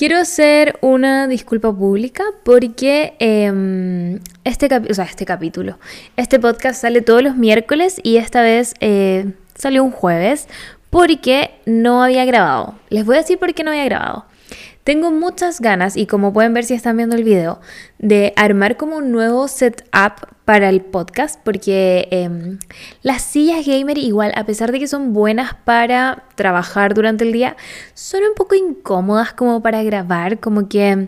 Quiero hacer una disculpa pública porque em, este, o sea, este capítulo, este podcast sale todos los miércoles y esta vez eh, salió un jueves porque no había grabado. Les voy a decir por qué no había grabado. Tengo muchas ganas, y como pueden ver si están viendo el video, de armar como un nuevo setup para el podcast, porque em, las sillas gamer igual, a pesar de que son buenas para trabajar durante el día, son un poco incómodas como para grabar, como que,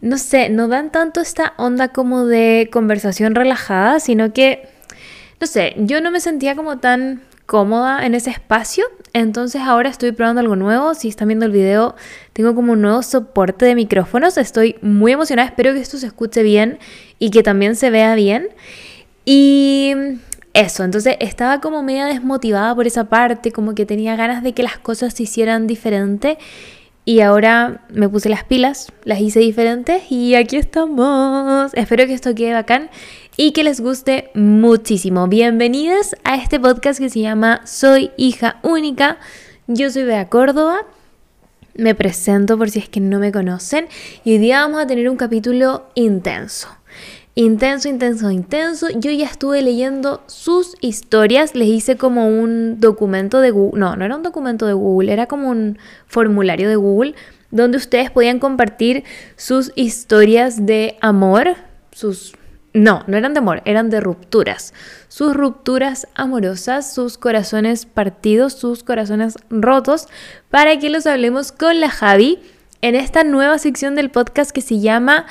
no sé, no dan tanto esta onda como de conversación relajada, sino que, no sé, yo no me sentía como tan cómoda en ese espacio. Entonces ahora estoy probando algo nuevo. Si están viendo el video, tengo como un nuevo soporte de micrófonos. Estoy muy emocionada. Espero que esto se escuche bien y que también se vea bien. Y eso, entonces estaba como media desmotivada por esa parte, como que tenía ganas de que las cosas se hicieran diferente. Y ahora me puse las pilas, las hice diferentes y aquí estamos. Espero que esto quede bacán y que les guste muchísimo. Bienvenidas a este podcast que se llama Soy hija única. Yo soy Bea Córdoba. Me presento por si es que no me conocen y hoy día vamos a tener un capítulo intenso. Intenso, intenso, intenso. Yo ya estuve leyendo sus historias, les hice como un documento de Google, no, no era un documento de Google, era como un formulario de Google donde ustedes podían compartir sus historias de amor, sus no, no eran de amor, eran de rupturas. Sus rupturas amorosas, sus corazones partidos, sus corazones rotos, para que los hablemos con la Javi en esta nueva sección del podcast que se llama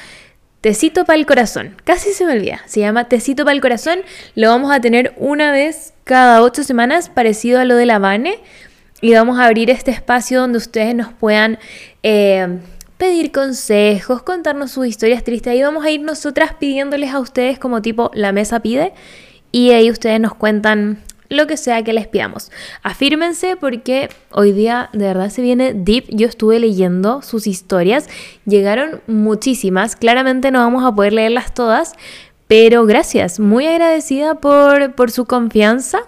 Tecito para el corazón. Casi se me olvida. Se llama Tecito para el corazón. Lo vamos a tener una vez cada ocho semanas, parecido a lo de la Vane. Y vamos a abrir este espacio donde ustedes nos puedan eh, pedir consejos, contarnos sus historias tristes. Ahí vamos a ir nosotras pidiéndoles a ustedes como tipo la mesa pide y ahí ustedes nos cuentan lo que sea que les pidamos. Afírmense porque hoy día de verdad se viene deep. Yo estuve leyendo sus historias, llegaron muchísimas. Claramente no vamos a poder leerlas todas, pero gracias, muy agradecida por, por su confianza.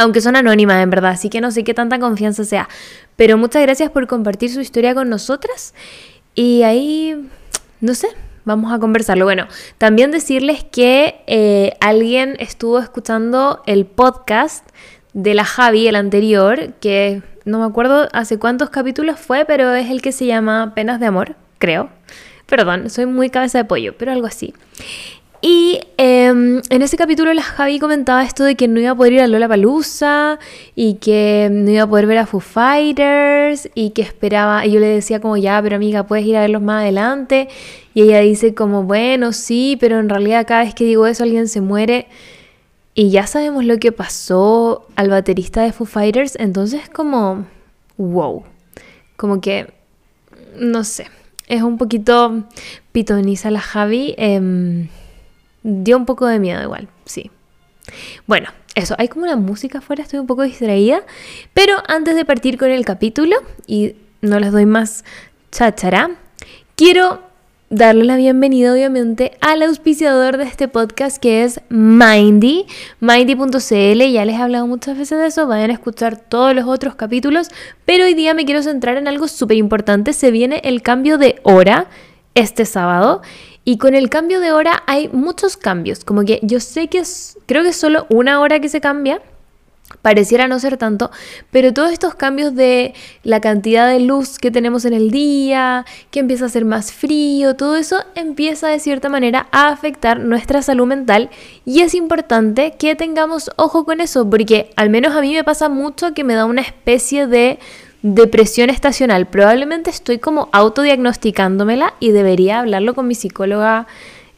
Aunque son anónimas, en verdad, así que no sé qué tanta confianza sea. Pero muchas gracias por compartir su historia con nosotras. Y ahí, no sé, vamos a conversarlo. Bueno, también decirles que eh, alguien estuvo escuchando el podcast de la Javi, el anterior, que no me acuerdo hace cuántos capítulos fue, pero es el que se llama Penas de Amor, creo. Perdón, soy muy cabeza de pollo, pero algo así. Y em, en ese capítulo la Javi comentaba esto de que no iba a poder ir a Lola Palusa y que no iba a poder ver a Foo Fighters y que esperaba. Y yo le decía, como ya, pero amiga, puedes ir a verlos más adelante. Y ella dice, como bueno, sí, pero en realidad cada vez que digo eso alguien se muere. Y ya sabemos lo que pasó al baterista de Foo Fighters. Entonces, como, wow. Como que, no sé, es un poquito pitoniza la Javi. Eh, dio un poco de miedo igual, sí. Bueno, eso, hay como una música afuera, estoy un poco distraída. Pero antes de partir con el capítulo, y no les doy más cháchara, quiero darle la bienvenida obviamente al auspiciador de este podcast que es Mindy, mindy.cl, ya les he hablado muchas veces de eso, vayan a escuchar todos los otros capítulos, pero hoy día me quiero centrar en algo súper importante, se viene el cambio de hora este sábado y con el cambio de hora hay muchos cambios, como que yo sé que es, creo que es solo una hora que se cambia, pareciera no ser tanto, pero todos estos cambios de la cantidad de luz que tenemos en el día, que empieza a ser más frío, todo eso empieza de cierta manera a afectar nuestra salud mental. Y es importante que tengamos ojo con eso, porque al menos a mí me pasa mucho que me da una especie de depresión estacional. Probablemente estoy como autodiagnosticándomela y debería hablarlo con mi psicóloga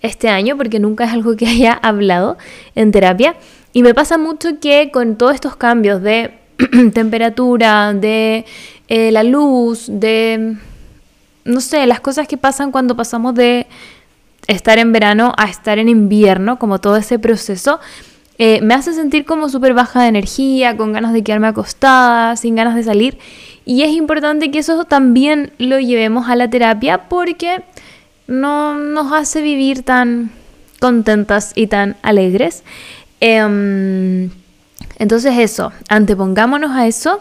este año porque nunca es algo que haya hablado en terapia. Y me pasa mucho que con todos estos cambios de temperatura, de eh, la luz, de, no sé, las cosas que pasan cuando pasamos de estar en verano a estar en invierno, como todo ese proceso, eh, me hace sentir como súper baja de energía, con ganas de quedarme acostada, sin ganas de salir. Y es importante que eso también lo llevemos a la terapia porque no nos hace vivir tan contentas y tan alegres. Em, entonces eso, antepongámonos a eso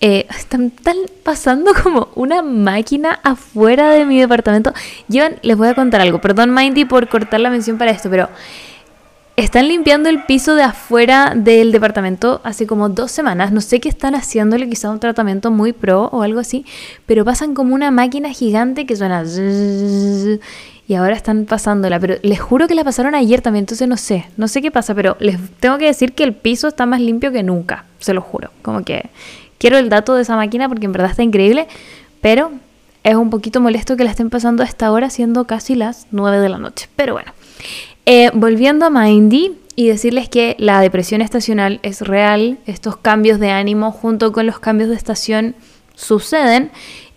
eh, están, están pasando como una máquina afuera de mi departamento. Llevan, les voy a contar algo. Perdón, Mindy, por cortar la mención para esto, pero están limpiando el piso de afuera del departamento hace como dos semanas. No sé qué están haciéndole, quizá un tratamiento muy pro o algo así, pero pasan como una máquina gigante que suena. Y ahora están pasándola, pero les juro que la pasaron ayer también, entonces no sé, no sé qué pasa, pero les tengo que decir que el piso está más limpio que nunca, se lo juro. Como que quiero el dato de esa máquina porque en verdad está increíble, pero es un poquito molesto que la estén pasando a esta hora, siendo casi las 9 de la noche. Pero bueno, eh, volviendo a Mindy y decirles que la depresión estacional es real, estos cambios de ánimo junto con los cambios de estación suceden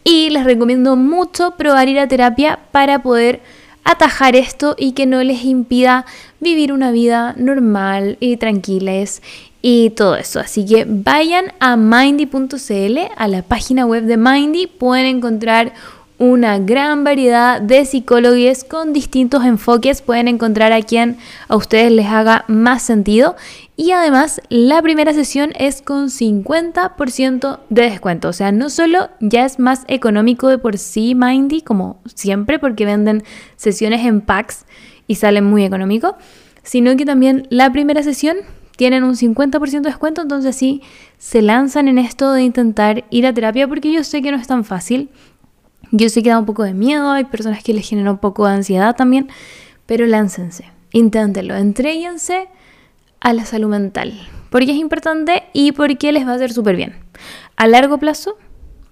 y les recomiendo mucho probar ir a terapia para poder atajar esto y que no les impida vivir una vida normal y tranquiles y todo eso. Así que vayan a mindy.cl, a la página web de Mindy, pueden encontrar una gran variedad de psicólogos con distintos enfoques. Pueden encontrar a quien a ustedes les haga más sentido. Y además, la primera sesión es con 50% de descuento. O sea, no solo ya es más económico de por sí Mindy, como siempre, porque venden sesiones en packs y salen muy económico, sino que también la primera sesión tienen un 50% de descuento. Entonces, sí, se lanzan en esto de intentar ir a terapia, porque yo sé que no es tan fácil. Yo sé que da un poco de miedo, hay personas que les genera un poco de ansiedad también, pero láncense, inténtenlo, entréguense a la salud mental, porque es importante y porque les va a hacer súper bien. A largo plazo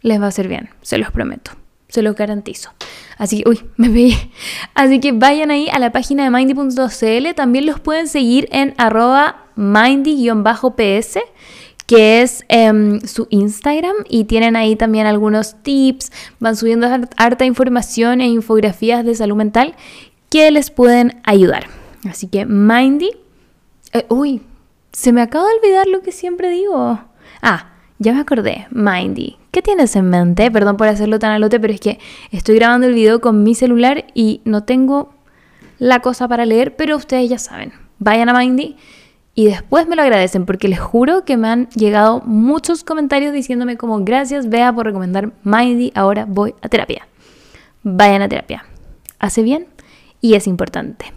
les va a hacer bien, se los prometo, se los garantizo. Así que, uy, me pegué. Así que vayan ahí a la página de mindy.cl, también los pueden seguir en arroba mindy-ps que es em, su Instagram y tienen ahí también algunos tips, van subiendo har- harta información e infografías de salud mental que les pueden ayudar. Así que Mindy, eh, uy, se me acaba de olvidar lo que siempre digo. Ah, ya me acordé, Mindy. ¿Qué tienes en mente? Perdón por hacerlo tan alote, pero es que estoy grabando el video con mi celular y no tengo la cosa para leer, pero ustedes ya saben. Vayan a Mindy y después me lo agradecen porque les juro que me han llegado muchos comentarios diciéndome como gracias Bea por recomendar Mindy, ahora voy a terapia. Vayan a terapia. Hace bien y es importante.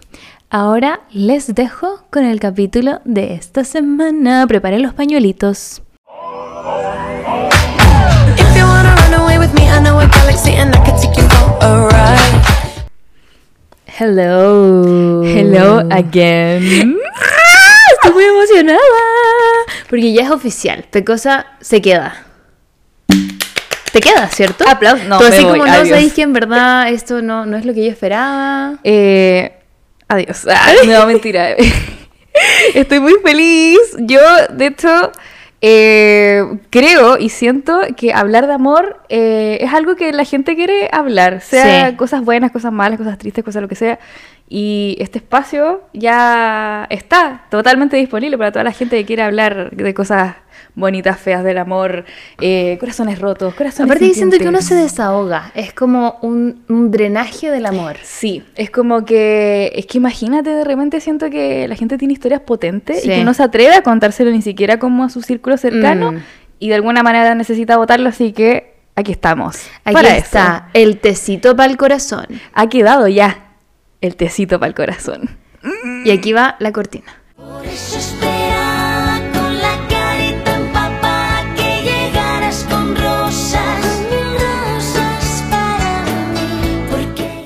Ahora les dejo con el capítulo de esta semana. Preparen los pañuelitos. If you wanna run away with me, I know a galaxy and I could take you for a ride. Hello. Hello again. Estoy muy emocionada. Porque ya es oficial. Pecosa se queda. Te queda, ¿cierto? Aplausos. No, Tú me así voy, como no adiós. sabéis que en verdad esto no, no es lo que yo esperaba. Eh, adiós. Ah, no, mentira. Estoy muy feliz. Yo, de hecho, eh, creo y siento que hablar de amor eh, es algo que la gente quiere hablar. Sea Sí. cosas buenas, cosas malas, cosas tristes, cosas lo que sea. Y este espacio ya está totalmente disponible para toda la gente que quiere hablar de cosas bonitas, feas del amor, eh, corazones rotos, corazones Aparte diciendo que uno se desahoga. Es como un, un drenaje del amor. Sí, es como que, es que imagínate, de repente siento que la gente tiene historias potentes Sí. y que no se atreve a contárselo ni siquiera como a su círculo cercano Mm. y de alguna manera necesita votarlo, así que aquí estamos. Aquí para está eso. el tecito para el corazón. Ha quedado ya el tecito para el corazón. Y aquí va la cortina. Por eso esperaba con la carita empapada que llegaras con rosas, para mí. Porque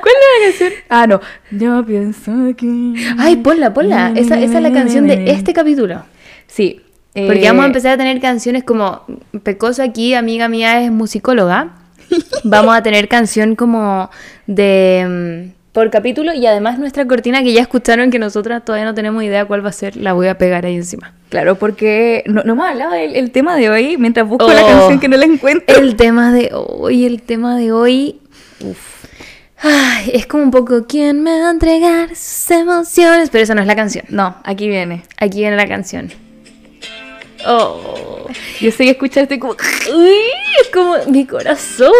¿Cuál es la canción? Ah, no. Yo pienso que... Ay, ponla, ponla. Esa, esa es la canción de este capítulo. Sí. Porque eh, vamos a empezar a tener canciones como Pecosa aquí, amiga mía, es musicóloga. Vamos a tener canción como de mm, por capítulo y además nuestra cortina que ya escucharon que nosotras todavía no tenemos idea cuál va a ser, la voy a pegar ahí encima. Claro, porque no, no hemos hablado del el tema de hoy mientras busco la Oh. canción que no la encuentro. El tema de hoy, el tema de hoy. Ay, es como un poco ¿Quién me va a entregar sus emociones? Pero esa no es la canción. No, aquí viene. Aquí viene la canción. Oh. Yo sé que escuchaste como... Uy, como mi corazón.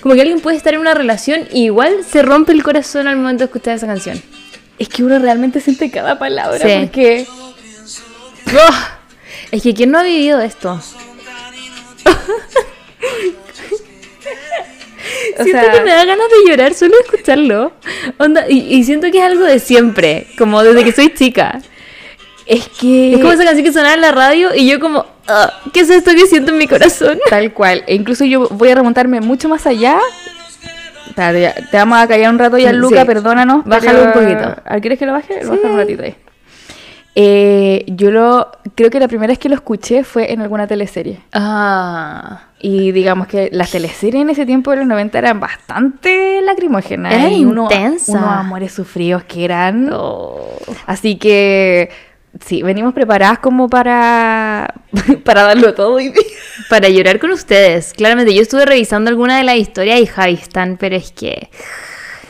Como que alguien puede estar en una relación y igual se rompe el corazón al momento de escuchar esa canción. Es que uno realmente siente cada palabra Sí. porque... Oh, Es que ¿quién no ha vivido esto? O siento sea- que me da ganas de llorar solo escucharlo. Onda, y, y siento que es algo de siempre, como desde que soy chica. Es que... Es como esa canción que sonaba en la radio y yo como, "Ah, ¿qué es esto que siento en mi corazón? Tal cual. E incluso yo voy a remontarme mucho más allá. Te vamos a callar un rato ya, Sí. Luca, perdónanos. Bájalo un pero- poquito. Ah, ¿Quieres que lo baje? Lo Sí. bajo un ratito ahí. Eh, yo lo... Creo que la primera vez que lo escuché fue en alguna teleserie. Ah. Y digamos que las teleseries en ese tiempo de los 90 eran bastante lacrimógenas. Era y uno- intensa. Unos amores sufridos que eran... Oh. Así que... Sí, venimos preparadas como para... para darlo todo día. Para llorar con ustedes. Claramente, yo estuve revisando alguna de las historias y Javi están, pero es que.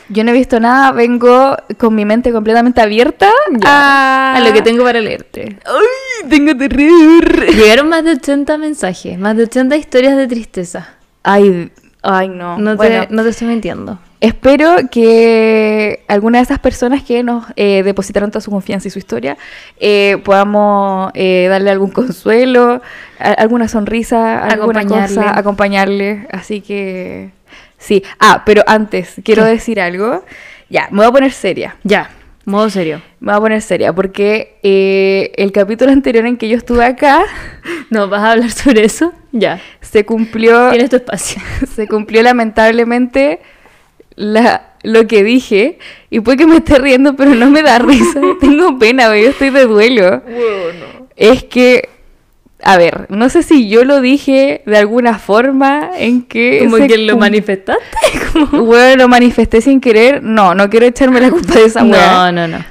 Yo no he visto nada, vengo con mi mente completamente abierta a... A lo que tengo para leerte. ¡Ay! Tengo terror. Llegaron más de 80 mensajes, más de 80 historias de tristeza. Ay, ay no. No te, Bueno, no te estoy mintiendo. Espero que alguna de esas personas que nos eh, depositaron toda su confianza y su historia eh, podamos eh, darle algún consuelo, a- alguna sonrisa, alguna cosa, acompañarle. Así que sí. Ah, pero antes quiero ¿Qué? decir algo. Ya, me voy a poner seria. Ya, modo serio. Me voy a poner seria porque eh, el capítulo anterior en que yo estuve acá ¿No vas a hablar sobre eso? Ya. se cumplió, Tienes tu espacio. se cumplió lamentablemente la, lo que dije y puede que me esté riendo pero no me da risa, tengo pena, yo estoy de duelo. Es que, a ver, no sé si yo lo dije de alguna forma en que... Como que lo manifestaste. Bueno, lo manifesté sin querer. No, no quiero echarme la culpa de esa. No, no, no.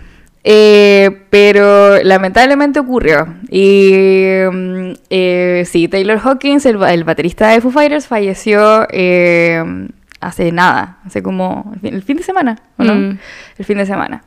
Eh, pero lamentablemente ocurrió. Y mm, eh, sí, Taylor Hawkins, el, el baterista de Foo Fighters, falleció eh, hace nada, hace como el fin, el fin de semana, ¿o no? Mm. El fin de semana.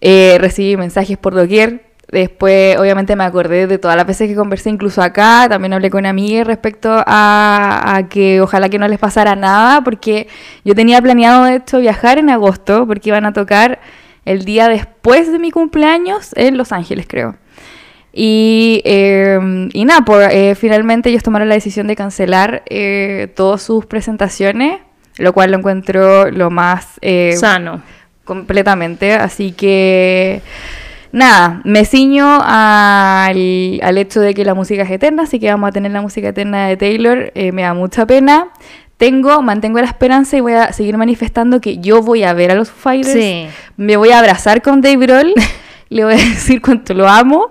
Eh, recibí mensajes por doquier. Después, obviamente, me acordé de todas las veces que conversé, incluso acá. También hablé con amigas respecto a, a que ojalá que no les pasara nada, porque yo tenía planeado, de hecho, viajar en agosto, porque iban a tocar el día después de mi cumpleaños en Los Ángeles, creo. Y, eh, y nada, por, eh, finalmente ellos tomaron la decisión de cancelar eh, todas sus presentaciones, lo cual lo encuentro lo más eh, Sano. completamente. Así que nada, me ciño al, al hecho de que la música es eterna, así que vamos a tener la música eterna de Taylor. eh, me da mucha pena. Tengo, mantengo la esperanza y voy a seguir manifestando que yo voy a ver a los Fighters. Sí. Me voy a abrazar con Dave Grohl. le voy a decir cuánto lo amo.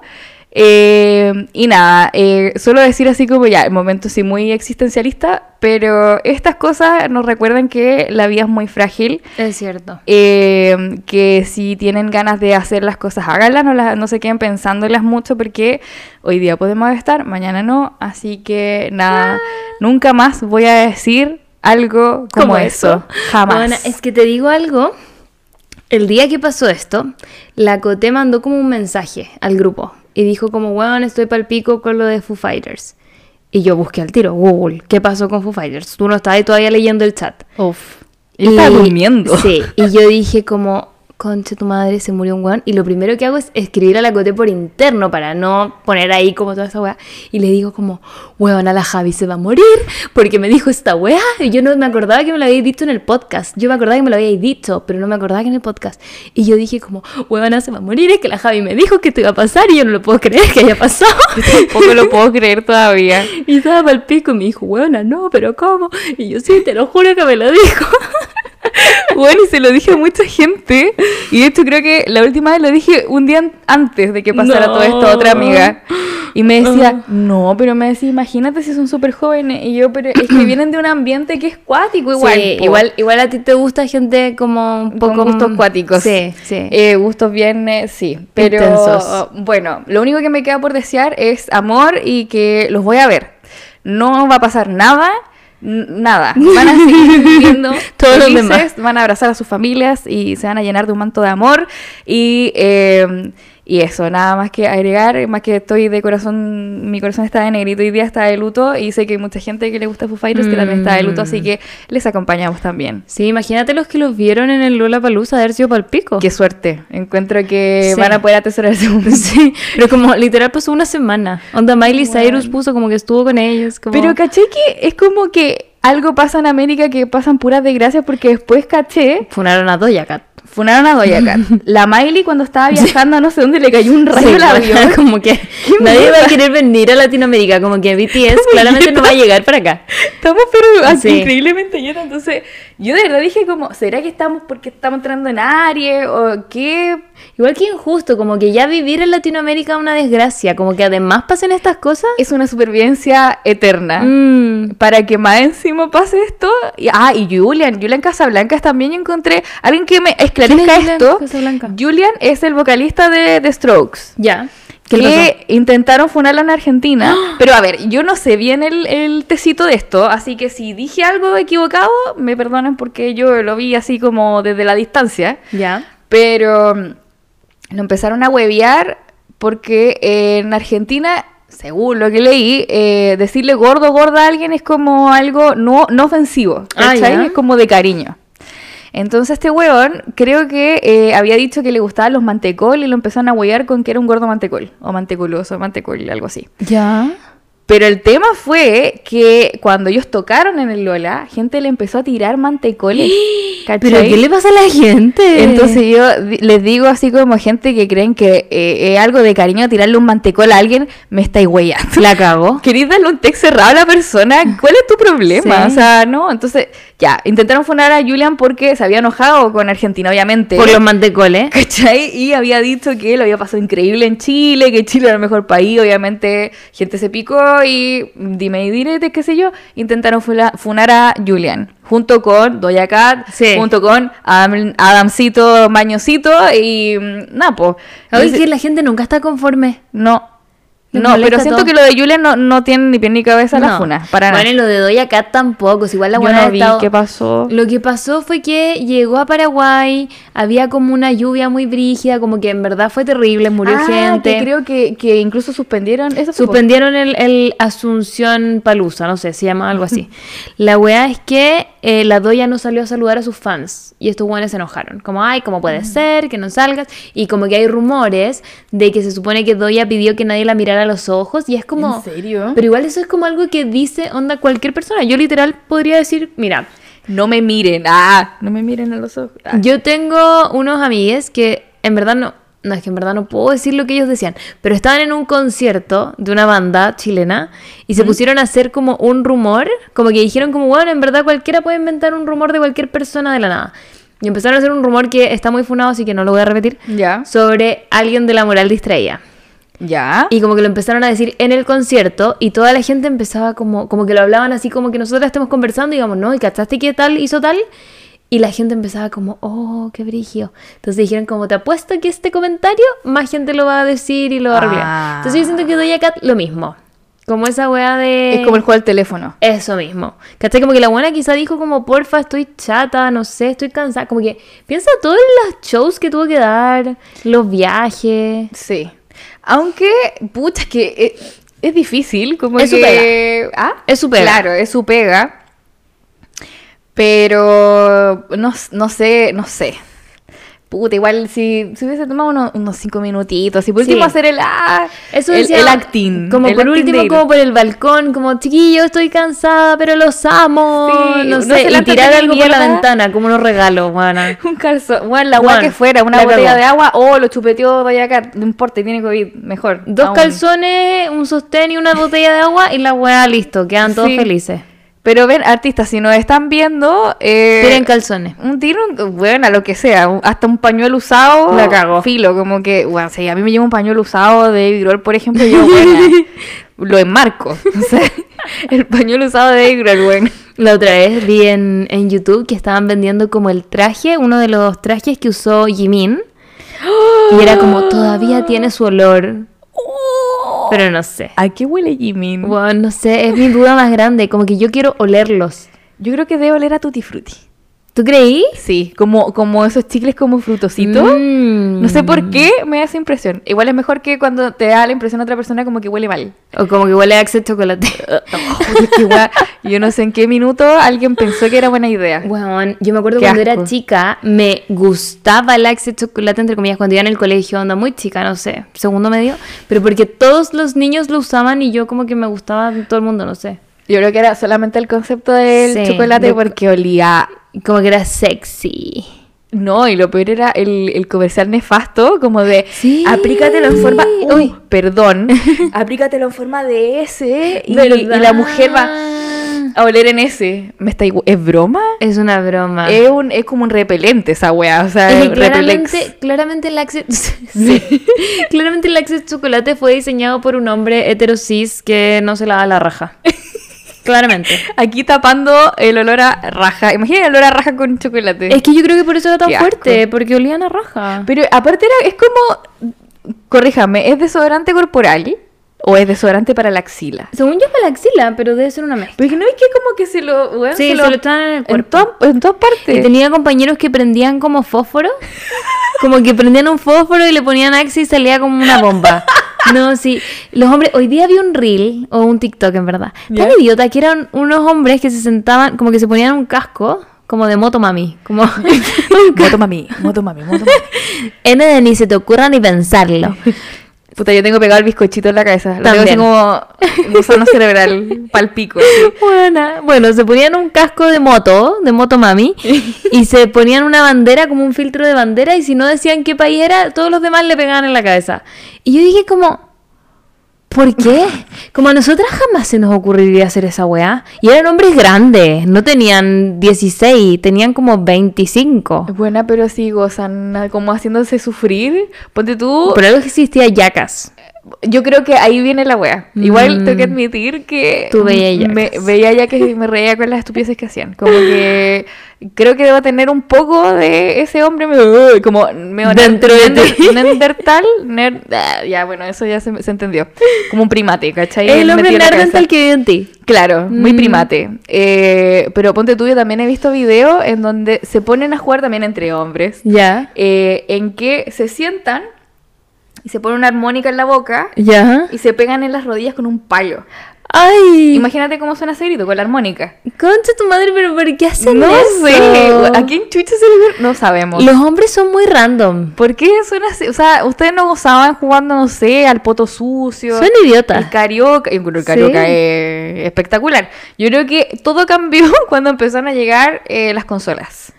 Eh, y nada, eh, solo decir así como ya, el momento sí muy existencialista, pero estas cosas nos recuerdan que la vida es muy frágil. Es cierto. Eh, que si tienen ganas de hacer las cosas, háganlas, no, las- no se queden pensándolas mucho porque hoy día podemos estar, mañana no. Así que nada, nunca más voy a decir algo como, eso. eso. Jamás. Bueno, es que te digo algo. El día que pasó esto, la Coté mandó como un mensaje al grupo y dijo como, weón, estoy pal pico con lo de Foo Fighters. Y yo busqué al tiro, Google, ¿qué pasó con Foo Fighters? Tú no estabas ahí todavía leyendo el chat. Uf. Yo estaba durmiendo. Sí, y yo dije como, concha tu madre, se murió un weón. Y lo primero que hago es escribir a la Coté por interno para no poner ahí como toda esa weá. Y le digo como, weón, a la Javi se va a morir porque me dijo esta weá. Y yo no me acordaba que me lo habíais dicho en el podcast. Yo me acordaba que me lo habíais dicho, pero no me acordaba que en el podcast. Y yo dije como, weón, se va a morir, es que la Javi me dijo que esto iba a pasar y yo no lo puedo creer que haya pasado. Tampoco lo puedo creer todavía. Y estaba pa'l pico y me dijo, weona, no, pero ¿cómo? Y yo, sí, te lo juro que me lo dijo. Bueno, y se lo dije a mucha gente. Y de hecho creo que la última vez lo dije un día an- antes de que pasara No. todo esto a otra amiga. Y me decía, no, pero me decía, imagínate si son súper jóvenes. Y yo, pero es que vienen de un ambiente que es cuático igual. Sí, igual, igual a ti te gusta gente como un con poco gustos cuáticos. Sí, sí. Eh, gustos bien, eh, sí. Pero Intensos. bueno, lo único que me queda por desear es amor y que los voy a ver. No va a pasar nada. Nada, van a seguir viviendo Todos los demás. van a abrazar a sus familias y se van a llenar de un manto de amor y, eh, Y eso, nada más que agregar, más que estoy de corazón, mi corazón está de negrito, hoy día está de luto y sé que hay mucha gente que le gusta Foo Fighters que también está de luto, así Mm. que les acompañamos también. Sí, imagínate los que los vieron en el Lola Palusa haber sido palpico. Qué suerte, encuentro que Sí. van a poder atesorar momento. Sí, pero como literal pasó una semana. Onda Miley Bueno. Cyrus puso como que estuvo con ellos. Como... Pero caché que es como que algo pasa en América que pasan puras desgracias porque después caché Funaron a Doja Cat. Funaron a Doja Cat. La Miley cuando estaba viajando a no sé dónde le cayó un rayo Sí, al avión. como que ¿Qué nadie va a querer venir a Latinoamérica, como que BTS claramente no va a llegar para acá. Estamos pero así, Sí. increíblemente llenos. Entonces, yo de verdad dije como, ¿será que estamos porque estamos entrando en Aries? ¿O qué? Igual que injusto, como que ya vivir en Latinoamérica es una desgracia, como que además pasen estas cosas. Es una supervivencia eterna. Mm, Para que más encima pase esto. Y- ah, y Julian, Julian Casablancas también encontré. Alguien que me ¿Quién esclarezca es Julian esto. Casablanca? Julian es el vocalista de The Strokes. ya. ¿Qué le pasó? intentaron funarla en Argentina. Pero a ver, yo no sé bien el, el tecito de esto, así que si dije algo equivocado, me perdonan porque yo lo vi así como desde la distancia. Ya. Pero mm, lo empezaron a huevear porque en Argentina, según lo que leí, eh, decirle gordo gorda a alguien es como algo no, no ofensivo, Ah. Es como de cariño. Entonces este weón creo que eh, había dicho que le gustaban los mantecol y lo empezaron a huevear con que era un gordo mantecol, o manteculoso, mantecol, algo así. Ya. Pero el tema fue que cuando ellos tocaron en el Lola, gente le empezó a tirar mantecoles. ¿Pero ¿cachai? qué le pasa a la gente? Entonces yo les digo así como gente que creen que eh, es algo de cariño tirarle un mantecol a alguien, me estáis huellando. la cago. ¿Queréis darle un text cerrado a la persona? ¿Cuál es tu problema? Sí. O sea, no, entonces ya, intentaron funar a Julian porque se había enojado con Argentina, obviamente. Por los mantecoles. ¿Cachai? Y había dicho que lo había pasado increíble en Chile, que Chile era el mejor país, obviamente gente se picó y dime y direte, qué sé yo, intentaron funar a Julian, junto con Doja Cat, Sí. junto con Adam- Adamcito Mañosito y mm, Napo. Oye, que la gente nunca está conforme. No, no, pero siento todo. que lo de Julian no, no tiene ni pie ni cabeza la No. funa, para bueno, nada. y lo de Doja Cat tampoco. si igual la Yo buena no vi estado- qué pasó. Lo que pasó fue que llegó a Paraguay, había como una lluvia muy brígida, como que en verdad fue terrible, murió Ah, gente. que creo que, que incluso suspendieron eso. Suspendieron el, el Asunción Palusa, no sé, se llama algo así. La weá es que eh, la Doya no salió a saludar a sus fans y estos weones se enojaron. Como, ay, ¿cómo puede ser que no salgas? Y como que hay rumores de que se supone que Doya pidió que nadie la mirara a los ojos y es como... ¿En serio? Pero igual eso es como algo que dice, onda, cualquier persona. Yo literal podría decir, mira, No me miren, ah, no me miren a los ojos. Ah. yo tengo unos amigues que en verdad no, no es que en verdad no puedo decir lo que ellos decían, pero estaban en un concierto de una banda chilena y se pusieron a hacer como un rumor, como que dijeron como, bueno, en verdad cualquiera puede inventar un rumor de cualquier persona de la nada. Y empezaron a hacer un rumor que está muy funado, así que no lo voy a repetir, Ya. sobre alguien de la moral distraída. Ya. Y como que lo empezaron a decir en el concierto y toda la gente empezaba como, como que lo hablaban así como que nosotros estemos conversando y digamos, no, ¿y cachaste que tal hizo tal? Y la gente empezaba como, oh, qué brigio. Entonces dijeron como, te apuesto que este comentario más gente lo va a decir y lo va a. Ah. Entonces yo siento que Doja Cat lo mismo. Como esa weá de... Es como el juego del teléfono. Eso mismo. ¿Cachai? Como que la buena quizá dijo como, porfa, estoy chata, no sé, estoy cansada. Como que piensa todos los shows que tuvo que dar, los viajes. Sí. Aunque, pucha, que eh, es, difícil, como Es su que... Ah, Es su pega. Claro, es su pega. Pero no, no sé, no sé. Puta, igual si, si hubiese tomado unos, unos cinco minutitos, y por Sí. último hacer el, ah, Eso el, decía, el acting. Como el por acting último, como por el balcón, como chiquillo, estoy cansada, pero los amo. Sí, no sé, y tirar algo por la ventana, como unos regalos. Un calzón, bueno, la agua que fuera, una la botella de agua, o lo chupeteó Doja Cat, no importa, tiene COVID, mejor. Dos aún. calzones, un sostén y una botella de agua y la weá listo, quedan todos Sí. felices. Pero ven, artistas, si nos están viendo, eh, Tienen calzones. un tiro, bueno, a lo que sea, un- hasta un pañuelo usado. La cago. Filo, como que, bueno, si a mí me lleva un pañuelo usado de Virol, por ejemplo, yo, bueno, lo enmarco. O sea, el pañuelo usado de Virol, bueno. La otra vez vi en, en YouTube que estaban vendiendo como el traje, uno de los trajes que usó Jimin. Y era como, todavía tiene su olor. Pero no sé. ¿A qué huele Jimin? Bueno, no sé, es mi duda más grande. Como que yo quiero olerlos. Yo creo que debe oler a Tutti Frutti. ¿Tú creí? Sí, como, como esos chicles como frutositos. Mm. No sé por qué me da esa impresión. Igual es mejor que cuando te da la impresión a otra persona como que huele mal. O como que huele a Axe chocolate. Igual, yo no sé en qué minuto alguien pensó que era buena idea. Weón, yo me acuerdo Qué cuando era asco. chica, me gustaba el Axe chocolate, entre comillas, cuando iba en el colegio, onda muy chica, no sé, segundo medio, pero porque todos los niños lo usaban y yo como que me gustaba todo el mundo, no sé. Yo creo que era solamente el concepto del Sí, chocolate de- porque olía... Como que era sexy. No, y lo peor era el, el comercial nefasto, como de Sí. aplícatelo en forma. Uy, perdón. aplícatelo en forma de S. Y, y la mujer va a oler en S. ¿Me está igu- ¿Es broma? Es una broma. Es, un, es como un repelente esa wea. O sea, Es que repelex. claramente, claramente el Axe sí. claramente el Axe chocolate fue diseñado por un hombre heterosis que no se lava la raja. claramente. Aquí tapando el olor a raja. Imagina el olor a raja con chocolate. Es que yo creo que por eso era tan Qué asco. fuerte, porque olían a raja. Pero aparte era, es como. Corríjame, ¿es desodorante corporal o es desodorante para la axila? Según yo para la axila, pero debe ser una mezcla. Porque no es que como que se lo. weón, Sí, se lo echan en el en, cuerpo. to- en todas partes. Y tenía compañeros que prendían como fósforo. Como que prendían un fósforo y le ponían Axe y salía como una bomba. No, sí. Los hombres, hoy día vi un reel o un TikTok en verdad. Tan idiota que eran unos hombres que se sentaban, como que se ponían un casco, como de moto mami. Como Moto mami, moto mami, moto mami. N de ni se te ocurra ni pensarlo. Puta, yo tengo pegado el bizcochito en la cabeza. Lo tengo así También. como gusano cerebral, palpico. así. Buena. Bueno, se ponían un casco de moto, de moto mami, y se ponían una bandera como un filtro de bandera, y si no decían qué país era, todos los demás le pegaban en la cabeza. Y yo dije como, ¿por qué? Como a nosotras jamás se nos ocurriría hacer esa weá. Y eran hombres grandes, no tenían 16, tenían como 25. Es buena, pero sí gozan como haciéndose sufrir. Ponte tú. Por algo que existía yacas. Yo creo que ahí viene la wea. Igual Mm. tengo que admitir que Tú veías me, yacas. veía ya que me reía con las estupideces que hacían. Como que creo que debo tener un poco de ese hombre me- como medio Dentro de ti. Neandertal. ner- ah, ya, bueno, eso ya se, se entendió. Como un primate, ¿cachai? el hombre neandertal que vive en ti. Claro, muy Mm. primate. Eh, pero ponte tú, yo también he visto videos en donde se ponen a jugar también entre hombres. Ya. eh, en que se sientan y se ponen una armónica en la boca Ya. y se pegan en las rodillas con un palo. Ay. Imagínate cómo suena ese grito con la armónica. Concha tu madre, pero ¿por qué hacen No eso? sé, ¿a quién chucha se le? No sabemos. Los hombres son muy random. ¿Por qué suena así? O sea, ustedes no gozaban jugando, no sé, al poto sucio. Son idiotas. El carioca, el carioca Sí. es espectacular. Yo creo que todo cambió cuando empezaron a llegar eh, las consolas.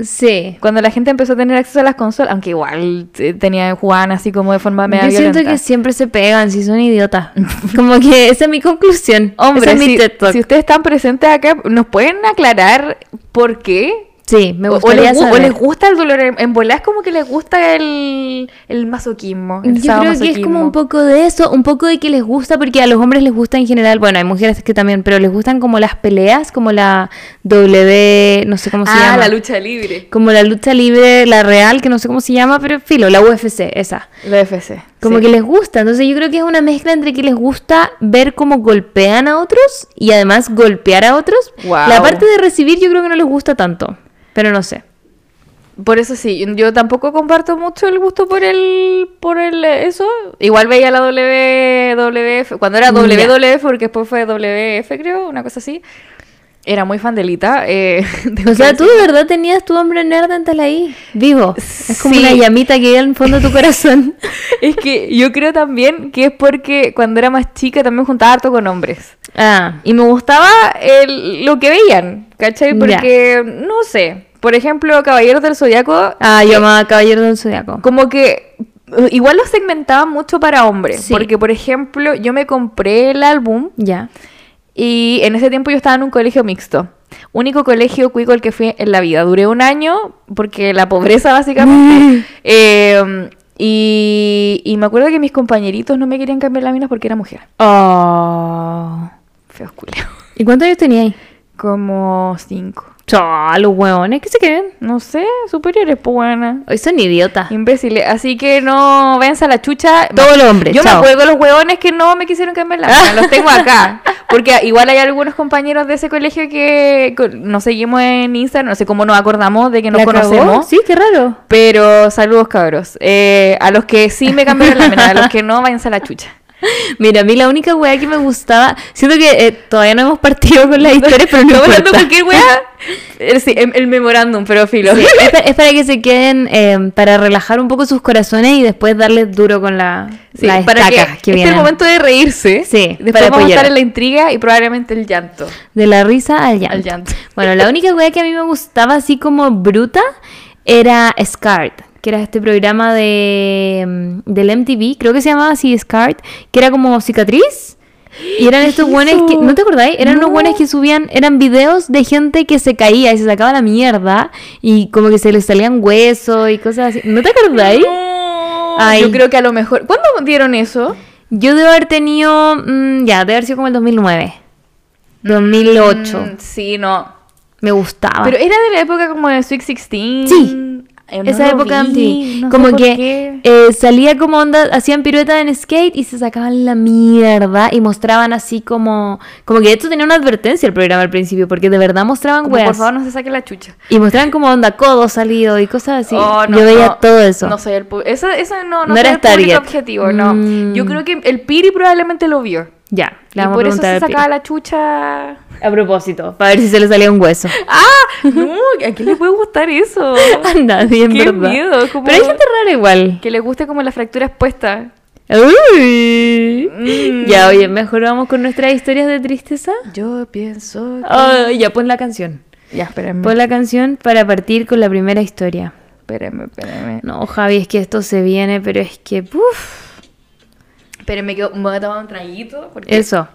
Sí. Cuando la gente empezó a tener acceso a las consolas, aunque igual eh, tenían, jugaban así como de forma media Yo siento violenta. que siempre se pegan, si son idiotas. Como que esa es mi conclusión. Hombre, es mi si ustedes están presentes acá, ¿nos pueden aclarar por qué? Sí, me o, gustaría les, o les gusta el dolor en, bola, es como que les gusta el, el masoquismo. el Yo creo que es como un poco de eso, un poco de que les gusta, porque a los hombres les gusta en general, bueno, hay mujeres que también, pero les gustan como las peleas, como la W, no sé cómo se Ah, llama. la lucha libre. Como la lucha libre, la real, que no sé cómo se llama, pero filo, la UFC, esa. La FC. Como sí. que les gusta. Entonces yo creo que es una mezcla entre que les gusta ver cómo golpean a otros y además golpear a otros. Guau. La parte de recibir yo creo que no les gusta tanto. Pero no sé. Por eso sí, yo tampoco comparto mucho el gusto por el por el eh, eso. Igual veía la WWF, cuando era Ya. WWF, porque después fue WF, creo, una cosa así. Era muy fan de Lita. eh, O sea, tú de verdad tenías tu hombre nerd dental ahí, vivo. Es como Sí. una llamita que iba al fondo de tu corazón. Es que yo creo también que es porque cuando era más chica también juntaba harto con hombres. Ah, Y me gustaba el- lo que veían, ¿cachai? Ya. Porque, no sé, por ejemplo, Caballeros del Zodiaco, ah yo amaba Caballero del Zodiaco. como que eh, igual lo segmentaban mucho para hombres. Sí. Porque, por ejemplo, yo me compré el álbum Ya. y en ese tiempo yo estaba en un colegio mixto. Único colegio cuico al que fui en la vida. Duré un año porque la pobreza básicamente. Eh, y, y me acuerdo que mis compañeritos no me querían cambiar la mina porque era mujer. Oh. Feos culeos. ¿Y cuántos años teníais? Como cinco. Chao, los hueones, ¿qué se creen? No sé, superiores, pues buena. Hoy son idiotas. Imbéciles. Así que no váyanse a la chucha. Todos los hombres, Yo chao. me acuerdo los hueones que no me quisieron cambiar la mina. Los tengo acá. Porque igual hay algunos compañeros de ese colegio que nos seguimos en Instagram, no sé cómo nos acordamos de que nos conocemos. Sí, qué raro. Pero saludos, cabros. Eh, a los que sí me cambiaron la mena, a los que no, váyanse a la chucha. Mira, a mí la única weá que me gustaba, siento que eh, todavía no hemos partido con las historias, pero no Estamos hablando cualquier weá. Eh, Sí, el, el memorándum, pero filo. Sí, es, pa- es para que se queden, eh, para relajar un poco sus corazones y después darles duro con la, Sí, la para que, estaca que, este es vienen. el momento de reírse. Sí, Después para vamos a estar en la intriga y probablemente el llanto. De la risa al llanto. Al llanto. Bueno, la única wea que a mí me gustaba así como bruta era Scarred, que era este programa de mm, del MTV, creo que se llamaba así Scarred, que era como cicatriz. Y eran estos es buenos que? ¿no te acordáis? Eran unos No. buenos que subían, eran videos de gente que se caía y se sacaba la mierda y como que se les salían huesos y cosas así. ¿No te acordáis? No, Ay. Yo creo que a lo mejor. ¿Cuándo dieron eso? Yo debo haber tenido, mm, ya, debe haber sido como el 2009. 2008. Mm, sí, no. Me gustaba. Pero era de la época como de Sweet 16. Sí, no Esa época vi, no como por que eh, salía como onda, hacían piruetas en skate y se sacaban la mierda y mostraban así como. Como que esto tenía una advertencia el programa al principio, porque de verdad mostraban Como, por weas. favor, no se saque la chucha. Y mostraban como onda codo salido y cosas así. Oh, no, Yo veía todo eso. No soy el eso, eso no, no, eras el público objetivo, no. Mm. Yo creo que el Piri probablemente lo vio. Ya, le y vamos por a eso se sacaba la chucha. A propósito, para ver si se le salía un hueso. ¡Ah! No, ¿a quién le puede gustar eso? A nadie, en Qué verdad. miedo, como- Pero hay gente rara igual. Que le guste como la fractura expuesta. Uy. Mm. Ya, oye, mejor vamos con nuestras historias de tristeza. Yo pienso. que- ya, pon la canción. Ya, espérenme. Pon la canción para partir con la primera historia. Espérenme, espérenme. No, Javi, es que esto se viene, pero es que, uff, Espérenme que me voy a tomar un traguito. Porque... eso.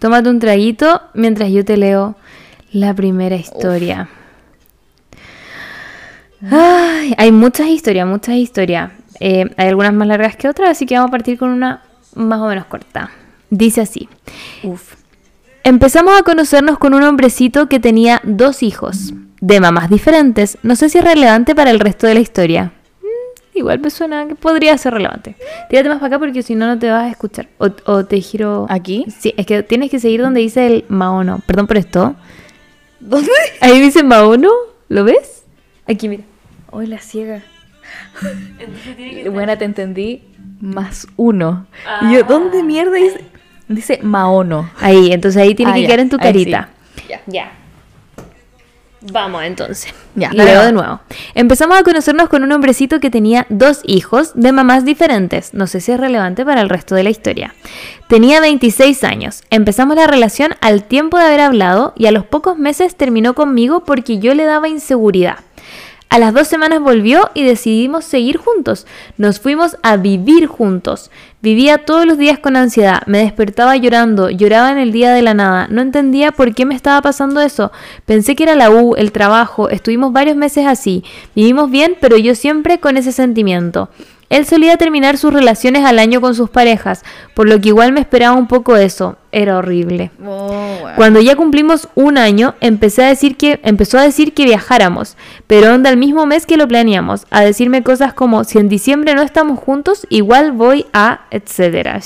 Tómate un traguito mientras yo te leo la primera historia. Ay, hay muchas historias, muchas historias. Eh, hay algunas más largas que otras, así que vamos a partir con una más o menos corta. Dice así. Uf. Empezamos a conocernos con un hombrecito que tenía dos hijos, de mamás diferentes. No sé si es relevante para el resto de la historia. Igual me suena que podría ser relevante. Tírate más para acá porque si no, no te vas a escuchar. O, o te giro... ¿Aquí? Sí, es que tienes que seguir donde dice el Maono. Perdón por esto. ¿Dónde? Ahí dice Maono. ¿Lo ves? Aquí, mira. Hoy la ciega. Buena, te entendí. Más uno. Y yo, ¿dónde mierda dice? Dice Maono. Ahí, entonces ahí tiene Ah, que ya, quedar en tu ahí carita. sí. Ya. Ya. Vamos entonces. Ya, Leo de nuevo. Empezamos a conocernos con un hombrecito que tenía dos hijos de mamás diferentes. No sé si es relevante para el resto de la historia. Tenía 26 años. Empezamos la relación al tiempo de haber hablado y a los pocos meses terminó conmigo porque yo le daba inseguridad. A las dos semanas volvió y decidimos seguir juntos. Nos fuimos a vivir juntos. Vivía todos los días con ansiedad. Me despertaba llorando. Lloraba en el día de la nada. No entendía por qué me estaba pasando eso. Pensé que era la U, el trabajo. Estuvimos varios meses así. Vivimos bien, pero yo siempre con ese sentimiento. Él solía terminar sus relaciones al año con sus parejas, por lo que igual me esperaba un poco eso. Era horrible. Oh. Cuando ya cumplimos un año, empecé a decir que, empezó a decir que viajáramos, pero onda el mismo mes que lo planeamos, a decirme cosas como si en diciembre no estamos juntos, igual voy a, etcétera.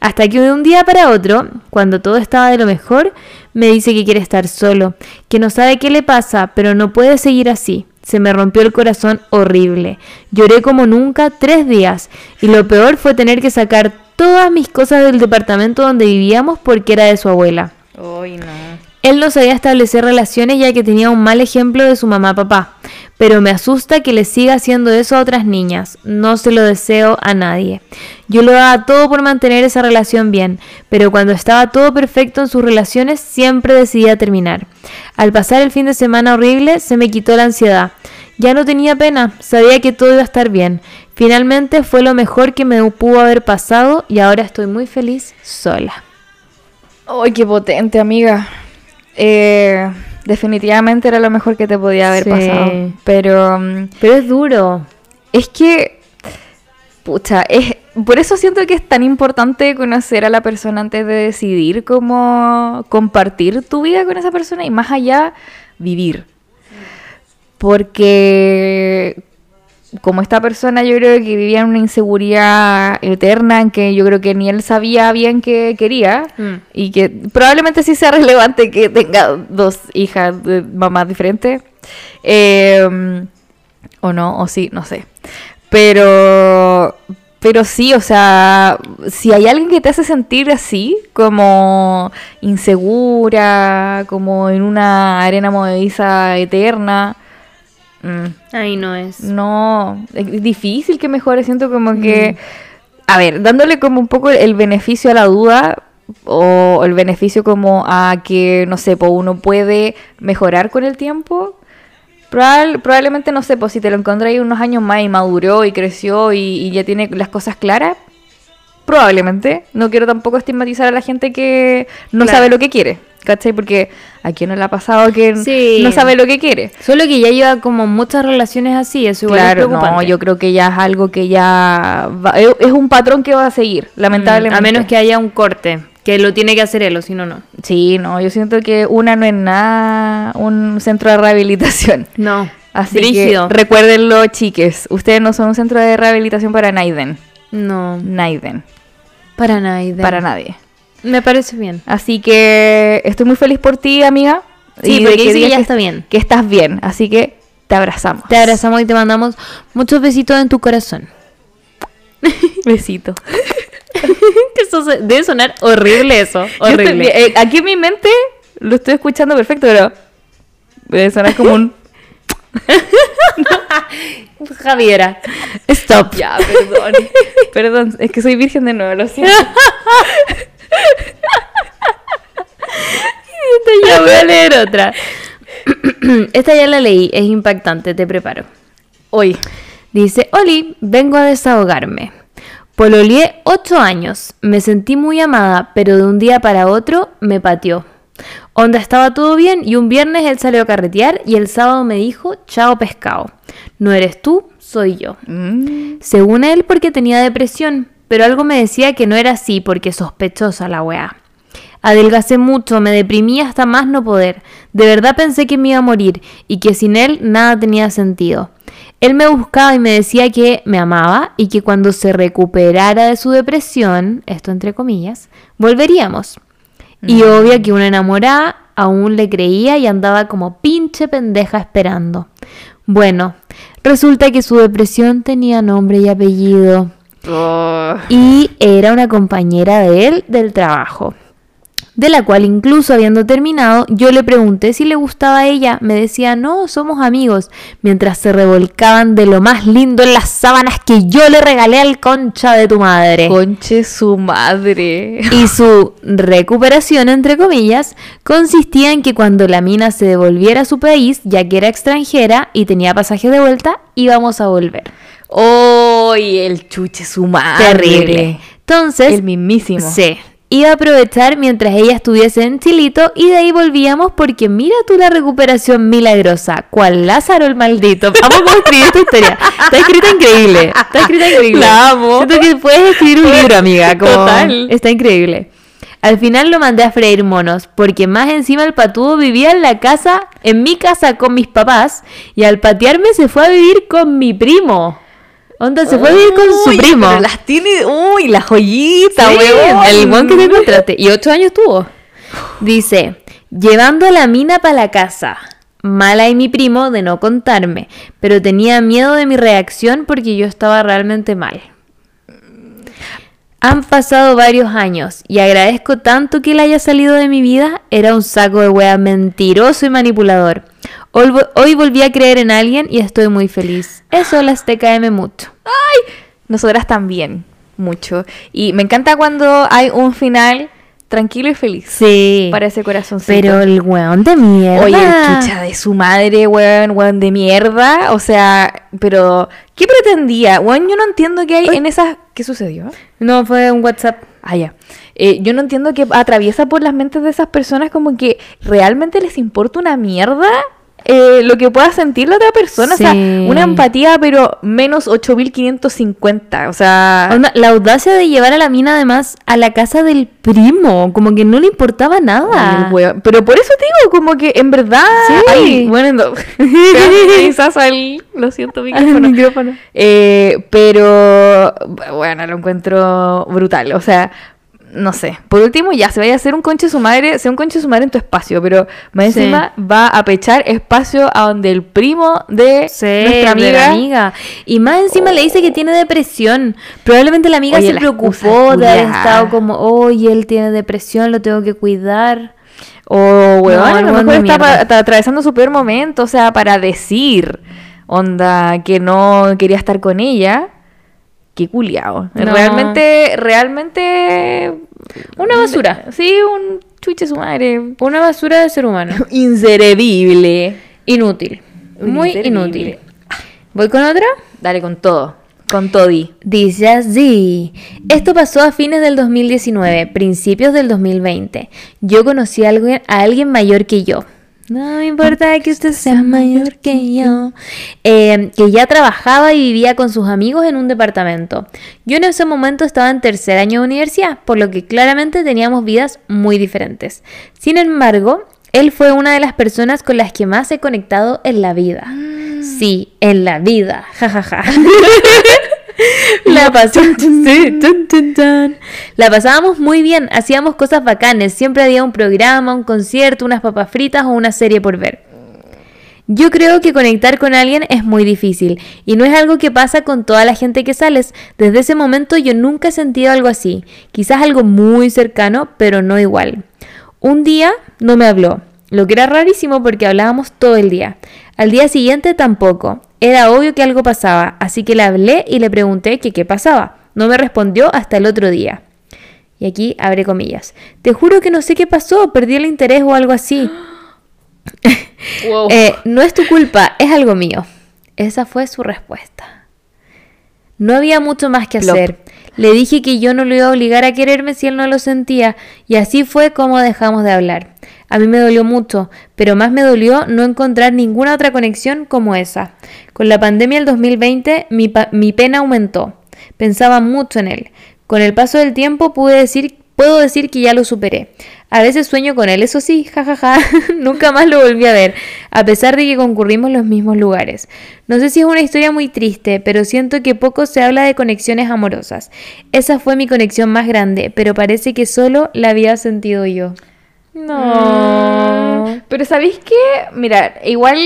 Hasta que de un día para otro, cuando todo estaba de lo mejor, me dice que quiere estar solo, que no sabe qué le pasa, pero no puede seguir así. Se me rompió el corazón horrible. Lloré como nunca tres días y lo peor fue tener que sacar todas mis cosas del departamento donde vivíamos porque era de su abuela. Él no sabía establecer relaciones ya que tenía un mal ejemplo de su mamá papá, pero me asusta que le siga haciendo eso a otras niñas. No se lo deseo a nadie. Yo lo daba todo por mantener esa relación bien, pero cuando estaba todo perfecto en sus relaciones siempre decidía terminar. Al pasar el fin de semana horrible se me quitó la ansiedad. Ya no tenía pena, sabía que todo iba a estar bien. Finalmente fue lo mejor que me pudo haber pasado y ahora estoy muy feliz sola. Ay, qué potente, amiga. Eh, definitivamente era lo mejor que te podía haber Sí. pasado. Pero mm, Pero es duro. es que, pucha, es, por eso siento que es tan importante conocer a la persona antes de decidir cómo compartir tu vida con esa persona y más allá, vivir. Porque como esta persona yo creo que vivía en una inseguridad eterna en que yo creo que ni él sabía bien qué quería Mm. y que probablemente sí sea relevante que tenga dos hijas de mamás diferentes. Eh, o no, o sí, no sé. Pero, pero sí, o sea, si hay alguien que te hace sentir así, como insegura, como en una arena movediza eterna, mm, Ahí no es. no, es difícil que mejore. Siento como que, a ver, dándole como un poco el beneficio a la duda o el beneficio como a que, no sé, pues uno puede mejorar con el tiempo. Probable- probablemente, no sé, pues si te lo encontré ahí unos años más y maduró y creció y, y ya tiene las cosas claras, probablemente. No quiero tampoco estigmatizar a la gente que no Claro. sabe lo que quiere, ¿cachai? Porque a quién no le ha pasado que Sí. no sabe lo que quiere. Solo que ya lleva como muchas relaciones así, eso igual Claro, es preocupante. no, yo creo que ya es algo que ya va- es un patrón que va a seguir, lamentablemente. Mm, A menos que haya un corte, que lo tiene que hacer él, o si no, no. Sí, no, yo siento que una no es nada un centro de rehabilitación. No. Así Brígido. que recuérdenlo, chiques. Ustedes no son un centro de rehabilitación para Naiden. No, Naiden. para nadie. Para nadie. Me parece bien. Así que estoy muy feliz por ti, amiga. Sí, porque dice que digas ya está bien. Que estás bien. Así que te abrazamos. Te abrazamos y te mandamos muchos besitos en tu corazón. Besito. Eso debe sonar horrible eso. Estoy- Horrible. eh, aquí en mi mente lo estoy escuchando perfecto, pero debe sonar como un Javiera. Stop. Ya, perdón. perdón, es que soy virgen de nuevo, lo siento. Ya voy a leer otra. Esta ya la leí, es impactante, te preparo. Hoy. Dice, Oli, vengo a desahogarme. Pololeé 8 años, me sentí muy amada, pero de un día para otro me pateó. Onda estaba todo bien y un viernes él salió a carretear y el sábado me dijo, chao pescado. No eres tú, soy yo. Mm, Según él porque tenía depresión, pero algo me decía que no era así porque sospechosa la weá. Adelgacé mucho, me deprimí hasta más no poder. De verdad pensé que me iba a morir y que sin él nada tenía sentido. Él me buscaba y me decía que me amaba y que cuando se recuperara de su depresión, esto entre comillas, volveríamos. Y obvio que una enamorada aún le creía y andaba como pinche pendeja esperando. Bueno, resulta que su depresión tenía nombre y apellido oh, y era una compañera de él del trabajo. De la cual incluso habiendo terminado, yo le pregunté si le gustaba a ella. Me decía, no, somos amigos. Mientras se revolcaban de lo más lindo en las sábanas que yo le regalé al concha de tu madre. Conche su madre. Y su recuperación, entre comillas, consistía en que cuando la mina se devolviera a su país, ya que era extranjera y tenía pasaje de vuelta, íbamos a volver. ¡Ay, el chuche su madre! Terrible. Entonces, El mismísimo. Sí. Iba a aprovechar mientras ella estuviese en Chilito y de ahí volvíamos porque mira tú la recuperación milagrosa. ¿Cuál Lázaro el maldito? Vamos a escribir esta historia. Está escrita increíble. Está escrita increíble. La amo. Siento que puedes escribir un libro, amiga. Como... Total. Está increíble. Al final lo mandé a freír monos, porque más encima el patudo vivía en la casa, en mi casa con mis papás, y al patearme se fue a vivir con mi primo. Onda, se fue a vivir con su primo. pero las tiene. ¡Uy, la joyita, Sí, huevón! El buen que te encontraste. Y ocho años tuvo. Dice, llevando a la mina para la casa. Mala y mi primo de no contarme, pero tenía miedo de mi reacción porque yo estaba realmente mal. Han pasado varios años y agradezco tanto que él haya salido de mi vida. Era un saco de wea mentiroso y manipulador. Hoy, vo- hoy volví a creer en alguien y estoy muy feliz. Eso las TKM mucho. Nosotras también, mucho. Y me encanta cuando hay un final tranquilo y feliz. Sí. Para ese corazoncito. Pero el weón de mierda. Oye, el chucha de su madre, weón, weón de mierda. O sea, pero, ¿qué pretendía? Weón, yo no entiendo qué hay en esas... ¿Qué sucedió? No, fue un WhatsApp. Ah, ya. Eh, yo no entiendo qué atraviesa por las mentes de esas personas como que realmente les importa una mierda eh, lo que pueda sentir la otra persona. O sea, una empatía, pero menos 8550. O sea, la audacia de llevar a la mina además a la casa del primo, como que no le importaba nada. Pero por eso te digo, como que en verdad. Sí. Ay, bueno, no. quizás al. Lo siento, micrófono. micrófono. Eh, pero bueno, lo encuentro brutal. O sea, no sé. Por último, ya se vaya a hacer un conche su madre, sea un conche su madre en tu espacio, pero más Sí. encima va a pechar espacio a donde el primo de Sí, nuestra de la amiga. amiga. Y más encima le dice que tiene depresión. Probablemente la amiga Oye, se la preocupó de haber estado como, oye, él tiene depresión, lo tengo que cuidar. O, weón, No, a lo mejor de está, pa- mierda. está atravesando su peor momento, o sea, para decir, onda, que no quería estar con ella. Qué culiao. No. Realmente, realmente... Una basura. Sí, un chuche su madre. Una basura de ser humano. Inservible. Inútil. Muy Inservible. inútil. ¿Voy con otra? Dale con todo. Con todi. Dice así. Esto pasó a fines del 2019, principios del 2020. Yo conocí a alguien, a alguien mayor que yo. No me importa que usted sea mayor que yo. Eh, que ya trabajaba y vivía con sus amigos en un departamento. Yo en ese momento estaba en tercer año de universidad, por lo que claramente teníamos vidas muy diferentes. Sin embargo, él fue una de las personas con las que más he conectado en la vida. Sí, en la vida. Ja, ja, ja. La, pasó- sí, tun, tun, tun. La pasábamos muy bien, hacíamos cosas bacanes, siempre había un programa, un concierto, unas papas fritas o una serie por ver. Yo creo que conectar con alguien es muy difícil y no es algo que pasa con toda la gente que sales. Desde ese momento yo nunca he sentido algo así, quizás algo muy cercano, pero no igual. Un día no me habló, lo que era rarísimo porque hablábamos todo el día. Al día siguiente tampoco. Era obvio que algo pasaba, así que le hablé y le pregunté que qué pasaba. No me respondió hasta el otro día. Y aquí abre comillas. Te juro que no sé qué pasó, perdí el interés o algo así. Wow. Eh, no es tu culpa, es algo mío. Esa fue su respuesta. No había mucho más que Plop. hacer. Le dije que yo no lo iba a obligar a quererme si él no lo sentía, y así fue como dejamos de hablar. A mí me dolió mucho, pero más me dolió no encontrar ninguna otra conexión como esa. Con la pandemia del 2020 mi, mi pena aumentó. Pensaba mucho en él. Con el paso del tiempo pude decir, puedo decir que ya lo superé. A veces sueño con él, eso sí, jajaja. Nunca más lo volví a ver, a pesar de que concurrimos los mismos lugares. No sé si es una historia muy triste, pero siento que poco se habla de conexiones amorosas. Esa fue mi conexión más grande, pero parece que solo la había sentido yo. No. Pero ¿sabéis qué? Mira, igual,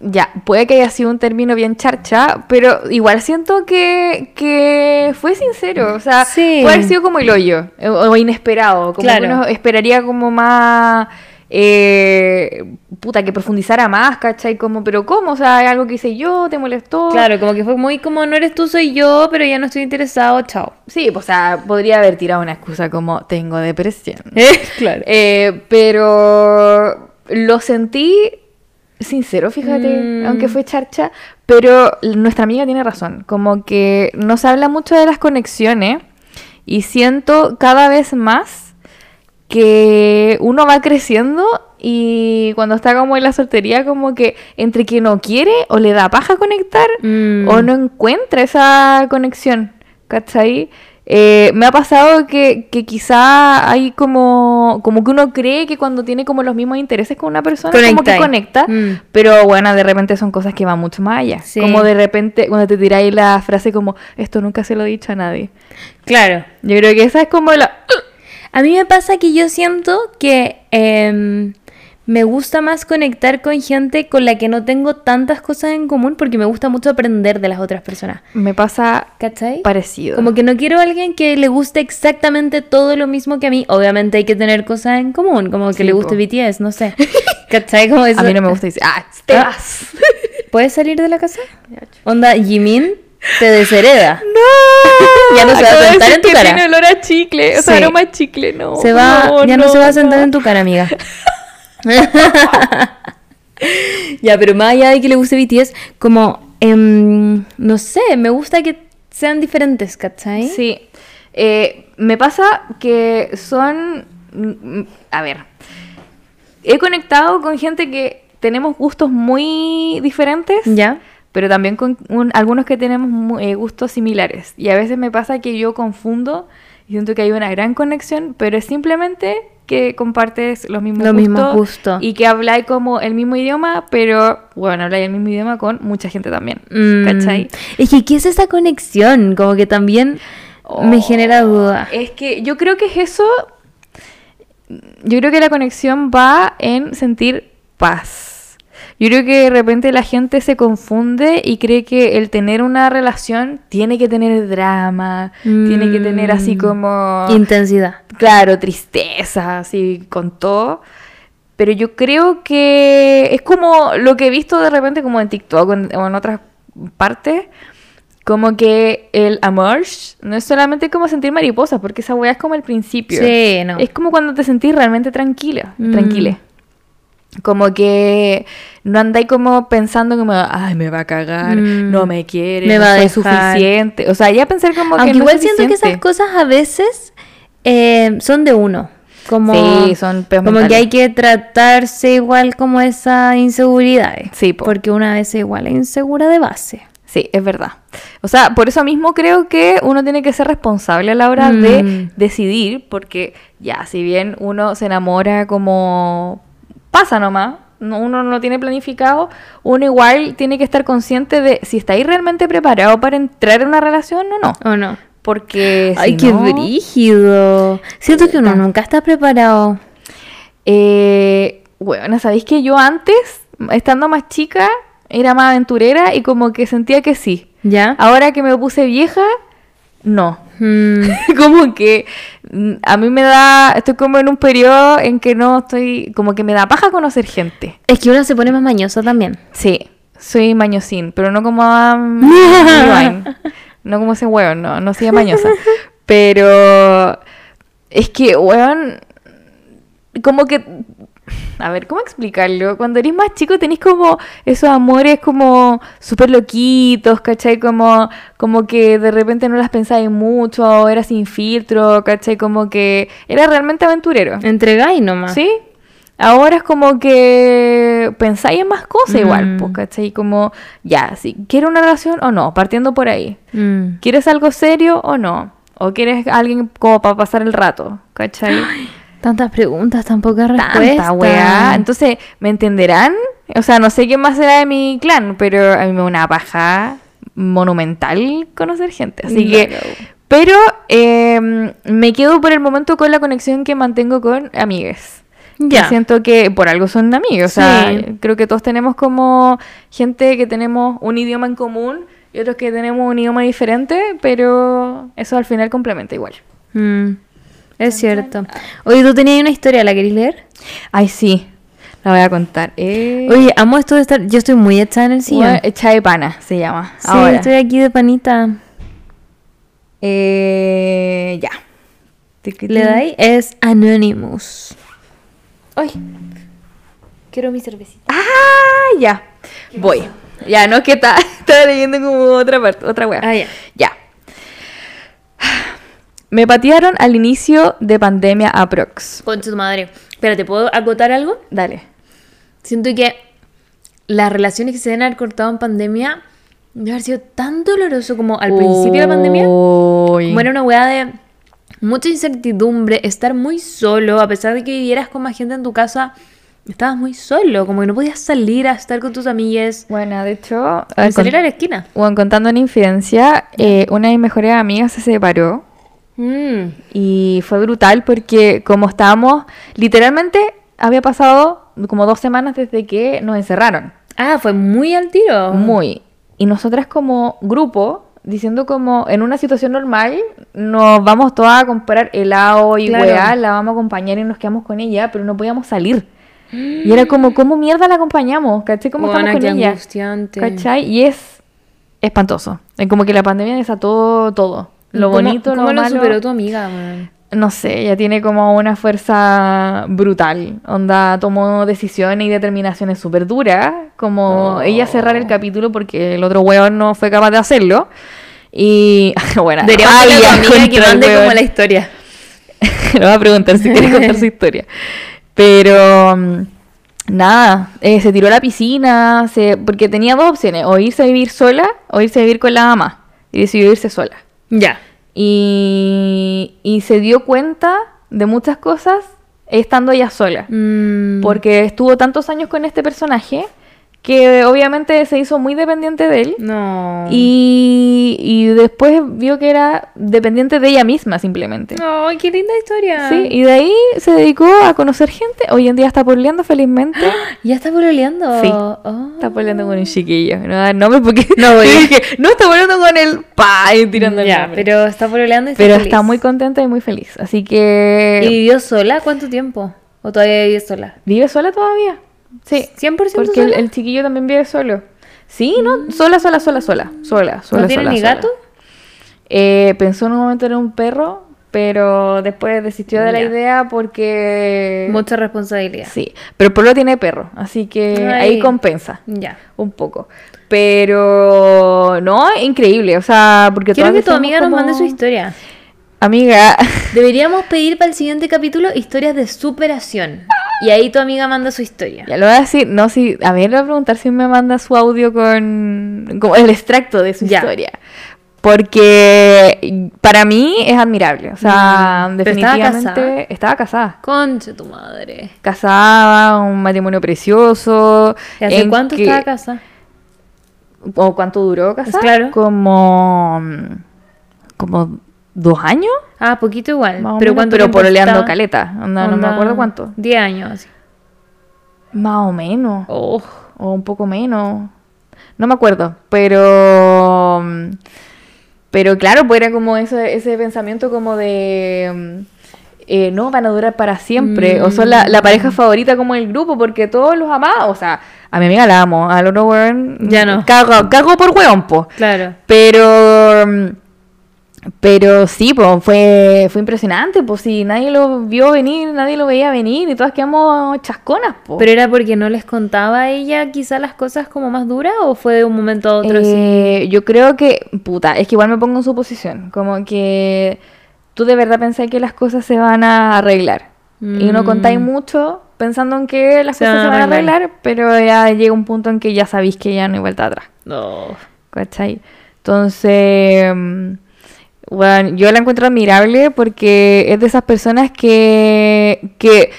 ya, puede que haya sido un término bien charcha, pero igual siento que, que fue sincero. O sea, Sí. puede haber sido como el hoyo, o, o inesperado. Como Claro. que uno esperaría como más. Eh, puta, que profundizara más, ¿cachai? Como, pero ¿cómo? O sea, algo que hice yo, te molestó. Claro, como que fue muy como no eres tú, soy yo, pero ya no estoy interesado, chao. Sí, pues, o sea, podría haber tirado una excusa como tengo depresión. claro. Eh, pero lo sentí sincero, fíjate, Mm. aunque fue charcha, pero nuestra amiga tiene razón, como que nos habla mucho de las conexiones y siento cada vez más que uno va creciendo y cuando está como en la soltería como que entre que no quiere o le da paja conectar Mm. o no encuentra esa conexión, ¿cachai? Eh, me ha pasado que, que quizá hay como, como que uno cree que cuando tiene como los mismos intereses con una persona como que conecta, Mm. pero bueno, de repente son cosas que van mucho más allá. Sí. Como de repente cuando te tiráis la frase como, esto nunca se lo he dicho a nadie. Claro. Yo creo que esa es como la... A mí me pasa que yo siento que em, me gusta más conectar con gente con la que no tengo tantas cosas en común porque me gusta mucho aprender de las otras personas. Me pasa ¿Cachai? parecido. Como que no quiero a alguien que le guste exactamente todo lo mismo que a mí. Obviamente hay que tener cosas en común, como que Sí, le po. guste BTS, no sé. ¿Cachai? Como eso. A mí no me gusta decir, ah, te Ah. vas. ¿Puedes salir de la casa? Onda, Jimin te deshereda. No, Ya no se va a sentar en tu que cara. Tiene olor a chicle, o sea, aroma a chicle, no. Se va, no, ya no, no, se va a sentar no. en tu cara, amiga. ya, pero más allá de que le guste BTS, como, em, no sé, me gusta que sean diferentes, ¿cachai? Sí. Eh, me pasa que son. mm, A ver. He conectado con gente que tenemos gustos muy diferentes, ¿Ya? Pero también con un- algunos que tenemos eh, gustos similares. Y a veces me pasa que yo confundo y siento que hay una gran conexión, pero es simplemente que compartes los mismos Los gustos mismos gustos. y que habláis como el mismo idioma, pero bueno, habláis el mismo idioma con mucha gente también. Mm, ¿Cachai? Es que, ¿qué es esa conexión? Como que también me Oh, genera duda. Es que yo creo que es eso. Yo creo que la conexión va en sentir paz. Yo creo que de repente la gente se confunde y cree que el tener una relación tiene que tener drama, tiene que tener así Mm. como, Intensidad. claro, tristeza, así con todo. Pero yo creo que es como lo que he visto de repente como en TikTok o en, o en otras partes, como que el amor no es solamente como sentir mariposas, porque esa weá es como el principio. Sí, no. Es como cuando te sentís realmente tranquila, Mm. tranquile. Como que no andáis como pensando como, ay, me va a cagar, Mm. no me quiere, Me va soy suficiente. O sea, ya pensar como Aunque que no igual es siento que esas cosas a veces eh, son de uno. Como, Sí, son como que hay que tratarse igual como esa inseguridad. Sí, po. Porque una vez igual es insegura de base. Sí, es verdad. O sea, por eso mismo creo que uno tiene que ser responsable a la hora de Mm. decidir, porque ya, si bien uno se enamora como pasa nomás, no, uno no lo tiene planificado, uno igual tiene que estar consciente de si estáis realmente preparado para entrar en una relación o no. ¿O no? Porque si Ay, qué no, brígido. Siento que uno nunca está preparado. Eh, bueno, ¿sabéis que yo antes, estando más chica, era más aventurera y como que sentía que sí? ¿Ya? Ahora que me puse vieja, no. Mm, como que mm, a mí me da, estoy como en un periodo en que no estoy, como que me da paja conocer gente. es que uno se pone más mañoso también. Sí, soy mañosín, pero no como a Rewind. no como ese hueón, no, no soy mañosa. Pero es que, weón, como que, a ver, ¿cómo explicarlo? Cuando eres más chico tenés como esos amores como súper loquitos, ¿cachai? Como, como que de repente no las pensáis mucho, o era sin filtro, ¿cachai? Como que era realmente aventurero. Entregáis nomás. ¿Sí? Ahora es como que pensáis en más cosas igual, Mm. pues, ¿cachai? Como, ya, si ¿quieres una relación o no? Partiendo por ahí. Mm. ¿Quieres algo serio o no? ¿O quieres alguien como para pasar el rato? ¿Cachai? Tantas preguntas, tan pocas respuestas. Tanta weá. Entonces, ¿me entenderán? O sea, no sé qué más será de mi clan, pero a mí me da una paja monumental conocer gente. Así que, pero eh, me quedo por el momento con la conexión que mantengo con amigues. Ya. Siento que por algo son amigos. O sea, creo que todos tenemos como gente que tenemos un idioma en común y otros que tenemos un idioma diferente, pero eso al final complementa igual. Mm, Es cierto. Oye, ¿tú tenías una historia? ¿La querés leer? Ay, sí. La voy a contar. Eh, Oye, amo esto de estar... Yo estoy muy echada en el sillón. Bueno, Hecha de pana se llama. Sí, Ahora. estoy aquí de panita. Eh, ya. ¿Le dais? Es Anonymous. Ay. Quiero mi cervecita. Ah, ya. Voy. Ya, no es que estaba leyendo como otra parte, otra wea. Ah, ya. Ya. Me patearon al inicio de pandemia aprox. Concha tu madre. Espérate, ¿puedo acotar algo? Dale. Siento que las relaciones que se deben haber cortado en pandemia debe haber sido tan doloroso como al principio de la pandemia. Como era una weá de mucha incertidumbre, estar muy solo, a pesar de que vivieras con más gente en tu casa, estabas muy solo, como que no podías salir a estar con tus amigues, Bueno, de hecho, ni eh, salir con- a la esquina. bueno, contando una infidencia, eh, una de mis mejores amigas se separó Mm. Y fue brutal porque como estábamos, literalmente había pasado como dos semanas desde que nos encerraron. Ah, fue muy al tiro. Muy. Y nosotras como grupo, diciendo como en una situación normal, nos vamos todas a comprar helado y Claro. weá, la vamos a acompañar y nos quedamos con ella, pero no podíamos salir. Y era como, ¿cómo mierda la acompañamos? ¿Cachai? ¿Cómo estamos con qué ella? angustiante. ¿Cachai? Y es espantoso. Es como que la pandemia desató todo. Lo ¿Cómo- bonito, ¿Cómo lo lo malo. superó tu amiga, man? No sé, ella tiene como una fuerza brutal. Onda, tomó decisiones y determinaciones súper duras. Como Oh. ella cerrar el capítulo porque el otro weón no fue capaz de hacerlo. Y bueno, Deberíamos amiga que mande como la historia. Le voy a preguntar si quiere contar su historia. Pero mm, nada, eh, se tiró a la piscina, se, porque tenía dos opciones, o irse a vivir sola o irse a vivir con la mamá. Y decidió irse sola. Ya. Y, y se dio cuenta de muchas cosas estando ella sola. Mm, Porque estuvo tantos años con este personaje que obviamente se hizo muy dependiente de él. No. Y, y después vio que era dependiente de ella misma simplemente. Ay, qué linda historia. Sí, y de ahí se dedicó a conocer gente. Hoy en día está pololeando felizmente. ¿Ya está pololeando? Sí. Oh. Está pololeando con un chiquillo. No da nombre porque No voy dije, no está pololeando con el pa y tirando el Ya, nombre. pero está pololeando y está Pero feliz. está muy contenta y muy feliz. Así que ¿Y vivió sola cuánto tiempo? ¿O todavía vive sola? vive sola todavía. Sí. 100% Porque el, sola? el chiquillo también vive solo. Sí, ¿no? Sola, sola, sola, sola. Sola, sola. ¿No tiene sola, ni sola. gato? Eh, pensó en un momento en un perro, pero después desistió de la idea porque... Mucha responsabilidad. Sí, pero Polo tiene perro, así que Ay. ahí compensa Ya. un poco. Pero no, increíble, o sea, porque Quiero que tu amiga nos mande su historia. Amiga, Deberíamos pedir para el siguiente capítulo historias de superación. Y ahí tu amiga manda su historia. ya lo voy a decir, no, si, a ver, le voy a preguntar si me manda su audio con, como el extracto de su Ya. historia. Porque para mí es admirable, o sea, Mm, estaba definitivamente casada. estaba casada. Conche tu madre. Casada, un matrimonio precioso. ¿Y hace cuánto que- estaba casada? ¿O cuánto duró casada? Claro. Como. Como dos años. Ah, poquito igual. Más pero cuánto pero estaba? caleta. onda, no me acuerdo cuánto. 10 años. así. Más o menos. Oh. O un poco menos. No me acuerdo. Pero. mm, Pero claro, pues era como ese, ese pensamiento como de. mm, eh, no, van a durar para siempre. O son la, la pareja favorita como el grupo, porque todos los amamos. O sea, a mi amiga la amo. Al otro weón. Ya no. Cago, cago por weón, po. Claro. Pero. Pero sí, pues fue, fue impresionante, pues sí, nadie lo vio venir, nadie lo veía venir y todas quedamos chasconas, pues. ¿Pero era porque no les contaba a ella quizá las cosas como más duras o fue de un momento a otro? Eh, Yo creo que, puta, es que igual me pongo en su posición, como que tú de verdad pensás que las cosas se van a arreglar y no contáis Mm. mucho pensando en que las Se cosas van se van a arreglar. arreglar, pero ya llega un punto en que ya sabéis que ya no hay vuelta atrás. No. ¿Cachai? Entonces, mm, bueno, yo la encuentro admirable porque es de esas personas que, que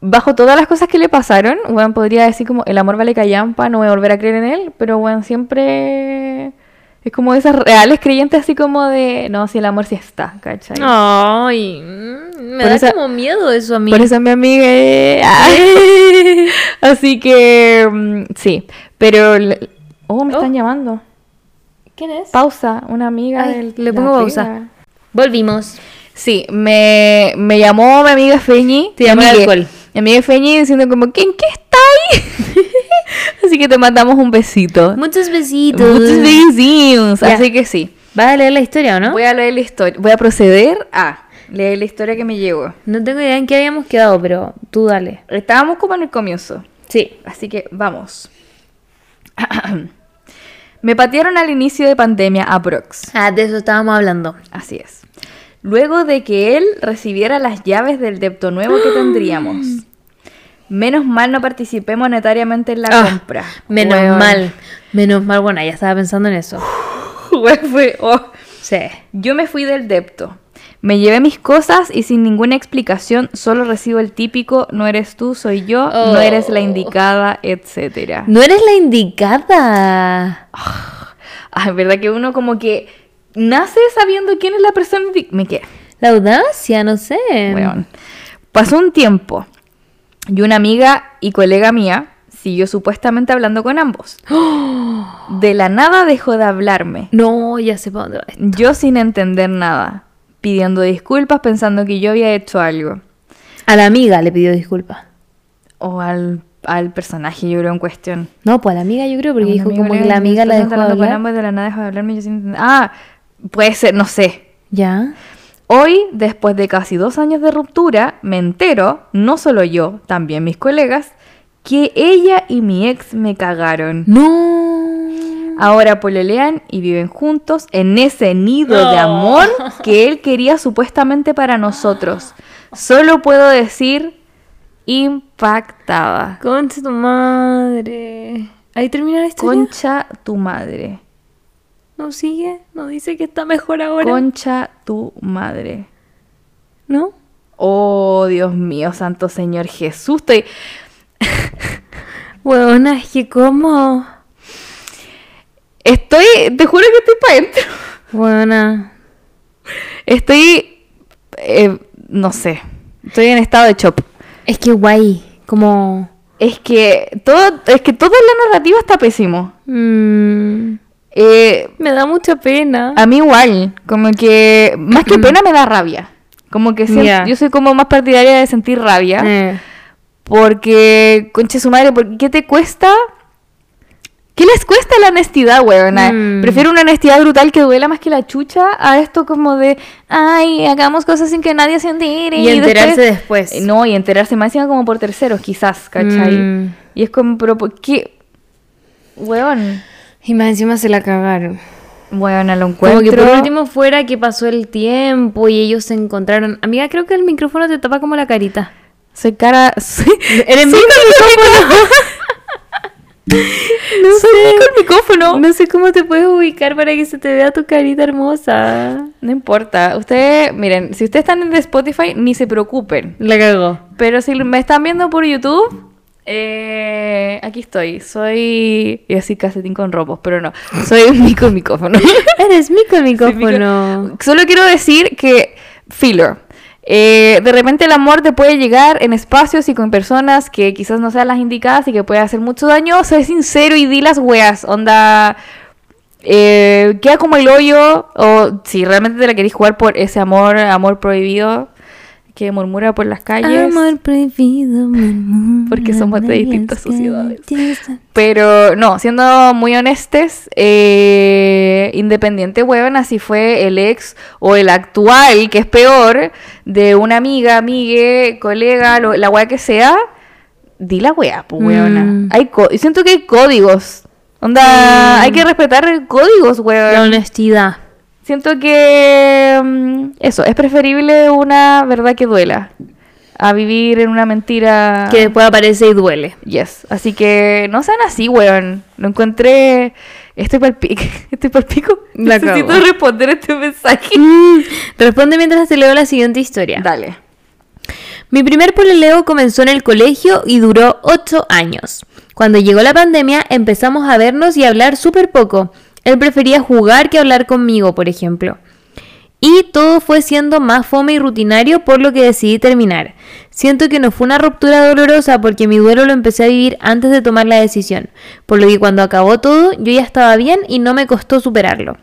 bajo todas las cosas que le pasaron, bueno, podría decir como el amor vale callampa, no voy a volver a creer en él, pero bueno, siempre es como de esas reales creyentes así como de, no, si el amor sí está, ¿cachai? Ay, mm, me Por da como miedo eso a mí. Por eso mi amiga... eh, ah. Así que, mm, sí, pero... Oh, me Oh. están llamando. ¿Quién es? Pausa, una amiga Ay, del... le pongo pausa. Volvimos. Sí, me, me llamó mi amiga Feñi. Te llamó mi el amiga- alcohol. Mi amiga Feñi diciendo como, ¿quién qué está ahí? Así que te mandamos un besito. Muchos besitos. Muchos besitos. Ya. Así que sí. ¿Vas a leer la historia o no? Voy a leer la historia. Voy a proceder a leer la historia que me llegó. No tengo idea en qué habíamos quedado, pero tú dale. Estábamos como en el comienzo. Sí. Así que vamos. me patearon al inicio de pandemia a Brox. Ah, de eso estábamos hablando. Así es. Luego de que él recibiera las llaves del depto nuevo que tendríamos. Menos mal no participé monetariamente en la Ah, compra. Menos mal. Menos mal. Bueno, ya estaba pensando en eso. Fue- oh. Sí. Yo me fui del depto. Me llevé mis cosas y sin ninguna explicación solo recibo el típico no eres tú, soy yo, no Oh. eres la indicada, etcétera. No eres la indicada. Ah, es verdad que uno como que nace sabiendo quién es la persona. Me quedé. La audacia, no sé. Weón. Pasó un tiempo y una amiga y colega mía siguió supuestamente hablando con ambos. De la nada dejó de hablarme. No, ya sé para dónde va esto. Yo sin entender nada, pidiendo disculpas pensando que yo había hecho algo. A la amiga le pidió disculpas. O al, al personaje, yo creo, en cuestión. No, pues a la amiga yo creo, porque dijo como que la amiga la dejó de hablando hablar. de la nada dejó de hablarme. Yo sin entender- Ah, puede ser, no sé. Ya. Hoy, después de casi dos años de ruptura, me entero, no solo yo, también mis colegas, que ella y mi ex me cagaron. No. Ahora pololean y viven juntos en ese nido de amor que él quería supuestamente para nosotros. Solo puedo decir, impactada. Concha tu madre. Ahí termina la historia. Concha tu madre. No sigue, no dice que está mejor ahora. Concha tu madre. ¿No? Oh, Dios mío, santo Señor Jesús. Estoy... Huevona, es que cómo. Estoy, te juro que estoy para adentro. Huevona. Estoy, eh, no sé, estoy en estado de chop. Es que guay. Como. Es que todo, es que toda la narrativa está pésimo. mm, Eh, me da mucha pena. a mí igual, como que más que pena me da rabia. Como que siento- yo soy como más partidaria de sentir rabia. Eh, Porque, conche su madre, ¿por ¿qué te cuesta? ¿Qué les cuesta la honestidad, weona? Mm. Prefiero una honestidad brutal que duela más que la chucha a esto como de, ay, hagamos cosas sin que nadie se entere. Y enterarse después. Eh, No, y enterarse más encima como por terceros, quizás, ¿cachai? Mm. Y es como, pero ¿por qué? Weón. Y más encima se la cagaron. Weona, lo Como encuentro. que por último fuera que pasó el tiempo y ellos se encontraron. Amiga, creo que el micrófono te tapa como la carita. Soy cara... Soy... Eres mi micrófono. No soy con micrófono. No sé cómo te puedes ubicar para que se te vea tu carita hermosa. No importa. Ustedes, miren, si ustedes están en Spotify, ni se preocupen. La cagó. Pero si me están viendo por YouTube, eh, aquí estoy. Soy. Y así casetín con robos, pero no. Soy un mico micrófono. Eres mi con Soy micrófono. mico- Solo quiero decir que, filler. Eh, de repente el amor te puede llegar en espacios y con personas que quizás no sean las indicadas y que puede hacer mucho daño. Sé sincero y di las weas. Onda. eh, queda como el hoyo. O si realmente te la querés jugar por ese amor, amor prohibido que murmura por las calles. Amor prohibido, murmura Porque somos de distintas sociedades. Pero no, siendo muy honestes, eh, independiente, weón, así fue el ex o el actual, que es peor, de una amiga, amigue, colega, lo- la weá que sea, di la weá, pues weona. Mm. Hay co- y siento que hay códigos. Onda, hay que respetar códigos, La weón. honestidad. Siento que mm, eso, es preferible una verdad que duela a vivir en una mentira. Que después aparece y duele. Yes. Así que no sean así, weón. Lo encontré. Estoy pal pico. Estoy pico. La Necesito responder este mensaje. Mm, Responde mientras te leo la siguiente historia. Dale. Mi primer pololeo comenzó en el colegio y duró 8 años. Cuando llegó la pandemia empezamos a vernos y a hablar súper poco. Él prefería jugar que hablar conmigo, por ejemplo. Y todo fue siendo más fome y rutinario por lo que decidí terminar. Siento que no fue una ruptura dolorosa porque mi duelo lo empecé a vivir antes de tomar la decisión. Por lo que cuando acabó todo yo ya estaba bien y no me costó superarlo.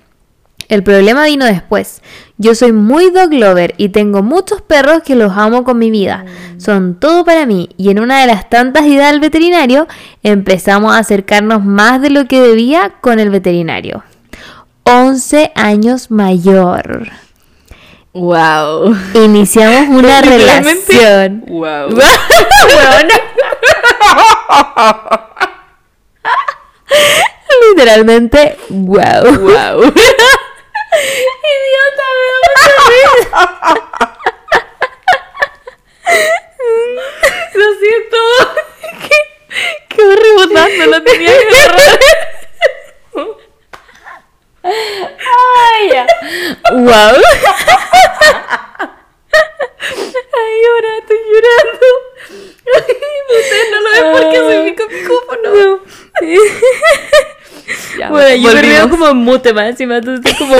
El problema vino después. Yo soy muy dog lover y tengo muchos perros que los amo con mi vida. Son todo para mí y en una de las tantas idas al veterinario empezamos a acercarnos más de lo que debía con el veterinario. 11 años mayor. Wow. Iniciamos una relación. Wow. Literalmente, wow. Wow. Idiota, me da mucha. Lo siento. ¿Qué? Quedó rebotando. Lo tenía que agarrar. Ay, ya. Wow. Ay, ahora estoy llorando. Ustedes no lo ven porque soy mi micrófono. Ya, Bueno, yo me volvimos. como mute más encima, entonces como...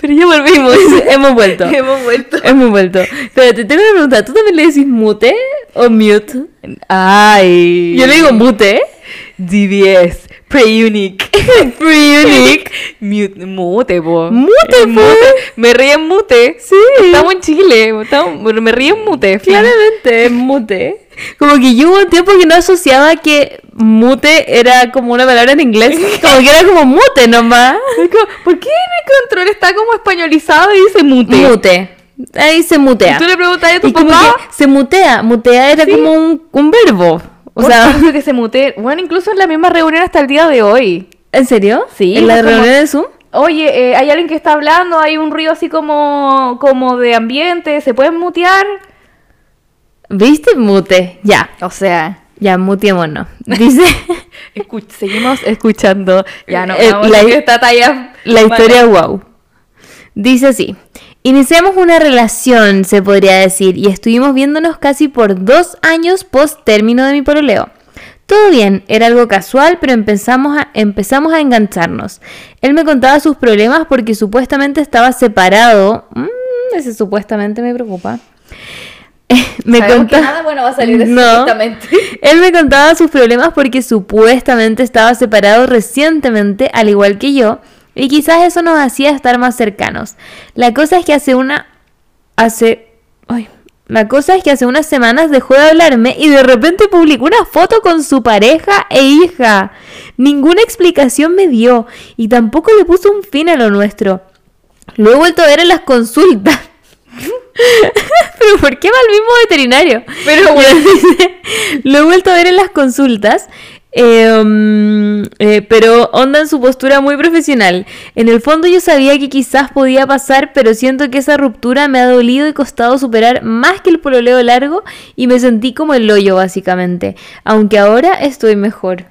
Pero ya volvimos. Hemos vuelto. Hemos vuelto. Hemos vuelto. Pero te tengo una pregunta, ¿tú también le decís mute o mute? Ay. Yo le digo mute. DBS. Pre-unique. Pre-unique. Mute, mute, po. Mute, Eh, po. Me ríe en mute. Sí. Estamos en Chile. Estamos, me ríe en mute. Claramente, es mute. Como que yo hubo un tiempo que no asociaba que mute era como una palabra en inglés. Como que era como mute nomás. ¿Por qué en el control está como españolizado y dice mute? Mute. Ahí se mutea. Y tú le preguntas a tu papá. se mutea. Mutea era Sí. como un, un verbo. O Por sea, que se mute. Bueno, incluso en la misma reunión hasta el día de hoy. ¿en serio? Sí, ¿En la como- reunión de Zoom? oye, eh, hay alguien que está hablando, hay un ruido así como, como de ambiente, ¿se pueden mutear? ¿Viste? Mute. Ya, O sea, ya, muteémonos. Dice seguimos escuchando. Ya no, Eh, vamos la- a esta talla. la historia wow. Dice así. Iniciamos una relación, se podría decir, y estuvimos viéndonos casi por dos años post término de mi pololeo. Todo bien, era algo casual, pero empezamos a, empezamos a engancharnos. Él me contaba sus problemas porque supuestamente estaba separado. Mm, ese supuestamente me preocupa. me nada bueno va a salir de No. supuestamente. Él me contaba sus problemas porque supuestamente estaba separado recientemente, al igual que yo, y quizás eso nos hacía estar más cercanos. La cosa es que hace una... hace... ay, la cosa es que hace unas semanas dejó de hablarme y de repente publicó una foto con su pareja e hija. Ninguna explicación me dio y tampoco le puso un fin a lo nuestro. Lo he vuelto a ver en las consultas. Pero ¿por qué va al mismo veterinario? Pero bueno. Lo he vuelto a ver en las consultas. Eh, mm, eh, pero onda en su postura muy profesional. En el fondo yo sabía que quizás podía pasar, pero siento que esa ruptura me ha dolido y costado superar más que el pololeo largo y me sentí como el hoyo básicamente. Aunque ahora estoy mejor.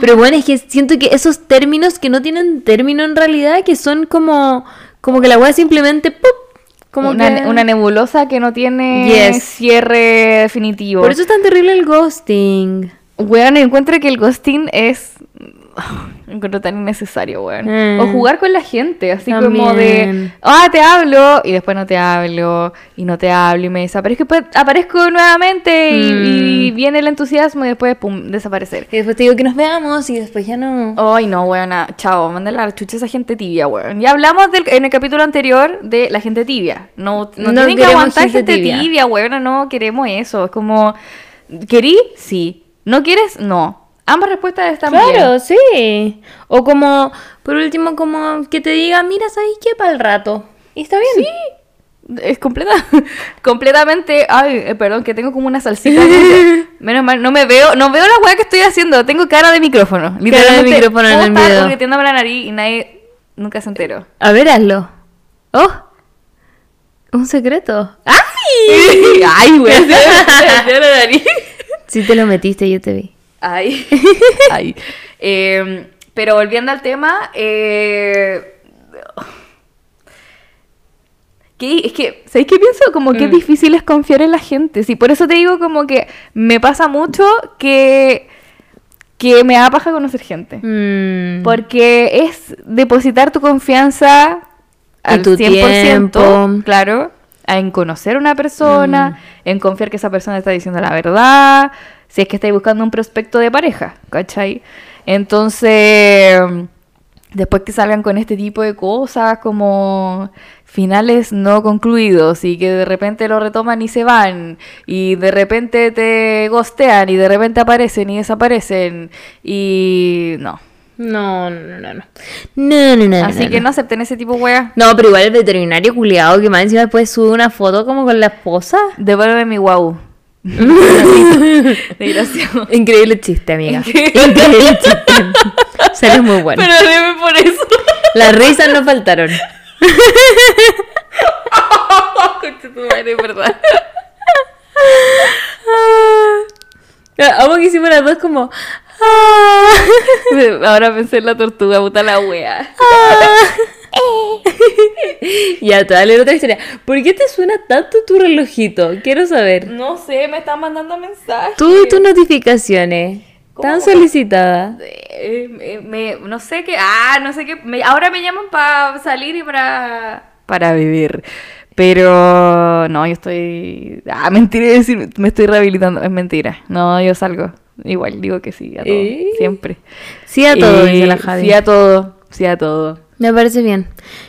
Pero bueno, es que siento que esos términos que no tienen término en realidad, que son como, como que la weá simplemente ¡pup! como una, que- una nebulosa que no tiene Yes. cierre definitivo. Por eso es tan terrible el ghosting. Weón, encuentro que el ghosting es. Encuentro tan innecesario, weón. Mm. O jugar con la gente, así como de. Ah, te hablo. Y después no te hablo. Y no te hablo. Y me desaparezco. y después aparezco nuevamente. Y, Mm. y viene el entusiasmo. Y después, pum, desaparecer. Y después te digo que nos veamos y después ya no. Ay, no, weona. Chao, mándale la chucha a esa gente tibia, weón. Ya hablamos del, en el capítulo anterior de la gente tibia. No, no, No tienen que aguantar gente gente, tibia. tibia. weona. No queremos eso. Es como. ¿Querí? Sí. ¿No quieres? No. Ambas respuestas están Claro, bien. sí. O como, por último, como que te diga, mira, ¿sabes qué? Para el rato. Y está bien. Es completa, completamente. Ay, eh, perdón, que tengo como una salsita. Menos mal, no me veo, no veo la weá que estoy haciendo. Tengo cara de micrófono. Literalmente, micrófono en el video. correteándome la nariz y nadie nunca se enteró. A ver, hazlo. ¡Oh! Un secreto. ¡Ay! Ay, güey. se la nariz. Si te lo metiste, yo te vi. Ay. Ay. Eh, pero volviendo al tema, eh, es que, ¿sabéis qué pienso? Como que es Mm. difícil es confiar en la gente. Sí, por eso te digo como que me pasa mucho que, que me da paja conocer gente. Mm. Porque es depositar tu confianza al tu 100%, tiempo. claro, en conocer a una persona, Mm. en confiar que esa persona está diciendo la verdad, si es que estáis buscando un prospecto de pareja, ¿cachai? Entonces, después que salgan con este tipo de cosas como finales no concluidos y que de repente lo retoman y se van y de repente te gostean y de repente aparecen y desaparecen y no. No, no, no, no. No, no, no. Así que no acepten ese tipo de weas. No, pero igual el veterinario culiado que más encima después sube una foto como con la esposa. Devuélveme mi guau. Desgraciado. Increíble chiste, amiga. Increíble chiste. Salió muy bueno. Pero debe por eso. Las risas no faltaron. Tu madre, verdad. Amo que hicimos las dos como. Ah. Ahora pensé en la tortuga, puta la wea. Ya, te voy a leer otra historia. ¿Por qué te suena tanto tu relojito? Quiero saber. No sé, me están mandando mensajes. Tú y tus notificaciones. Tan solicitada. Eh, me, me- no sé qué. Ah, no sé qué. me- ahora me llaman para salir y para. Para vivir. Pero no, yo estoy. Ah, mentira decir, me estoy rehabilitando. Es mentira. No, yo salgo. Igual digo que sí, a todo. ¿Eh? Siempre. Sí a todo, Eh, dice la Javi. Sí a todo. Sí a todo. Me parece bien.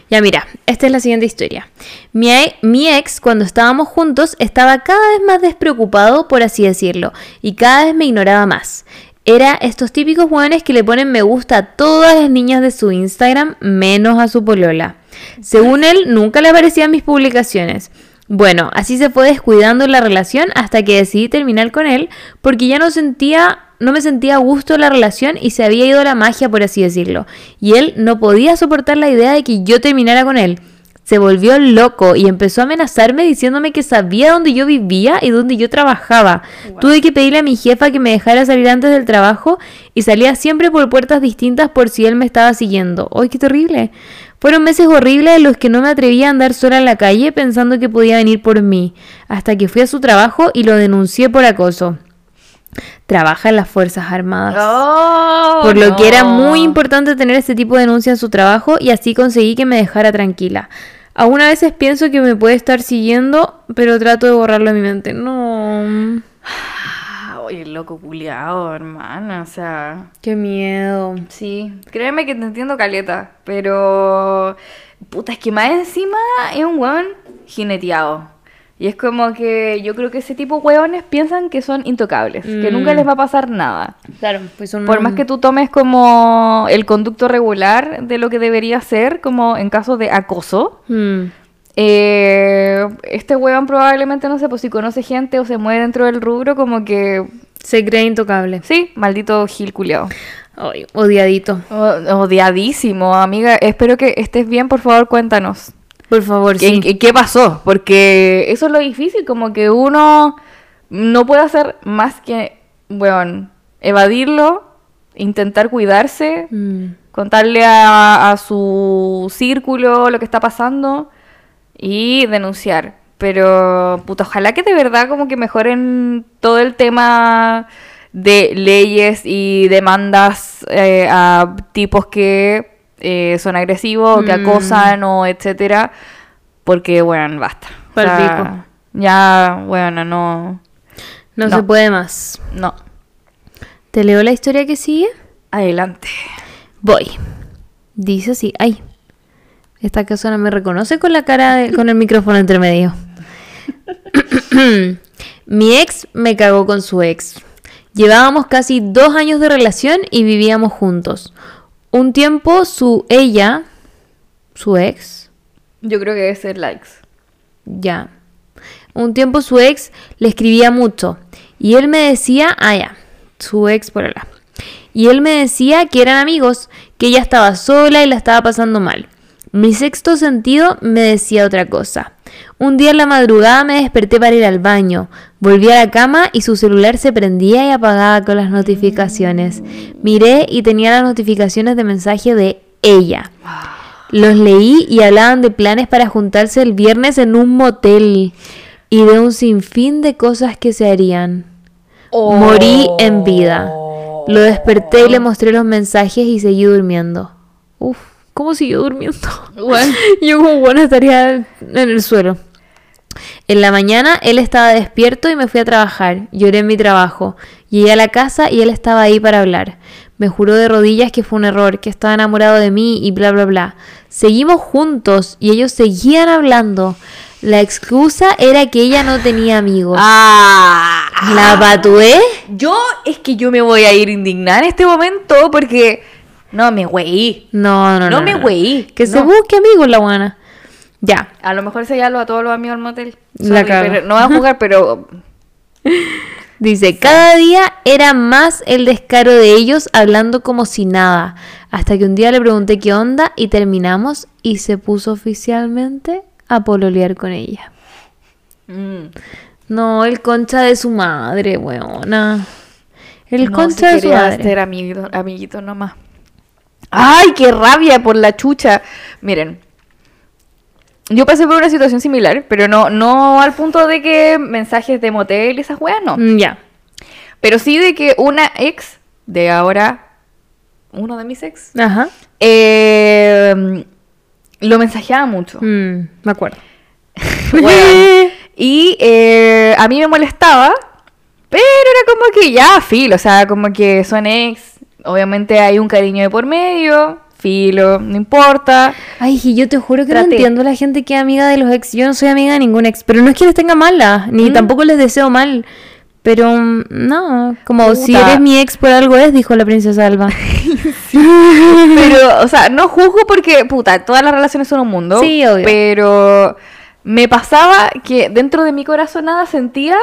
Ya mira, esta es la siguiente historia. Mi, e- mi ex, cuando estábamos juntos, estaba cada vez más despreocupado, por así decirlo, y cada vez me ignoraba más. Era estos típicos hueones que le ponen me gusta a todas las niñas de su Instagram, menos a su polola. Según él, nunca le aparecían mis publicaciones. Bueno, así se fue descuidando la relación hasta que decidí terminar con él porque ya no sentía, no me sentía a gusto la relación y se había ido la magia, por así decirlo. Y él no podía soportar la idea de que yo terminara con él. Se volvió loco y empezó a amenazarme diciéndome que sabía dónde yo vivía y dónde yo trabajaba. Tuve que pedirle a mi jefa que me dejara salir antes del trabajo y salía siempre por puertas distintas por si él me estaba siguiendo. ¡Ay, qué terrible! Fueron meses horribles en los que no me atrevía a andar sola en la calle pensando que podía venir por mí, hasta que fui a su trabajo y lo denuncié por acoso. Trabaja en las Fuerzas Armadas. Oh, Por lo que era muy importante tener este tipo de denuncia en su trabajo y así conseguí que me dejara tranquila. Aún a veces pienso que me puede estar siguiendo, pero trato de borrarlo de mi mente. No. Oye, loco culiao, hermana, o sea... Qué miedo. Sí, créeme que te entiendo caleta, pero... Puta, es que más encima es un weón jineteado. Y es como que yo creo que ese tipo de weones piensan que son intocables, que Mm. nunca les va a pasar nada. Claro, pues un... Por más que tú tomes como el conducto regular de lo que debería ser, como en caso de acoso, Mm. Eh, este weón probablemente, no sé, pues si conoce gente o se mueve dentro del rubro, como que, Se cree intocable. sí, maldito gil culiao. Ay, odiadito. O- odiadísimo, amiga. Espero que estés bien, por favor, cuéntanos. Por favor, ¿Qué, sí. qué- qué pasó? Porque eso es lo difícil, como que uno no puede hacer más que, bueno, evadirlo, intentar cuidarse, Mm. contarle a, a su círculo lo que está pasando y denunciar. Pero, puta, ojalá que de verdad como que mejoren todo el tema de leyes y demandas eh, a tipos que eh, son agresivos, que Mm. acosan o etcétera. Porque, bueno, basta. O sea, ya, bueno, no. No, No. se puede más. No. ¿Te leo la historia que sigue? Adelante. Voy. Dice así. Ay. Esta persona me reconoce con la cara, de- con el micrófono entre medio. Mi ex me cagó con su ex. Llevábamos casi dos años de relación y vivíamos juntos. Un tiempo su ella, su ex, Yo creo que debe ser likes. ya. Un tiempo su ex le escribía mucho y él me decía, ah ya, su ex por allá. Y él me decía que eran amigos, que ella estaba sola y la estaba pasando mal. Mi sexto sentido me decía otra cosa. Un día en la madrugada me desperté para ir al baño. Volví a la cama y su celular se prendía y apagaba con las notificaciones. Miré y tenía las notificaciones de mensaje de ella. Los leí y hablaban de planes para juntarse el viernes en un motel y de un sinfín de cosas que se harían. Morí en vida. Lo desperté y le mostré los mensajes y seguí durmiendo. Uf, ¿cómo siguió durmiendo? Bueno. Yo como buena estaría en el suelo. En la mañana él estaba despierto y me fui a trabajar. Lloré en mi trabajo. Llegué a la casa y él estaba ahí para hablar. Me juró de rodillas que fue un error, que estaba enamorado de mí y bla bla bla. Seguimos juntos y ellos seguían hablando. La excusa era que ella no tenía amigos. Ah, ¿La patué? Yo es que yo me voy a ir indignada en este momento porque no me güey. No, no, no. No me güey, Que se busque amigos la buena. Ya. A lo mejor se lo a todos los amigos del motel. Sorry, pero no va a jugar, pero Dice, cada día era más el descaro de ellos hablando como si nada. Hasta que un día le pregunté qué onda y terminamos y se puso oficialmente a pololear con ella. mm, No, el concha de su madre, weona. El no, concha si de su madre. ser amiguito, amiguito nomás. Ay, qué rabia por la chucha. Miren, yo pasé por una situación similar, pero no, no al punto de que mensajes de motel y esas weas, no. Mm, Ya. Pero sí de que una ex de ahora, uno de mis ex, Ajá. eh, lo mensajeaba mucho. Mm, me acuerdo. Y eh, a mí me molestaba, pero era como que ya, filo, o sea, como que son ex, obviamente hay un cariño de por medio, filo, no importa. Ay, y yo te juro que no entiendo la gente que es amiga de los ex. Yo no soy amiga de ningún ex, pero no es que les tenga mala, ni Mm. tampoco les deseo mal. Pero mm, no, como si eres mi ex por algo es, dijo la princesa Alba. Pero, o sea, no juzgo porque, puta, todas las relaciones son un mundo. Sí, obvio. Pero me pasaba que dentro de mi corazonada sentía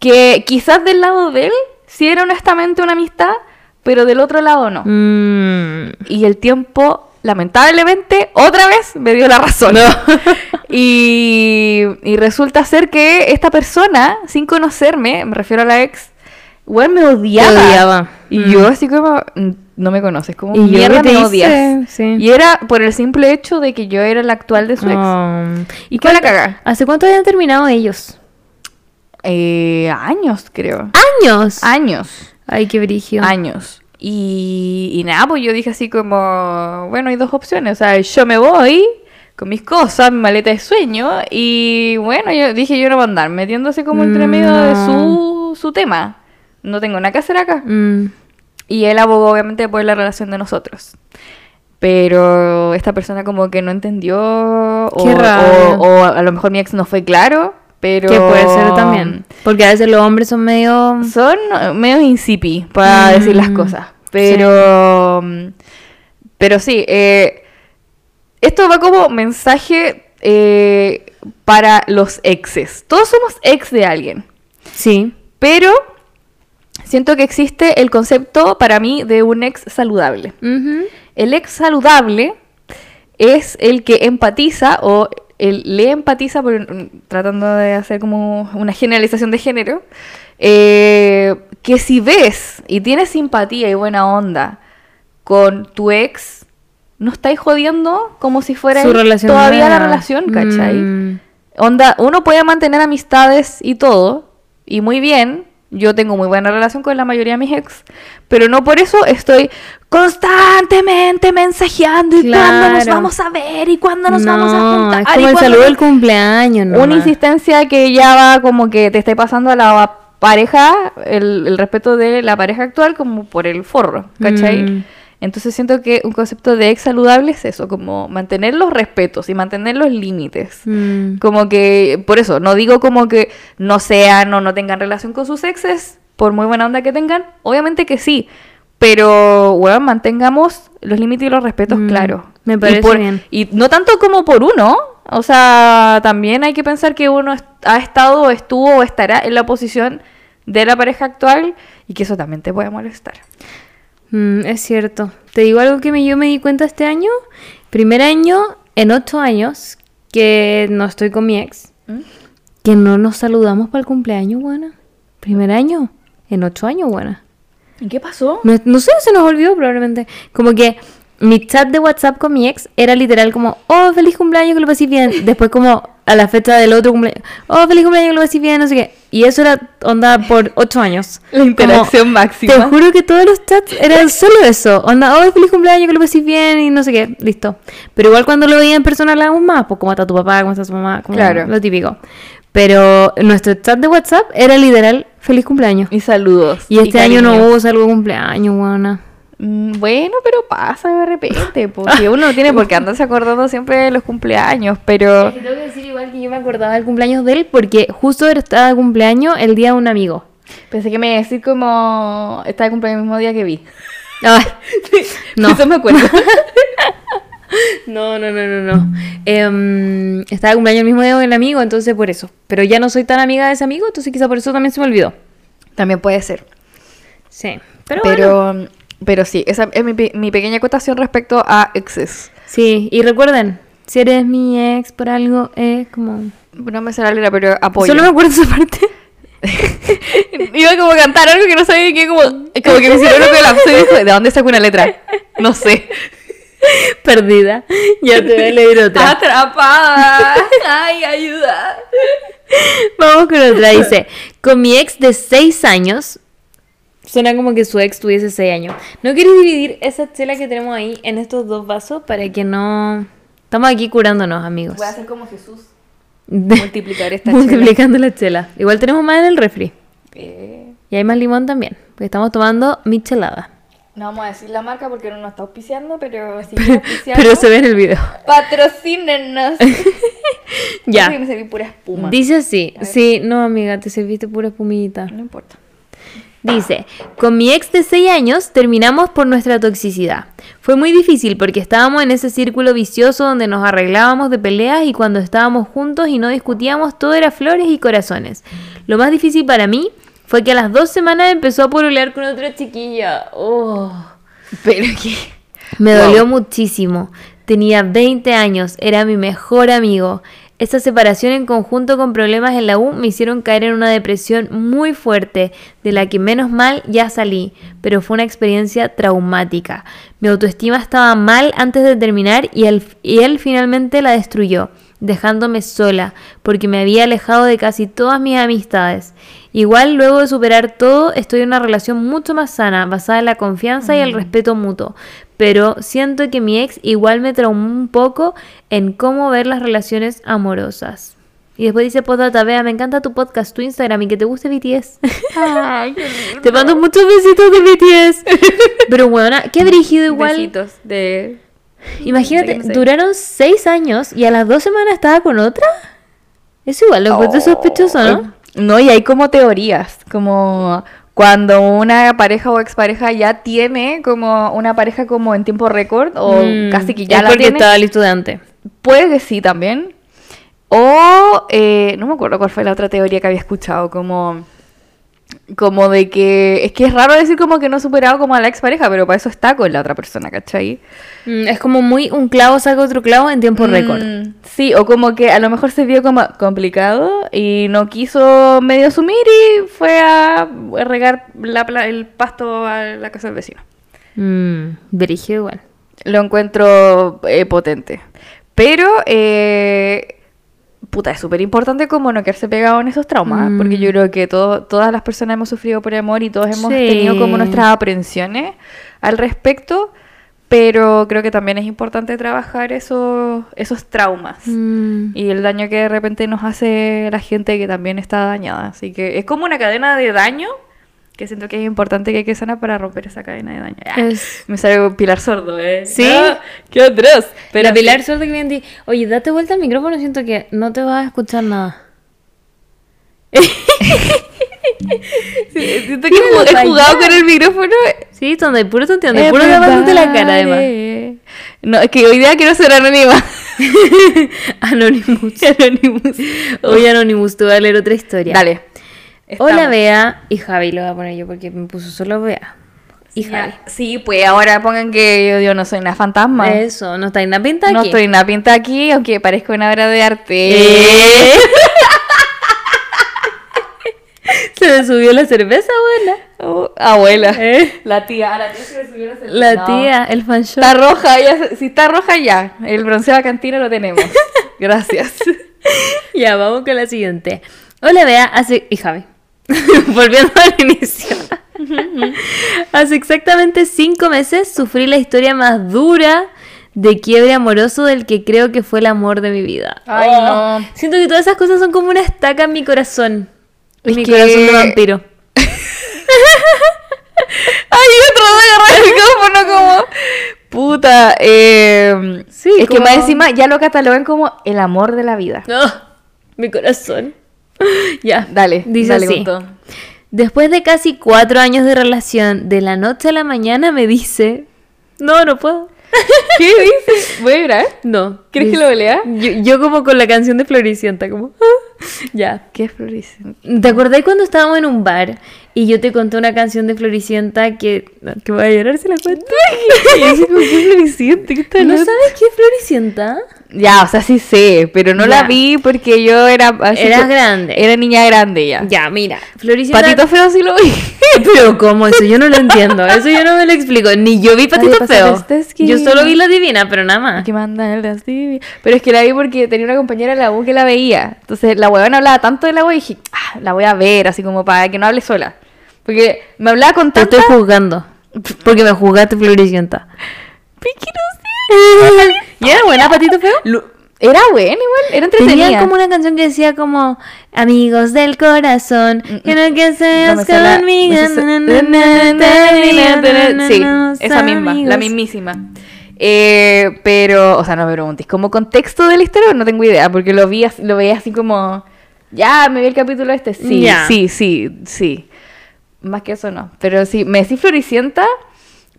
que quizás del lado de él si era honestamente una amistad, pero del otro lado no. Mm. Y el tiempo, lamentablemente, otra vez me dio la razón. y, y resulta ser que esta persona, sin conocerme, me refiero a la ex, weón, me odiaba. Odiaba. Y Mm. yo así como, "Mm, no me conoces, como ¿Y mierda qué me odias. Sí. Y era por el simple hecho de que yo era la actual de su ex. Oh. ¿Y cuál la caga? ¿Hace cuánto habían terminado ellos? Eh, años, creo. ¡Años! Años. Ay, qué brigio. Años. Y, y nada, pues yo dije así como, bueno, hay dos opciones. O sea, yo me voy con mis cosas, mi maleta de sueño. Y bueno, yo dije, yo no voy a andar metiéndose como entre Mm, medio de no. su, su tema. No tengo nada que hacer acá. Mm. Y él abogó obviamente por la relación de nosotros. Pero esta persona como que no entendió. O, Qué rabia. o, o a lo mejor mi ex no fue claro. Pero... Que puede ser también. Porque a veces los hombres son medio... Son medio insipi para Mm, decir las cosas. Pero. mm, Pero sí, eh, esto va como mensaje eh, para los exes. Todos somos ex de alguien. Sí. Pero siento que existe el concepto para mí de un ex saludable. El ex saludable es el que empatiza o el, le empatiza, por- mm, tratando de hacer como una generalización de género, eh, que si ves y tienes simpatía y buena onda con tu ex, no estáis jodiendo como si fuera Su relación todavía la relación, ¿cachai? Mm. Onda, uno puede mantener amistades y todo, y muy bien. Yo tengo muy buena relación con la mayoría de mis ex, pero no por eso estoy constantemente mensajeando y cuándo nos Claro. vamos a ver y cuándo nos vamos a juntar. Es como el saludo del cumpleaños, ¿no? Una insistencia que ya va como que te esté pasando a la pareja, el, el respeto de la pareja actual como por el forro, ¿cachai? Mm. Entonces siento que un concepto de ex saludable es eso, como mantener los respetos y mantener los límites. Mm. Como que, por eso, no digo como que no sean o no tengan relación con sus exes, por muy buena onda que tengan, obviamente que sí, pero, bueno, mantengamos los límites y los respetos Mm, claros. me Y parece por- bien. Y no tanto como por uno, o sea, también hay que pensar que uno ha estado, estuvo o estará en la posición de la pareja actual y que eso también te puede molestar. Mm, es cierto. Te digo algo que me, yo me di cuenta este año. Primer año en ocho años que no estoy con mi ex. ¿Mm? Que no nos saludamos para el cumpleaños, buena. Primer año en ocho años, buena. ¿Y qué pasó? No, no sé, se nos olvidó probablemente. Como que mi chat de WhatsApp con mi ex era literal como, oh, feliz cumpleaños, que lo pases bien. Después como a la fecha del otro cumpleaños, oh, feliz cumpleaños, que lo pases bien, no sé qué. Y eso era onda por ocho años. La interacción Como, máxima. Te juro que todos los chats eran solo eso. Onda, oh, feliz cumpleaños, que lo pases bien y no sé qué. Listo. Pero igual cuando lo veía en persona hablábamos más, pues cómo está tu papá, cómo está tu mamá, como Claro. lo típico. Pero nuestro chat de WhatsApp era literal feliz cumpleaños. Y saludos. Y este año no hubo salvo cumpleaños, buena. Mm, Bueno, pero pasa de repente, porque uno no tiene por qué andarse acordando siempre de los cumpleaños, pero... tengo que decir igual que yo me acordaba del cumpleaños de él porque justo estaba de cumpleaños el día de un amigo. Pensé que me iba a decir como... Está de cumpleaños el mismo día que vi. Ay, no. Eso me acuerdo. No, no, no, no, no. Em, estaba de cumpleaños el mismo día del amigo, entonces por eso. Pero ya no soy tan amiga de ese amigo, entonces quizá por eso también se me olvidó. También puede ser. Sí. Pero, bueno. Pero, sí, esa es mi, mi pequeña acotación respecto a exes. Sí, y recuerden, si eres mi ex por algo, es como... No me sale la letra, pero apoyo. Solo me acuerdo esa parte. Iba como a cantar algo que no sabía qué, como, como que me hicieron lo que la y dijo, ¿de dónde saco una letra? No sé. Perdida. Ya te voy a leer otra. Atrapada. Ay, ayuda. Vamos con otra. Dice, con mi ex de 6 años. Suena como que su ex tuviese 6 años. ¿No quieres dividir esa chela que tenemos ahí en estos dos vasos para que no... Estamos aquí curándonos, amigos. Voy a hacer como Jesús. De- Multiplicar esta Multiplicando la chela. Igual tenemos más en el refri. Eh, Y hay más limón también. Porque estamos tomando michelada. no vamos a decir la marca porque no nos está auspiciando, pero si auspiciando, Pero se ve en el video. patrocínenos. Ya. Que me serví pura espuma. Dice así. Sí, no, amiga, te serviste pura espumita. No importa. Dice, con mi ex de 6 años terminamos por nuestra toxicidad. Fue muy difícil porque estábamos en ese círculo vicioso donde nos arreglábamos de peleas y cuando estábamos juntos y no discutíamos todo era flores y corazones. Lo más difícil para mí fue que a las dos semanas empezó a pololear con otra chiquilla. Oh. Pero que... Me Wow. dolió muchísimo. Tenía 20 años, era mi mejor amigo. Esta separación en conjunto con problemas en la U me hicieron caer en una depresión muy fuerte, de la que menos mal ya salí, pero fue una experiencia traumática. Mi autoestima estaba mal antes de terminar y él, y él finalmente la destruyó, dejándome sola, porque me había alejado de casi todas mis amistades. Igual luego de superar todo, estoy en una relación mucho más sana, basada en la confianza y el respeto mutuo. Pero siento que mi ex igual me traumó un poco en cómo ver las relaciones amorosas. Y después dice, Podata, vea, me encanta tu podcast, tu Instagram y que te guste BTS. Ay, qué lindo. te mando muchos besitos de BTS. Pero bueno, qué brígido igual. Besitos de... Imagínate, de que no sé. duraron seis años y a las dos semanas estaba con otra. Eso igual lo encuentro sospechoso, ¿no? No, y hay como teorías, como cuando una pareja o expareja ya tiene como una pareja como en tiempo récord o Mm, casi que ya es la porque tiene. estaba listo de antes. Puede que sí también. O eh, no me acuerdo cuál fue la otra teoría que había escuchado, como como de que es que es raro decir como que no he superado como a la expareja, pero para eso está con la otra persona, ¿cachai? Mm, es como muy un clavo saca otro clavo en tiempo récord. Mm, Sí, o como que a lo mejor se vio como complicado y no quiso medio asumir y fue a regar la el pasto a la casa del vecino. Mm, brígido igual. Lo encuentro eh, potente. Pero, eh, puta, es súper importante como no quedarse pegado en esos traumas, Mm. porque yo creo que todo, todas las personas hemos sufrido por amor y todos hemos Sí. tenido como nuestras aprensiones al respecto, pero creo que también es importante trabajar esos, esos traumas. Mm, Y el daño que de repente nos hace la gente que también está dañada. Así que es como una cadena de daño que siento que es importante que hay que sanar para romper esa cadena de daño. Ah, Es- Me sale pilar sordo, ¿eh? ¿Sí? Ah, ¡Qué atroz! Pero la Pilar Sordo que viene oye, date vuelta al micrófono, siento que no te vas a escuchar nada. Sí, siento que he jugado- con el micrófono. Sí, donde puro tonteando, hay puro tapándote la cara además. No, es que hoy día quiero ser anónima. Anonymous. Anonymous. Hoy Anonymous, te voy a leer otra historia. Dale. Hola. Bea y Javi, lo voy a poner yo porque me puso solo Bea. Y Sí, Javi. Sí, pues ahora pongan que yo, yo no soy una fantasma. Eso, no está en la pinta No aquí. estoy en la pinta aquí, aunque parezco una obra de arte. Eh. Se me subió la cerveza, abuela. Oh, abuela. Eh. La tía, a la tía se le subió la cerveza. La No. tía, el fan shop. Está roja, ya, si está roja ya. El bronceado cantina lo tenemos. Gracias. Ya, vamos con la siguiente. Hola, Bea, hace... Y Javi. Volviendo al inicio. hace exactamente cinco meses sufrí la historia más dura de quiebre amoroso del que creo que fue el amor de mi vida. Ay, Oh, no. Siento que todas esas cosas son como una estaca en mi corazón. Es mi que- corazón de vampiro. Ay, otro de agarrar el micrófono como... Puta, eh, Sí, es que como- más encima ya lo catalogan como el amor de la vida. No, mi corazón. ya, Dale, dice dale así. con todo. Después de casi cuatro años de relación, de la noche a la mañana me dice, no, no puedo. ¿Qué dices? Voy a llorar. No. ¿Quieres que lo lea? Yo, yo como con la canción de Floricienta, como... "Ah". ya. ¿Qué es Floricienta? ¿Te acordás cuando estábamos en un bar y yo te conté una canción de Floricienta que... que voy a llorar si la cuento? ¿qué es Floricienta? ¿Qué está ¿No sabes qué es Floricienta? Ya, o sea, sí sé, pero no Ya. la vi porque yo era... así Eras grande. Era niña grande ya. Ya, mira. Floricienta... Patito feo sí lo vi. Pero ¿cómo? Eso yo no lo entiendo. Eso yo no me lo explico. Ni yo vi Patito Feo. esquina. Yo solo vi La Divina, pero nada más. que manda el de Pero es que la vi porque tenía una compañera en la U que la veía. Entonces la huevona hablaba tanto de la U y dije, ah, la voy a ver, así como para que no hable sola. Porque me hablaba con Te tanta... estoy juzgando. Porque me juzgaste Floricienta. Pero. ¿Y era buena Patito Feo? Era buena igual, era entretenida. Tenía como una canción que decía como Amigos del corazón, que no que Mm, No seas me sale- conmigo. Sí, esa misma, la mismísima. Eh, pero, o sea, no me preguntes, como contexto de la historia no tengo idea, porque lo vi, así- lo veía así como, ya, me vi el capítulo este, sí, sí, sí, sí. Más que eso no, pero sí, me decís Floricienta,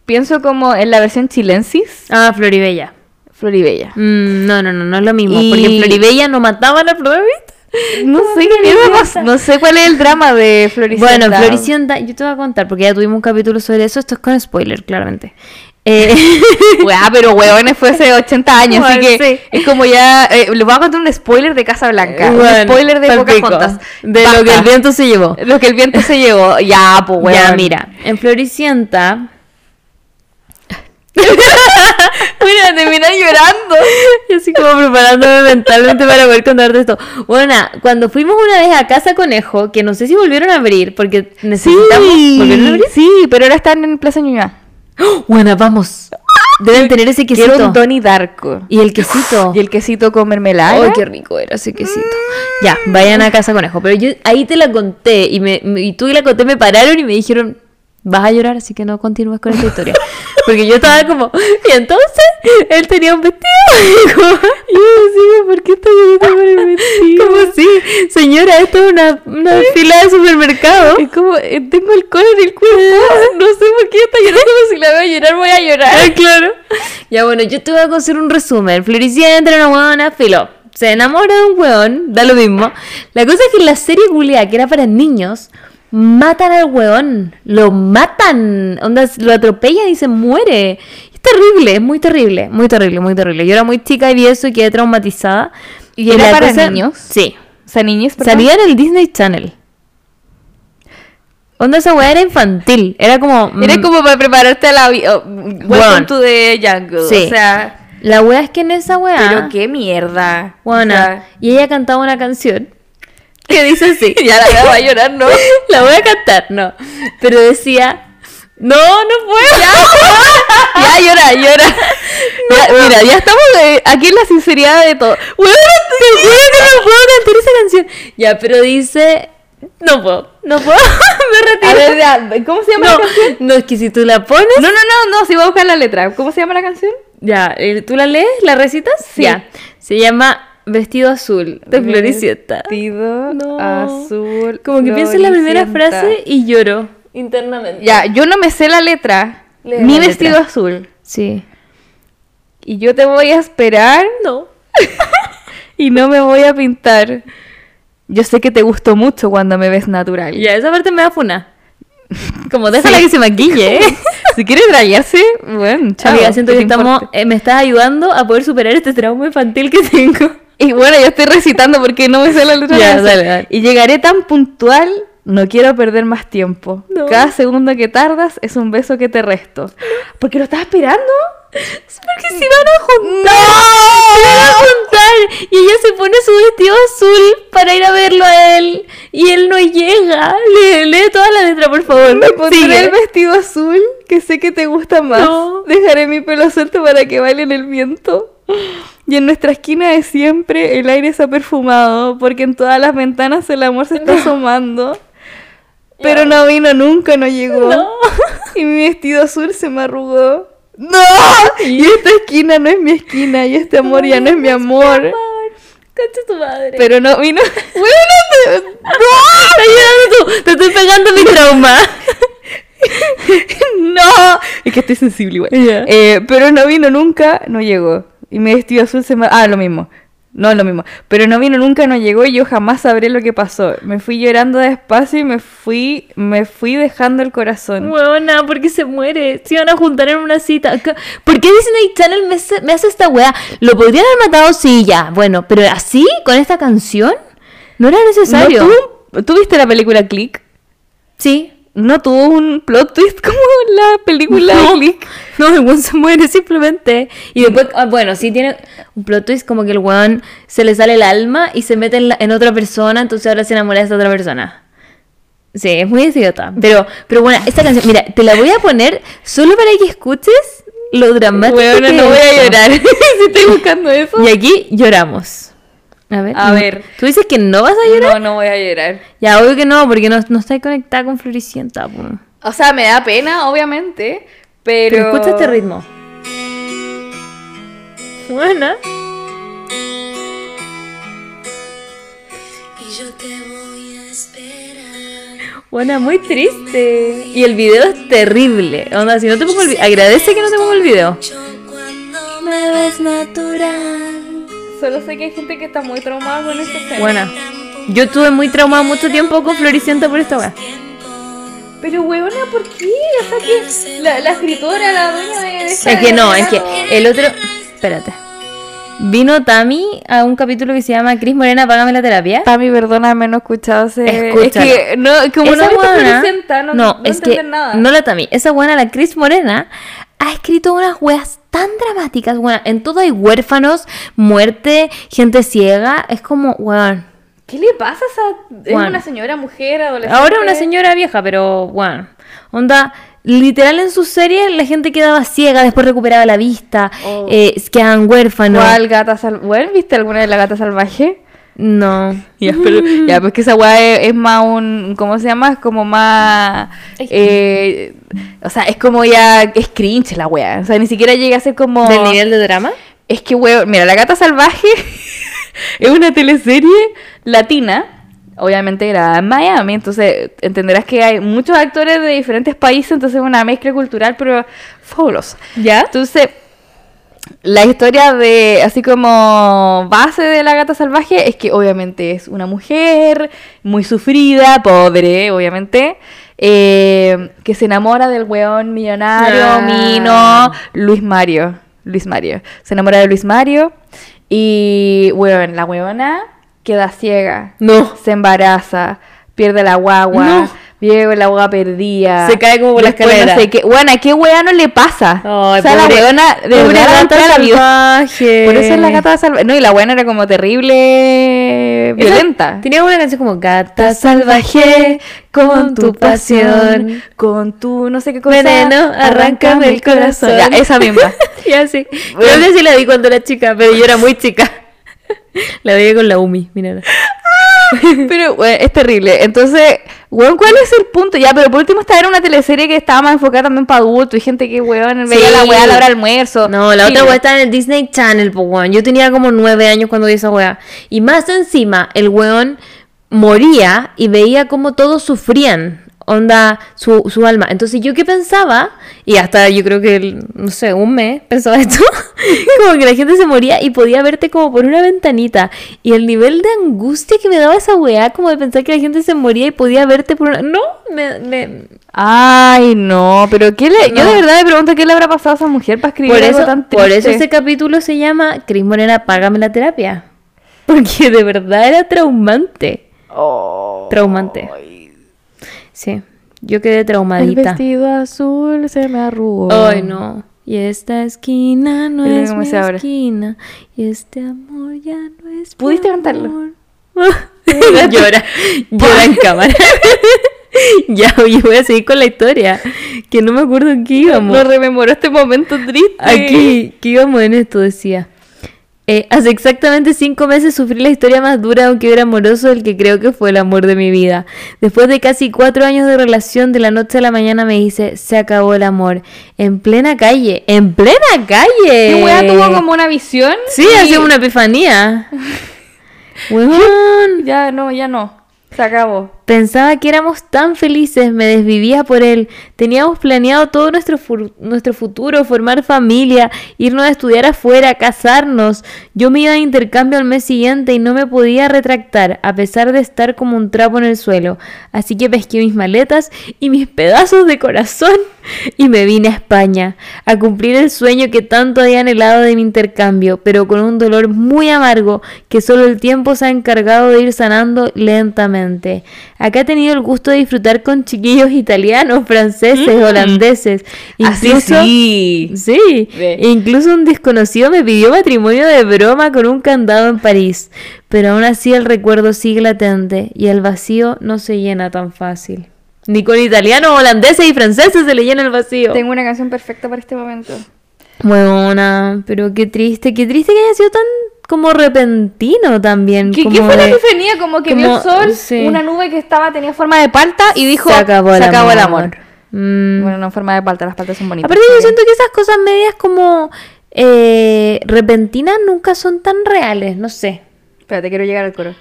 pienso como en la versión chilensis, Ah, Floribella. Floribella. Mm, no, no, no, no es lo mismo. Y- Porque Floribella no mataba a la Floribella. No sé qué mierda pasa. No sé cuál es el drama de Floricienta. Bueno, Floricienta, yo te voy a contar, porque ya tuvimos un capítulo sobre eso, esto es con spoiler, claramente. Eh, Weá, pero weones fue hace 80 años, así que sí. es como ya. eh, les voy a contar un spoiler de Casa Blanca. un spoiler de Pocahontas. De lo que Basta. el viento se llevó. Lo que el viento se llevó. Ya, pues weón. Ya, mira, en Floricienta. Mira, terminé llorando. Yo así como preparándome mentalmente para poder contarte esto. Bueno, cuando fuimos una vez a Casa Conejo, que no sé si volvieron a abrir, porque necesitamos. ¿Volvieron a abrir? Sí, pero ahora están en Plaza Ñuñoa. Bueno, vamos. Deben tener ese Quiero quesito. un Donnie Darko. Y el quesito. Y el quesito con mermelada. Ay, qué rico era ese quesito. Ya, vayan a casa conejo. Pero yo ahí te la conté y, me- y tú y la conté me pararon y me dijeron, vas a llorar, así que no continúes con esta historia. Porque yo estaba como, y entonces él tenía un vestido. Y como- y yo decía, ¿por qué está llorando por el vestido? Como sí, señora, esto es una, una fila de supermercado. Es como, eh, tengo el cono en el cuerpo. No sé por qué está llorando, pero si la veo llorar voy a llorar. Ah, claro. Ya bueno, yo te voy a hacer un resumen. Floricienta era una huevona, filo. Se enamora de un hueón, da lo mismo. La cosa es que en la serie Julia, que era para niños, matan al hueón. Lo matan. Onda, lo atropellan y se muere. Es terrible, es muy terrible, muy terrible, muy terrible. Yo era muy chica y vi eso y quedé traumatizada. ¿Y era para niños? Sí. O sea, niños. Salía en el Disney Channel. Onda, esa hueá era infantil. Era como. Era mm, como para prepararte a la vida. Bueno. Welcome to the jungle. Sí. O sea, La wea es que en esa weá. pero qué mierda. Bueno, O sea, y ella cantaba una canción que dice así. ya la va a llorar, ¿no? La voy a cantar, no. Pero decía. No, no puedo. ya llora, llora. Ya, mira, ya estamos de- aquí en la sinceridad de todo. Bueno, te juro que no puedo cantar esa canción. Ya, pero dice. No puedo, no puedo. Me retiro. A ver, ya, ¿cómo se llama no, la canción? no, es que si tú la pones. No, no, no, no, si voy a buscar la letra. ¿Cómo se llama la canción? Ya, eh, ¿tú la lees? ¿La recitas? Sí. Ya. Se llama Vestido Azul de Floricienta. Vestido No. azul. Como que pienso en la primera frase y lloro internamente. Ya, yo no me sé la letra. Lee Mi la vestido letra. azul. Sí. Y yo te voy a esperar No. y no me voy a pintar. Yo sé que te gustó mucho cuando me ves natural. Ya, esa parte me da funa. Como déjala que se maquille, ¿eh? Si quieres rayarse, bueno, chao. Amiga, siento ¿qué que estamos, eh, me estás ayudando a poder superar este trauma infantil que tengo. Y bueno, yo estoy recitando porque no me sé la letra. Ya, dale, dale. Y llegaré tan puntual, no quiero perder más tiempo. No. Cada segundo que tardas es un beso que te resto. ¿Por qué lo estás esperando? Porque se van a juntar. Se van a juntar. Y ella se pone su vestido azul para ir a verlo a él. Y él no llega. Lee, lee toda la letra, por favor. Me pondré Sigue. el vestido azul que sé que te gusta más. No. Dejaré mi pelo suelto para que baile en el viento. Y en nuestra esquina de siempre el aire se ha perfumado porque en todas las ventanas el amor se está asomando. Pero no vino nunca, no llegó. No. Y mi vestido azul se me arrugó. ¡No! Y esta esquina no es mi esquina y este amor ya no es mi amor. Concha tu madre. Pero no vino. ¡No! ¡Estás llorando tú! ¡Te estoy pegando mi trauma! no, es que estoy sensible igual. Ya. Eh, pero no vino nunca, no llegó. Y mi vestido azul se me... Ah, lo mismo. No, lo mismo. Pero no vino nunca, no llegó y yo jamás sabré lo que pasó. Me fui llorando despacio y me fui, me fui dejando el corazón. Huevona, porque se muere. Se iban a juntar en una cita. ¿Por qué Disney Channel me hace, me hace esta wea? ¿Lo podrían haber matado? Sí, ya. Bueno, pero así, con esta canción, no era necesario. ¿No tuvo- ¿Tú viste la película Click? Sí. ¿No tuvo un plot twist como la película No, Click? no, el weón se muere simplemente. Y después, ah, bueno, sí tiene un plot twist como que el weón se le sale el alma y se mete en, la- en otra persona, entonces ahora se enamora de esa otra persona. Sí, es muy idiota. Pero, pero bueno, esta canción, mira, te la voy a poner solo para que escuches lo dramático Bueno, que no voy a llorar. si estoy buscando eso. Y aquí lloramos. A ver. A ver. ¿Tú dices que no vas a llorar? No, no voy a llorar. Ya, obvio que no, porque no, no estás conectada con Floricienta. po. O sea, me da pena, obviamente, pero... Pero escucha este ritmo. Buena. Y yo te voy a esperar. Buena, muy triste. Y el video es terrible. Onda, si no te pongo el video. Agradece que no te pongo el video. Yo cuando me ves natural. Solo sé que hay gente que está muy traumada con esta escena. Buena. Tan Yo estuve muy traumada mucho tiempo con Floricienta por esta weá. Pero huevona, ¿por qué? O sea que la, la escritora, la dueña de esa- Es que no, es que el otro. Espérate. Vino Tami a un capítulo que se llama Cris Morena, págame la terapia. Tami, perdóname, no he escuchado ese... Escúchala. Es que, no, como no he visto buena- Floricienta, no, no, no es que nada. no la Tami, esa buena, la Cris Morena, ha escrito unas weas tan dramáticas, weón. En todo hay huérfanos, muerte, gente ciega. Es como, weón. ¿Qué le pasa a esa... Es Bueno. una señora, mujer, adolescente? Ahora una señora vieja, pero bueno. Onda, literal en sus series la gente quedaba ciega, después recuperaba la vista, Oh. eh, quedaban huérfanos. ¿Cuál gata salvaje? Bueno, ¿viste alguna de la gata salvaje? No. Ya, pero, ya, pues que esa weá es, es más un, ¿cómo se llama? Es como más, eh, o sea, es como ya, es cringe la weá, o sea, ni siquiera llega a ser como... ¿Del nivel de drama? Es que, weón, mira, La Gata Salvaje es una teleserie latina, obviamente grabada en Miami, entonces entenderás que hay muchos actores de diferentes países, entonces es una mezcla cultural, pero fabulosa. ¿Ya? Entonces, la historia de, así como base de la gata salvaje, es que obviamente es una mujer muy sufrida, pobre, obviamente, eh, que se enamora del weón millonario, Ah. Mino, Luis Mario. Luis Mario. Se enamora de Luis Mario y, weón, la weona queda ciega. No. Se embaraza, pierde la guagua, No. Vive con la guagua perdida. Se cae como por la Después escalera. No sé qué. Bueno, ¿a qué weá no le pasa? Ay, o sea, la weona de verdad gata la salvaje. Por eso es la gata salvaje. No, y la weona era como terrible Esa- violenta. Tenía una canción como Gata salvaje con tu pasión. con tu no sé qué cosa. Veneno, arráncame el corazón. Ya, esa misma. ya sí. Creo que sí la vi cuando era chica, pero yo era muy chica. La veía con la Umi, mira. Pero, es terrible. Entonces, weón, ¿cuál es el punto? Ya, pero por último, esta era una teleserie que estaba más enfocada también para adultos y gente que, weón, veía Sí. la weá a la hora del almuerzo. No, la Sí, otra weá estaba en el Disney Channel, pues weón. Yo tenía como nueve años cuando vi esa weá. Y más encima, el weón moría y veía como todos sufrían. Onda, su, su alma. Entonces, ¿yo qué pensaba? Y hasta yo creo que, no sé, un mes pensaba esto. como que la gente se moría y podía verte como por una ventanita. Y el nivel de angustia que me daba esa weá, como de pensar que la gente se moría y podía verte por una. No, me. me- Ay, no, pero ¿qué le... yo de verdad me pregunto qué le habrá pasado a esa mujer para escribir Por algo eso, tan por eso ese capítulo se llama Cris Morena, págame la terapia. Porque de verdad era traumante. Oh. Traumante. Sí, yo quedé El traumadita. vestido azul se me arrugó. Ay, no. Y esta esquina no es cómo mi esquina. Y este amor ya no es mi ¿Pudiste cantarlo? amor. llora, llora en cámara. ya, oye, voy a seguir con la historia. Que no me acuerdo en qué íbamos. No rememoró este momento triste. Aquí, que íbamos en esto, decía. Eh, hace exactamente cinco meses sufrí la historia más dura de un quiebre amoroso del que creo que fue el amor de mi vida. Después de casi cuatro años de relación, de la noche a la mañana me dice, se acabó el amor. En plena calle, en plena calle. ¿Qué weá tuvo como una visión? Sí, y- ha sido una epifanía. Weón. Ya, no, ya no. Se acabó. Pensaba que éramos tan felices, me desvivía por él. Teníamos planeado todo nuestro, nuestro futuro, formar familia, irnos a estudiar afuera, casarnos. Yo me iba de intercambio al mes siguiente y no me podía retractar, a pesar de estar como un trapo en el suelo. Así que pesqué mis maletas y mis pedazos de corazón y me vine a España, a cumplir el sueño que tanto había anhelado de mi intercambio, pero con un dolor muy amargo que solo el tiempo se ha encargado de ir sanando lentamente. Acá he tenido el gusto de disfrutar con chiquillos italianos, franceses, holandeses. Incluso, sí. Sí, Ve. incluso un desconocido me pidió matrimonio de broma con un candado en París. Pero aún así el recuerdo sigue latente y el vacío no se llena tan fácil. Ni con italianos, holandeses y franceses se le llena el vacío. Tengo una canción perfecta para este momento. Buena, pero qué triste, qué triste que haya sido tan como repentino también. ¿Qué, como qué fue la de- epifanía? Como que vio el sol, sí. una nube que estaba, tenía forma de palta y dijo, se acabó el amor. el amor. Mm. Bueno, no en forma de palta, las paltas son bonitas. Aparte yo siento que esas cosas medias como eh, repentinas nunca son tan reales, no sé. Espérate, quiero llegar al coro.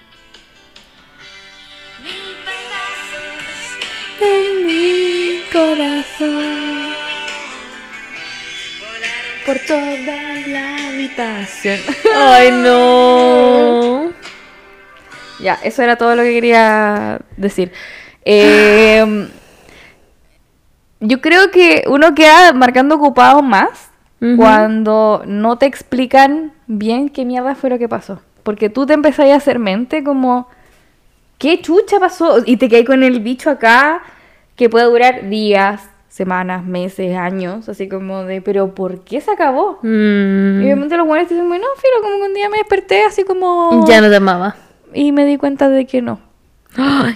En mi corazón. Por toda la habitación. Ay, no. Ya, eso era todo lo que quería decir. Eh, yo creo que uno queda marcando ocupado más cuando no te explican bien qué mierda fue lo que pasó. Porque tú te empezás a hacer mente como, ¿qué chucha pasó? Y te quedas con el bicho acá que puede durar días, semanas, meses, años. Así como de, pero ¿por qué se acabó? Mm, Y obviamente los buenos dicen, bueno, filo, como que un día me desperté así como... Ya no te amaba. Y me di cuenta de que no. Ay,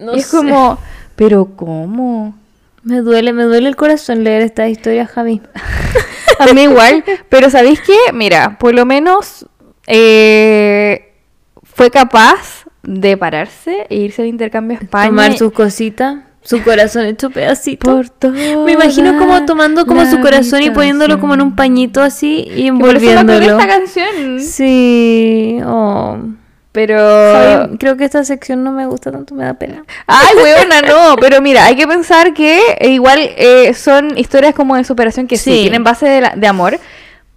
no Y es sé. como, pero ¿cómo? Me duele, me duele el corazón leer esta historia, Javi. A mí igual, pero ¿sabéis qué? Mira, por lo menos eh, fue capaz de pararse e irse de intercambio a España. Tomar sus cositas, su corazón hecho pedacito. por todo. Me imagino como tomando como su corazón y poniéndolo como en un pañito así y Por eso me acordé de envolviéndolo. esta canción. Sí, oh. Pero... Creo que esta sección no me gusta tanto, me da pena. Ay, weona, no. Pero mira, hay que pensar que eh, igual eh, son historias como de superación que sí, Sí. tienen base de, la- de amor.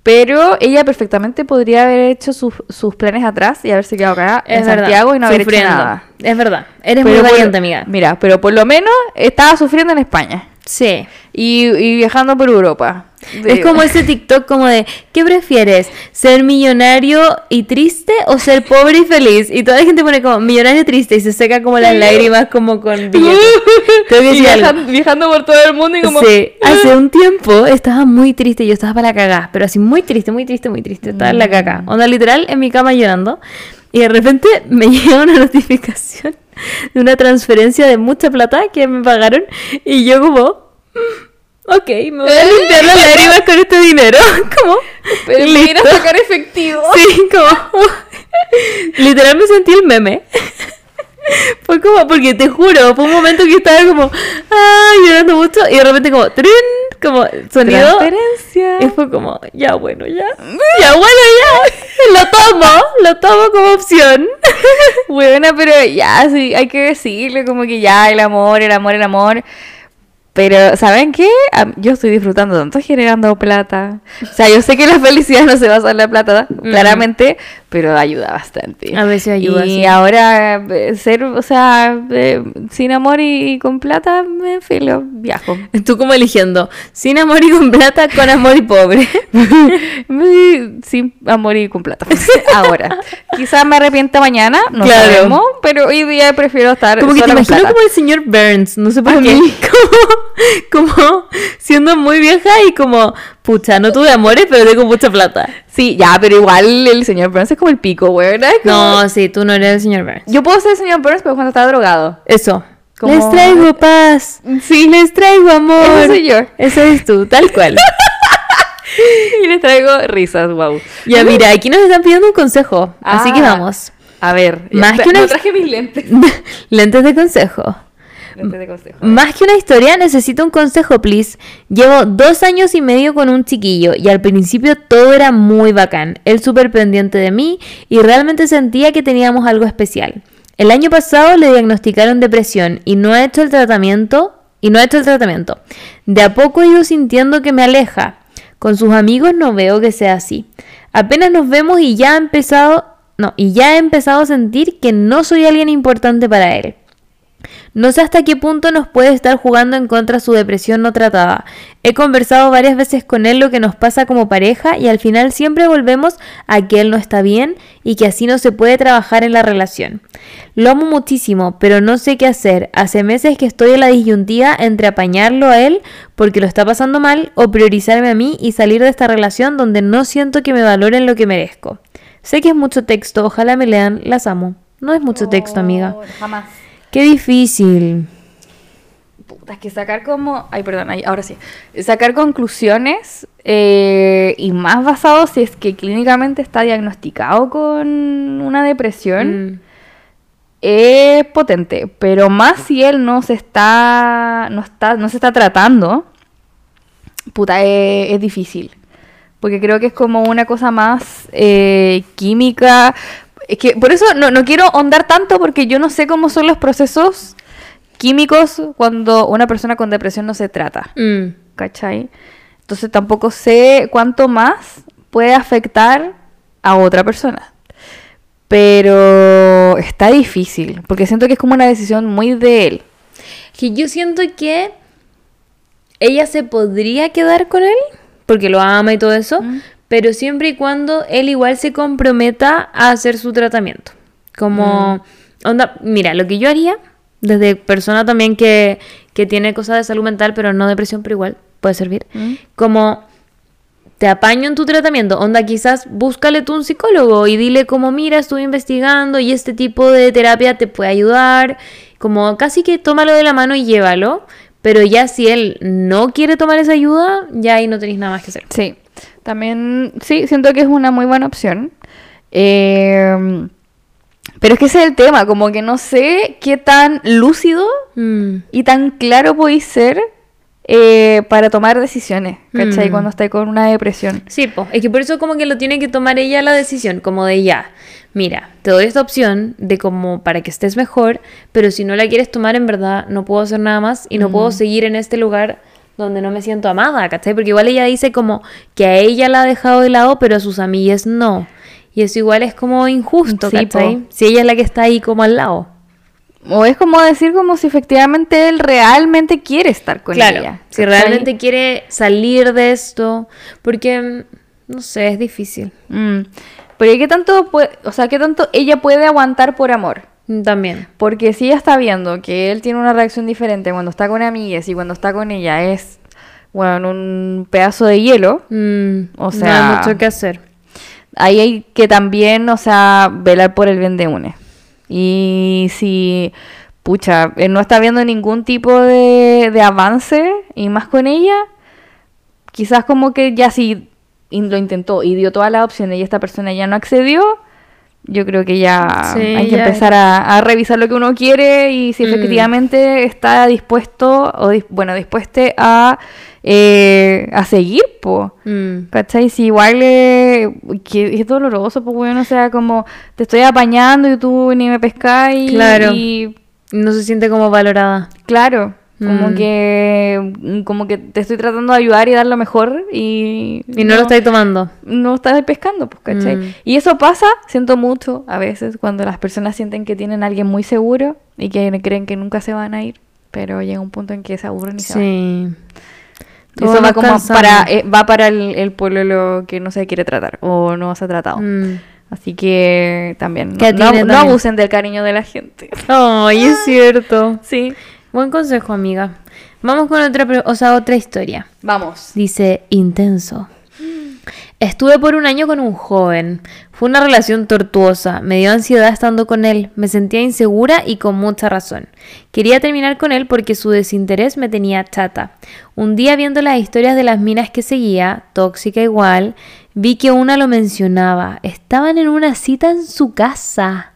Pero ella perfectamente podría haber hecho sus, sus planes atrás y haberse quedado acá en verdad, Santiago y no haber hecho sufriendo. nada. Es verdad, eres Pero muy por- valiente, amiga. Mira, pero por lo menos estaba sufriendo en España Sí. Y, y viajando por Europa. Es como ese TikTok como de, ¿qué prefieres? ¿Ser millonario y triste o ser pobre y feliz? Y toda la gente pone como millonario triste y se seca como las lágrimas como con billetes. Tengo que Y viajan- viajando por todo el mundo y como... Sí, hace un tiempo estaba muy triste, yo estaba para la cagada, pero así muy triste, muy triste, muy triste, estaba en la caca. Onda literal en mi cama llorando y de repente me llega una notificación de una transferencia de mucha plata que me pagaron y yo como, "Mm, ok, me voy a limpiar las lágrimas con este dinero, como, Pero me a sacar efectivo. Sí, como. Literal me sentí el meme. Fue como, porque te juro, fue un momento que estaba como, ay, llorando mucho, y de repente como, trin, como sonido. Y fue como, ya bueno, ya. Ya bueno, ya. Lo tomo, lo tomo como opción. Buena, pero ya, sí, hay que decirle como que ya, el amor, el amor, el amor. Pero, ¿saben qué? Yo estoy disfrutando tanto generando plata. O sea, yo sé que la felicidad no se basa en la plata, claramente, pero ayuda bastante. A veces ayuda, Y sí. ahora, eh, ser, o sea, eh, sin amor y con plata, me filo, viajo. Tú como eligiendo, sin amor y con plata, con amor y pobre. Sin amor y con plata. Ahora, quizás me arrepienta mañana, no Claro. sabemos, pero hoy día prefiero estar Como que te imagino plata. como el señor Burns, no sé por qué. como siendo muy vieja y como, pucha, no tuve amores, pero tengo mucha plata. Sí, ya, pero igual el señor Burns es como el pico, güey, ¿verdad? Es como- No, sí, tú no eres el señor Burns. Yo puedo ser el señor Burns, pero cuando está drogado. Eso. Como- Les traigo paz. Sí. Les traigo amor. Ese soy yo. Ese eres tú, tal cual. Y les traigo risas, wow. ya, mira, aquí nos están pidiendo un consejo. así que Ah. vamos. A ver, Más que una- no traje mis lentes. Lentes de consejo. Más que una historia, necesito un consejo, please. Llevo dos años y medio con un chiquillo y al principio todo era muy bacán. Él súper pendiente de mí y realmente sentía que teníamos algo especial. El año pasado le diagnosticaron depresión y no ha hecho el tratamiento. Y no ha hecho el tratamiento. De a poco he ido sintiendo que me aleja. Con sus amigos no veo que sea así. Apenas nos vemos y ya ha empezado. No, y ya he empezado a sentir que no soy alguien importante para él. No sé hasta qué punto nos puede estar jugando en contra su depresión no tratada. He conversado varias veces con él lo que nos pasa como pareja y al final siempre volvemos a que él no está bien y que así no se puede trabajar en la relación. Lo amo muchísimo, pero no sé qué hacer. Hace meses que estoy en la disyuntiva entre apañarlo a él porque lo está pasando mal o priorizarme a mí y salir de esta relación donde no siento que me valoren lo que merezco. Sé que es mucho texto, ojalá me lean, las amo. No es mucho texto, amiga. No, Jamás. Qué difícil. Puta, es que sacar como. Ay, perdón, ahí- ahora sí. Sacar conclusiones eh, y más basado si es que clínicamente está diagnosticado con una depresión. Mm. es potente, pero más si él no se está, no está, no se está tratando, puta, es, es difícil. Porque creo que es como una cosa más eh, química. Es que por eso no, no quiero ahondar tanto porque yo no sé cómo son los procesos químicos cuando una persona con depresión no se trata. Mm. ¿Cachai? Entonces tampoco sé cuánto más puede afectar a otra persona. Pero está difícil, porque siento que es como una decisión muy de él. Que yo siento que ella se podría quedar con él, porque lo ama y todo eso, pero siempre y cuando él igual se comprometa a hacer su tratamiento. Como, onda, mira, lo que yo haría, desde persona también que, que tiene cosas de salud mental, pero no depresión, pero igual puede servir, como te apaño en tu tratamiento, onda quizás búscale tú un psicólogo y dile como mira, estuve investigando y este tipo de terapia te puede ayudar, como casi que tómalo de la mano y llévalo, pero ya si él no quiere tomar esa ayuda, ya ahí no tenéis nada más que hacer. Sí, también, sí, siento que es una muy buena opción. Eh, pero es que ese es el tema, como que no sé qué tan lúcido Mm. y tan claro podéis ser eh, para tomar decisiones, ¿cachai? Mm. Cuando estáis con una depresión. Sí, po. es que por eso como que lo tiene que tomar ella la decisión, como de ya, mira, te doy esta opción de como para que estés mejor, pero si no la quieres tomar en verdad no puedo hacer nada más y no puedo seguir en este lugar donde no me siento amada, ¿cachai? Porque igual ella dice como que a ella la ha dejado de lado, pero a sus amigas no. Y eso igual es como injusto, Sí, ¿cachai? po. Si ella es la que está ahí como al lado. O es como decir como si efectivamente él realmente quiere estar con claro, ella. si realmente quiere salir de esto, porque, no sé, es difícil. Mm. Pero ¿qué tanto, puede, o sea, qué tanto ella puede aguantar por amor? También. Porque si ella está viendo que él tiene una reacción diferente cuando está con amigas y cuando está con ella es, bueno, un pedazo de hielo, Mm, O no sea- hay mucho que hacer. ahí hay que también, o sea, velar por el bien de une. Y si, pucha, él no está viendo ningún tipo de, de avance y más con ella, quizás como que ya si lo intentó y dio todas las opciones y esta persona ya no accedió, yo creo que ya Sí, hay que ya- empezar a, a revisar lo que uno quiere y si Mm. efectivamente está dispuesto o dis- bueno dispuesto a, eh, a seguir, po. Mm. ¿Cachai? Si igual eh, que es doloroso, pues bueno, o sea, como te estoy apañando y tú ni me pescáis. Claro. Y No se siente como valorada. claro, como Mm. que como que te estoy tratando de ayudar y dar lo mejor y, Y no, lo estáis tomando. no estás pescando, pues, ¿cachai? Mm. Y eso pasa, siento mucho a veces, cuando las personas sienten que tienen a alguien muy seguro y que creen que nunca se van a ir, pero llega un punto en que se aburren y se van. Sí. Y Eso va como para, eh, va para el, el pololo que no se quiere tratar o no se ha tratado. Mm. Así que también, no, no- abusen del cariño de la gente. Ay, es cierto. Sí. Buen consejo, amiga. Vamos con otra, o sea, otra historia. Vamos. Dice, intenso. Estuve por un año con un joven. Fue una relación tortuosa. Me dio ansiedad estando con él. Me sentía insegura y con mucha razón. Quería terminar con él porque su desinterés me tenía chata. Un día viendo las historias de las minas que seguía, tóxica igual, vi que una lo mencionaba. Estaban en una cita en su casa.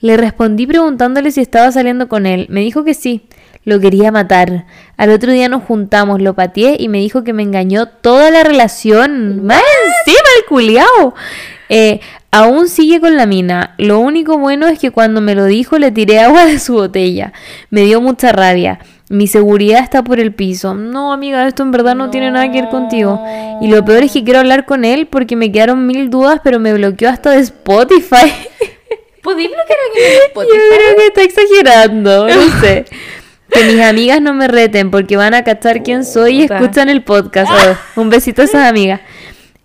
Le respondí preguntándole si estaba saliendo con él. Me dijo que sí. Lo quería matar. Al otro día nos juntamos, lo pateé y me dijo que me engañó toda la relación. Más encima el culiao. Eh, aún sigue con la mina. Lo único bueno es que cuando me lo dijo le tiré agua de su botella. Me dio mucha rabia. Mi seguridad está por el piso. No, amiga, esto en verdad no, tiene nada que ver contigo. Y lo peor es que quiero hablar con él porque me quedaron mil dudas, pero me bloqueó hasta de Spotify. ¿Podéis bloquear aquí en Yo creo que está exagerando, no sé. Que mis amigas no me reten porque van a cachar quién soy y escuchan el podcast. Oh, un besito a esas amigas.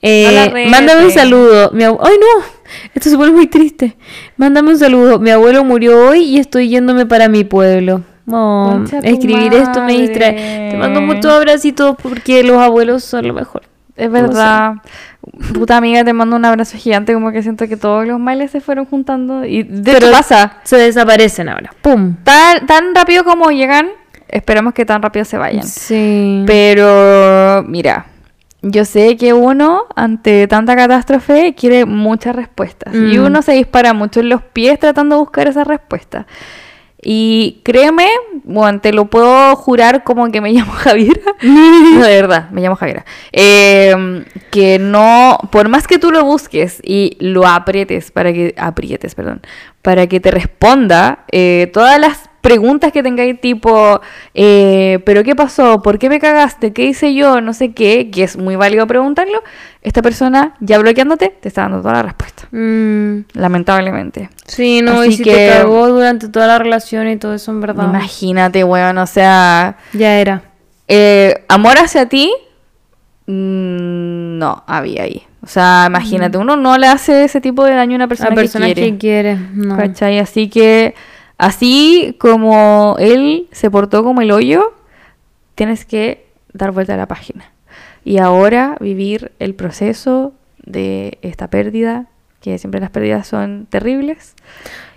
Eh, No mándame un saludo. Mi ¡Ay, no! Esto se pone muy triste. Mándame un saludo. Mi abuelo murió hoy y estoy yéndome para mi pueblo. Oh, escribir esto me distrae. Te mando muchos abracitos porque los abuelos son lo mejor. Es verdad. Puta amiga, te mando un abrazo gigante, como que siento que todos los males se fueron juntando. Y de Pero pasa. Se desaparecen ahora. ¡Pum! Tan, tan rápido como llegan, esperamos que tan rápido se vayan. Sí. Pero, mira, yo sé que uno, ante tanta catástrofe, quiere muchas respuestas. Y Mm. uno se dispara mucho en los pies tratando de buscar esas respuestas. Y créeme, bueno, te lo puedo jurar como que me llamo Javiera. no, de verdad, me llamo Javiera. Eh, que no, por más que tú lo busques y lo aprietes para que, aprietes, perdón, para que te responda, eh, todas las preguntas que tengáis tipo, eh, ¿pero qué pasó? ¿Por qué me cagaste? ¿Qué hice yo? No sé qué, que es muy válido preguntarlo. Esta persona, ya bloqueándote, te está dando toda la respuesta. Mm, Lamentablemente. sí, no, Así y si que- te cagó durante toda la relación y todo eso, en verdad. Imagínate, weón, o sea, Ya era. eh, amor hacia ti, mm, no había ahí. O sea, imagínate, uno no le hace ese tipo de daño a una persona, A que quiere. que quiere. No. ¿Cachai? Así que, así como él se portó como el hoyo, tienes que dar vuelta a la página. Y ahora vivir el proceso de esta pérdida, que siempre las pérdidas son terribles.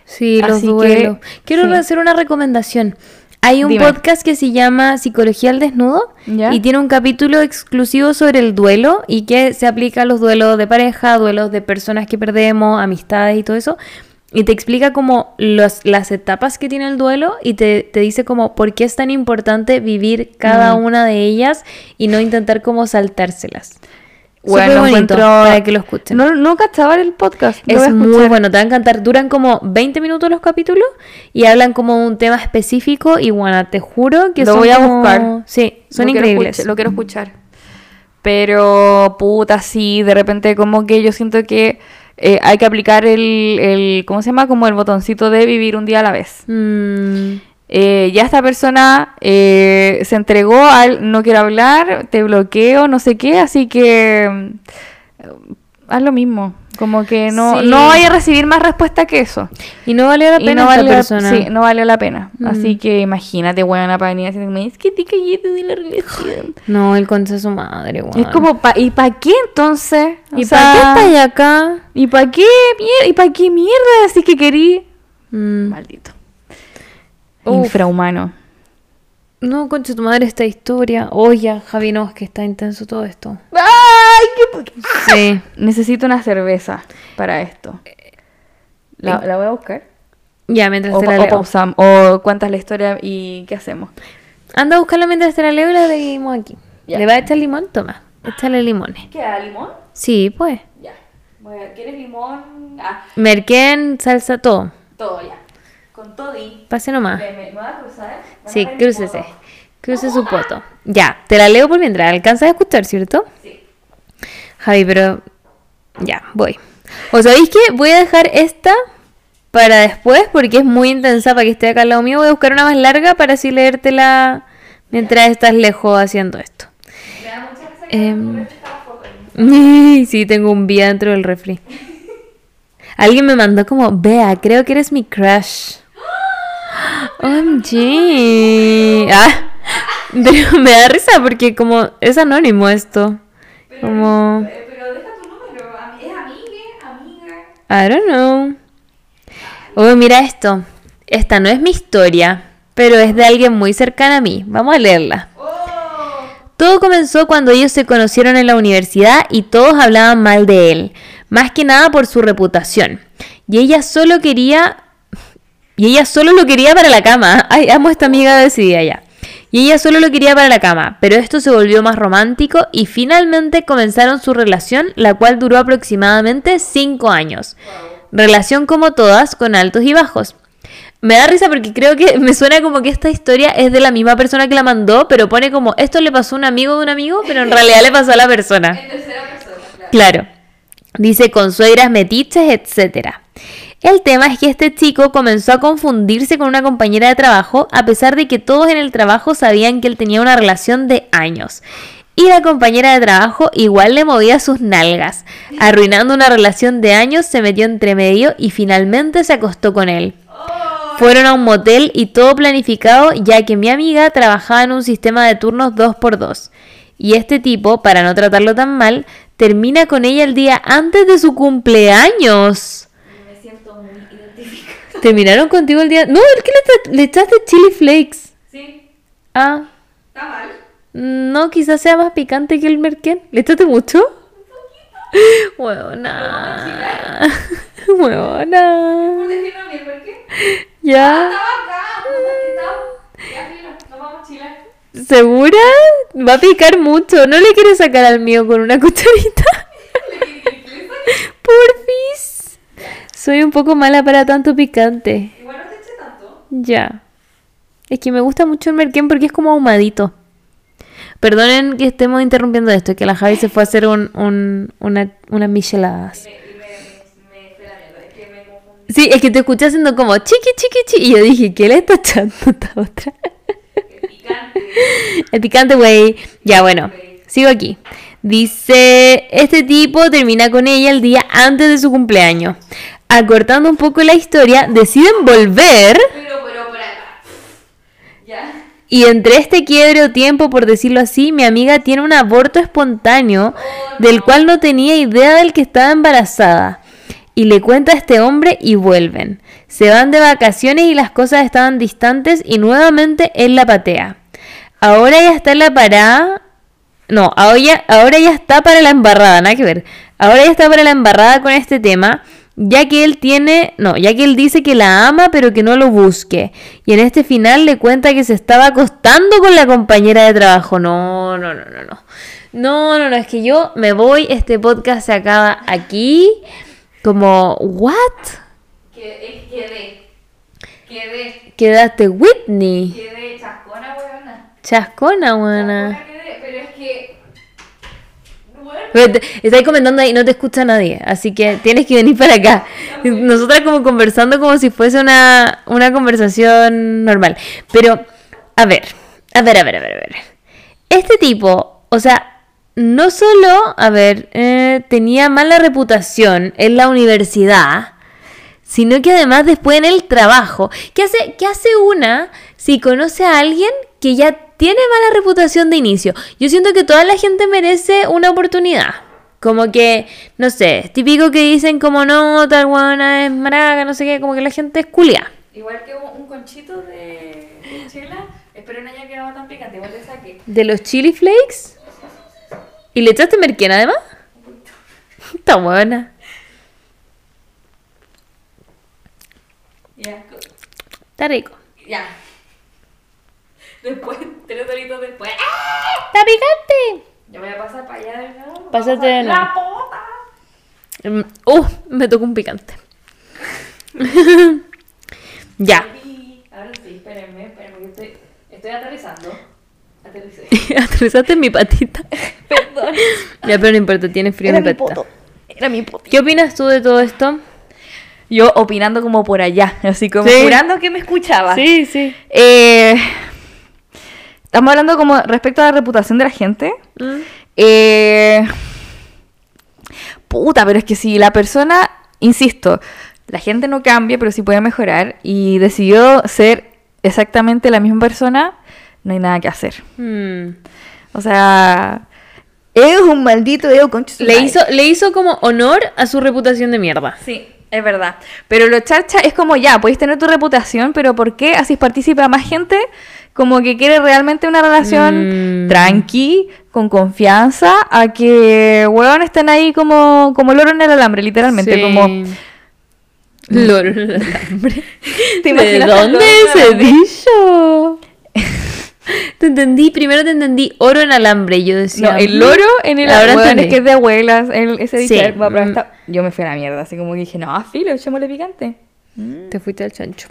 Sí, los Así que, duelos. Quiero sí. hacer una recomendación. Hay un Dime. podcast que se llama Psicología al Desnudo ¿Ya? y tiene un capítulo exclusivo sobre el duelo y que se aplica a los duelos de pareja, duelos de personas que perdemos, amistades y todo eso. Y te explica como los, las etapas que tiene el duelo y te, te dice como por qué es tan importante vivir cada Mm. una de ellas y no intentar como saltárselas. Bueno, bonito para que lo escuchen. No, no cachaba el podcast. Es muy bueno, te va a encantar. Duran como 20 minutos los capítulos y hablan como un tema específico y bueno, te juro que Lo son voy a como- buscar. Sí, son Lo increíbles. lo quiero escuchar. Pero, puta, sí, de repente como que yo siento que eh, hay que aplicar el, el, ¿cómo se llama? Como el botoncito de vivir un día a la vez. Mm, Eh, ya esta persona eh, se entregó al no quiero hablar, te bloqueo, no sé qué, así que haz lo mismo. Como que no, Sí. no vaya a recibir más respuesta que eso. Y no valió la Y pena no esta valió, persona. sí, no valió la pena. Mm. Así que imagínate, buena para venir a es que te callaste de la relación. No, el concha de su madre, weón. Es como, pa- ¿y para qué entonces? ¿Y para qué estás acá? ¿Y para qué mierda? ¿Y para qué mierda? Así que querí. Mm, Maldito. Uf. Infrahumano. No, concha tu madre, esta historia. Oye, Javi, no, es que está intenso todo esto. ¡Ay, qué Sí. Necesito una cerveza para esto. ¿La, la voy a buscar? Ya, mientras O, te la o leo. pausam- o cuentas la historia y qué hacemos. Anda a buscarla mientras te la leo y la seguimos aquí. Ya. ¿Le vas a echar limón? Toma, échale limones. ¿Queda limón? Sí, pues. Ya. Voy a- ¿Quieres limón? Ah, Merquén, salsa, todo. todo ya. Con todo y... Pase nomás. ¿Me, a cruzar? Sí, mi crúcese. Cruce su poto. Ya, te la leo por mientras. ¿Alcanzas a escuchar, cierto? Sí. Javi, pero. Ya, voy. ¿O sabéis qué? Voy a dejar esta para después porque es muy intensa para que esté acá al lado mío. Voy a buscar una más larga para así leértela mientras estás lejos haciendo esto. Me da mucha pero- Sí, tengo un vía dentro del refri. Alguien me mandó como, vea, creo que eres mi crush. OMG. Ah, me da risa porque como es anónimo esto. Como, Eh, Pero deja tu número. ¿Es amigue? Amiga. I don't know. Oh, mira esto. Esta no es mi historia, pero es de alguien muy cercano a mí. Vamos a leerla. ¡Oh! Todo comenzó cuando ellos se conocieron en la universidad y todos hablaban mal de él, más que nada por su reputación. Y ella solo quería y ella solo lo quería para la cama. Ay, amo a esta amiga decidida ya. Y ella solo lo quería para la cama, pero esto se volvió más romántico y finalmente comenzaron su relación, la cual duró aproximadamente 5 años. Relación como todas, con altos y bajos. Me da risa porque creo que me suena como que esta historia es de la misma persona que la mandó, pero pone como esto le pasó a un amigo de un amigo, pero en realidad le pasó a la persona. En tercera persona, claro. Claro. Dice con suegras metiches, etcétera. El tema es que este chico comenzó a confundirse con una compañera de trabajo a pesar de que todos en el trabajo sabían que él tenía una relación de años. Y la compañera de trabajo igual le movía sus nalgas. Arruinando una relación de años, se metió entre medio y finalmente se acostó con él. Fueron a un motel y todo planificado ya que mi amiga trabajaba en un sistema de turnos 2x2. Y este tipo, para no tratarlo tan mal, termina con ella el día antes de su cumpleaños. Identificada. ¿Terminaron contigo el día? No, es que le, le echaste chili flakes. Sí, Ah, está mal. no, quizás sea más picante que el merquén. ¿Le echaste mucho? Huevona. Huevona. Por decirlo bien, ¿por qué? Ya. Estaba acá, puta, que estaba. Ya, filo, nos vamos a. ¿Segura? Va a picar mucho. ¿No le quieres sacar al mío con una cucharita? Porfis. Soy un poco mala para tanto picante. Igual no te eché tanto. Ya. Es que me gusta mucho el merquén porque es como ahumadito. Perdonen que estemos interrumpiendo esto, que la Javi se fue a hacer un, un- una, unas micheladas. Sí, es que te escuché haciendo como chiqui, chiqui, chiqui. Y yo dije, ¿qué le está echando esta otra? El picante, güey. Ya, bueno, sigo aquí. Dice, este tipo termina con ella el día antes de su cumpleaños. Acortando un poco la historia, deciden volver. Pero, pero, por acá. Ya. Y entre este quiebre o tiempo, por decirlo así, mi amiga tiene un aborto espontáneo del cual no tenía idea del que estaba embarazada. Y le cuenta a este hombre y vuelven. Se van de vacaciones y las cosas estaban distantes y nuevamente él la patea. Ahora ya está en la parada. No, ahora ya, ahora ya está para la embarrada, nada que ver. Ahora ya está para la embarrada con este tema, ya que él tiene, no, ya que él dice que la ama pero que no lo busque. Y en este final le cuenta que se estaba acostando con la compañera de trabajo. No, no, no, no, no. No, no, no, es que yo me voy, este podcast se acaba aquí. Como, ¿what? Quedé, quedé. Quedé. Quedaste Whitney. Quedé chascona, weona. Chascona, buena. Chascona quedé, pero es que. Estáis comentando ahí, no te escucha nadie, así que tienes que venir para acá. Nosotras como conversando como si fuese una, una conversación normal. Pero, a ver, a ver, a ver, a ver, a ver. Este tipo, o sea, no solo, a ver, eh, tenía mala reputación en la universidad, sino que además después en el trabajo. ¿Qué hace, qué hace una si conoce a alguien que ya tiene mala reputación de inicio? Yo siento que toda la gente merece una oportunidad. Como que, no sé, es típico que dicen como no, tal buena es maraca, no sé qué, como que la gente es culia. Igual que un, conchito de, de chela, espero no haya quedado tan picante, igual le saqué. De los chili flakes. ¿Y le echaste merquén además? Está buena. Ya, Está rico. ya. Después, tres doritos después. ¡ah! Está picante. Yo voy a pasar para allá de nuevo. Pásate de nuevo. ¡La pota! Mm, Uh, me tocó un picante. ya. Ahora sí, espérenme, espérenme, que estoy, estoy aterrizando. Aterricé. Atravesaste mi patita. Perdón. Ya, pero no importa, tiene frío Era mi mi patita. poto. Era mi poto. ¿Qué opinas tú de todo esto? Yo opinando como por allá, así como Sí. jurando que me escuchaba. Sí, sí. Eh, estamos hablando como respecto a la reputación de la gente. Mm. Eh, puta, pero es que si la persona, insisto, la gente no cambia, pero sí puede mejorar y decidió ser exactamente la misma persona, no hay nada que hacer. Mm. O sea, es un maldito ego concha su Le, hizo, le hizo como honor a su reputación de mierda. Sí, es verdad. Pero lo charcha es como ya, podéis tener tu reputación, pero ¿por qué haces partícipe a más gente? Como que quiere realmente una relación Mm. tranqui, con confianza, a que, weón, estén ahí como, como loro en el alambre, literalmente. Sí. Como, Loro en el alambre. ¿Te ¿De dónde alambre? dicho? te entendí, primero te entendí oro en alambre. Yo decía. no, el mm, loro en el ahora alambre, es entendí. que es de abuelas, el- ese dicho. Sí, va, mm. Yo me fui a la mierda, así como que dije, no, filo, echémosle picante. Te fuiste al chancho.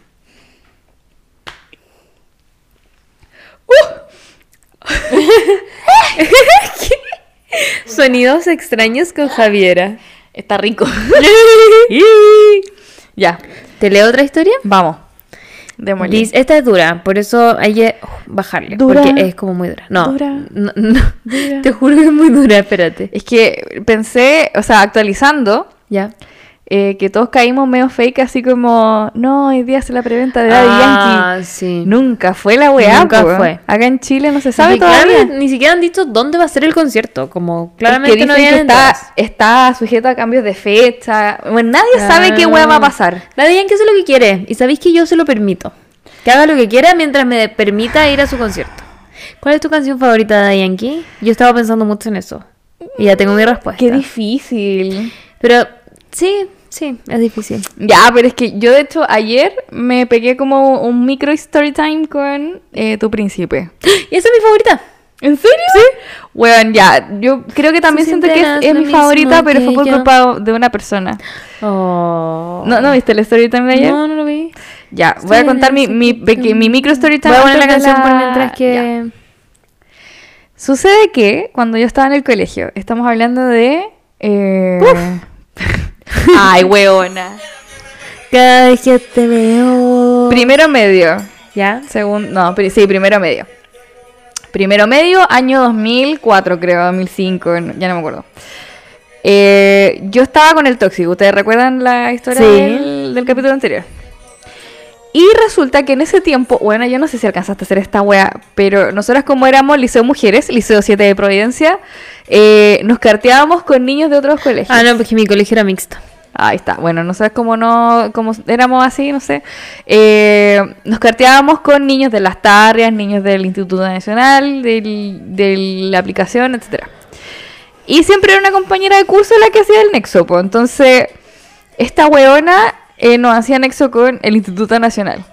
Sonidos extraños con Javiera. Está rico. ya, ¿Te leo otra historia? vamos. Démosle. Dice, esta es dura, por eso hay que bajarle. Dura. Porque es como muy dura. No, Dura. no, no. Dura. te juro que es muy dura, espérate. Es que pensé, o sea, actualizando, Ya. Eh, que todos caímos medio fake, así como, no, hoy día es la preventa de Daddy Ah, Yankee. sí. Nunca fue la weá, Nunca po. fue. Acá en Chile no se sabe ni, todavía. ni siquiera han dicho dónde va a ser el concierto. Como claramente no habían está, está sujeto a cambios de fecha. Bueno, nadie sabe qué weá va a pasar. Daddy Yankee hace lo que quiere. Y sabéis que yo se lo permito. Que haga lo que quiera mientras me permita ir a su concierto. ¿Cuál es tu canción favorita de Daddy Yankee? Yo estaba pensando mucho en eso. Y ya tengo mi respuesta. Qué difícil. Pero sí, sí, es difícil. Ya, pero es que yo de hecho ayer me pegué como un micro story time con eh, tu príncipe. Y esa es mi favorita. ¿En serio? Sí. Bueno, ya, yo creo que también Si siento que es, mi favorita, pero fue por culpa de una persona. Oh. ¿No, ¿no viste el story time de ayer? No, no lo vi. Ya, voy a contar mi, mi, peque- mi micro story time Voy a poner la canción por mientras Ya. que... Sucede que cuando yo estaba en el colegio, estamos hablando de... eh, Ay, weona. Cada vez que te veo... Primero medio. ¿Ya? Según, no, sí, primero medio. Primero medio, año 2004, creo, 2005, no- ya no me acuerdo. Eh, yo estaba con el tóxico, ¿ustedes recuerdan la historia Sí. del, del capítulo anterior? Y resulta que en ese tiempo, bueno, yo no sé si alcanzaste a hacer esta wea, pero nosotras como éramos Liceo Mujeres, Liceo 7 de Providencia, eh, nos carteábamos con niños de otros colegios. Ah, no, porque mi colegio era mixto. Ahí está. Bueno, no sabes cómo no, cómo éramos así, no sé. Eh, nos carteábamos con niños de las tarrias, niños del Instituto Nacional, del- de la aplicación, etcétera. Y siempre era una compañera de curso la que hacía el nexo, pues. Entonces, esta weona eh, nos hacía nexo con el Instituto Nacional.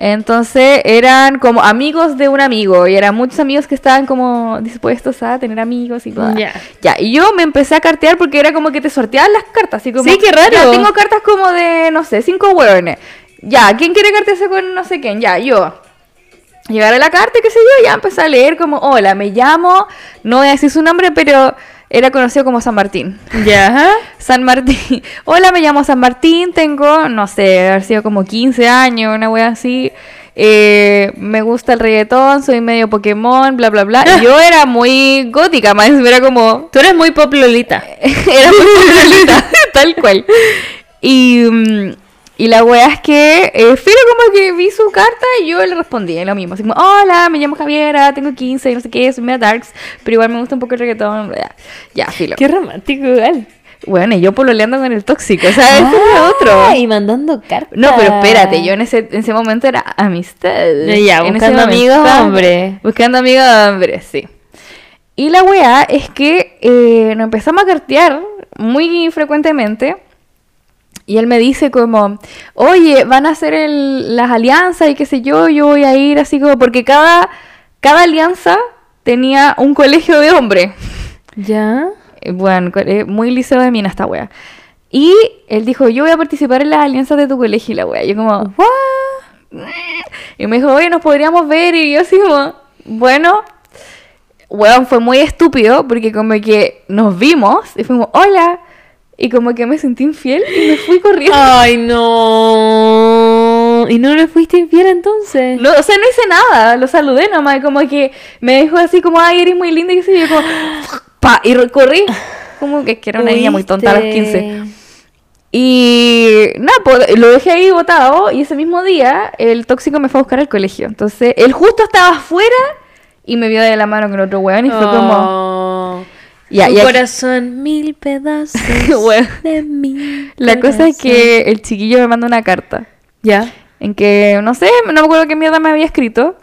Entonces eran como amigos de un amigo y eran muchos amigos que estaban como dispuestos a tener amigos y bla. Ya. Ya, y yo me empecé a cartear porque era como que te sorteaban las cartas, así como... Sí, qué raro. Ya, tengo cartas como de, no sé, cinco hueones. Ya, ¿quién quiere cartearse con no sé quién? Ya, yo. Llegaré la carta, qué sé yo, ya empecé a leer como, hola, me llamo, no voy a decir su nombre, pero era conocido como San Martín. Ya. San Martín. Hola, me llamo San Martín, tengo, no sé, haber sido como 15 años, una wea así. Eh, me gusta el reggaetón, soy medio Pokémon, bla, bla, bla. Yo era muy gótica, más era como, Tú eres muy pop lolita. era muy populista, tal cual. Y, mm, y la wea es que eh, Filo como que vi su carta y yo le respondí lo mismo. Así como, hola, me llamo Javiera, tengo 15 y no sé qué, soy media darks, pero igual me gusta un poco el reggaetón. bla. Ya, Filo. Qué romántico, igual. Bueno, y yo pololeando con el tóxico, o sea, ese era otro. Ah, Y mandando cartas. No, pero espérate, yo en ese, en ese momento era amistad. Ya, En ese buscando momento amigos hombres. Buscando amigos hombres, sí. Y la weá es que eh, nos empezamos a cartear muy frecuentemente. Y él me dice como, oye, van a hacer el- las alianzas y qué sé yo, yo voy a ir así como, porque cada, cada alianza tenía un colegio de hombres. Ya. Eh, Bueno, eh, muy liceo de mina esta wea. Y él dijo, yo voy a participar en las alianzas de tu colegio y la wea. Yo como, ¿what? Y me dijo, oye, nos podríamos ver. Y yo así como, bueno. Weón, fue muy estúpido porque como que nos vimos y fuimos, hola. Y como que me sentí infiel y me fui corriendo. Ay, no. ¿Y no le fuiste infiel entonces? No, o sea, no hice nada, lo saludé nomás, como que me dijo así como, ay, eres muy linda, y sé yo, como, pa, y corrí, como que, que era una niña muy tonta a los 15. Y nada, pues lo dejé ahí botado, y ese mismo día el tóxico me fue a buscar al colegio, entonces él justo estaba afuera y me vio de la mano con otro weón y fue como, Tu y aquí- corazón, mil pedazos de mi la cosa es que el chiquillo me mandó una carta. Ya. en que, no sé, no me acuerdo qué mierda me había escrito.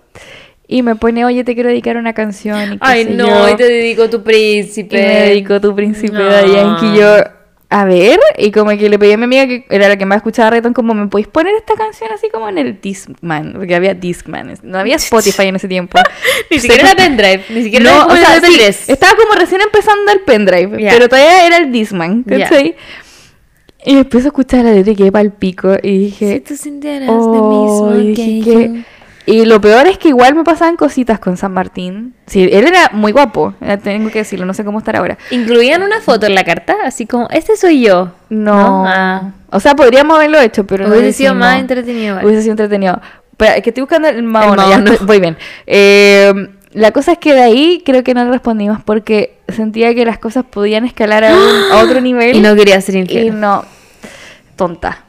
Y me pone, oye, te quiero dedicar una canción. Y Ay, no, yo. y te dedico tu príncipe. Y me dedicó tu príncipe No. de Yankee. Y yo, a ver, y como que le pedí a mi amiga que era la que más escuchaba reggaeton, como, ¿me podéis poner esta canción así como en el Discman? Porque había Discman, no había Spotify en ese tiempo. Ni siquiera era pendrive, ni siquiera no, era o sea, el sí, MP3. estaba como recién empezando el pendrive, pero todavía era el Discman. ¿cachai? Y empiezo a escuchar la letra y quedé pa'l pico y dije, Si tú sintieras Oh, lo mismo y que yo. Y lo peor es que igual me pasaban cositas con San Martín. Sí, él era muy guapo, eh, tengo que decirlo, no sé cómo estará ahora. ¿Incluían una foto en la carta? Así como, este soy yo. No. Ah. O sea, podríamos haberlo hecho, pero no Hubiese sido decimos. más entretenido. Hubiese sido entretenido. Pero es que estoy buscando el maono, El ya maono. estoy- voy bien. Eh, la cosa es que de ahí creo que no le respondimos porque sentía que las cosas podían escalar a, un- a otro nivel. Y no quería ser Y infiel. no, tonta,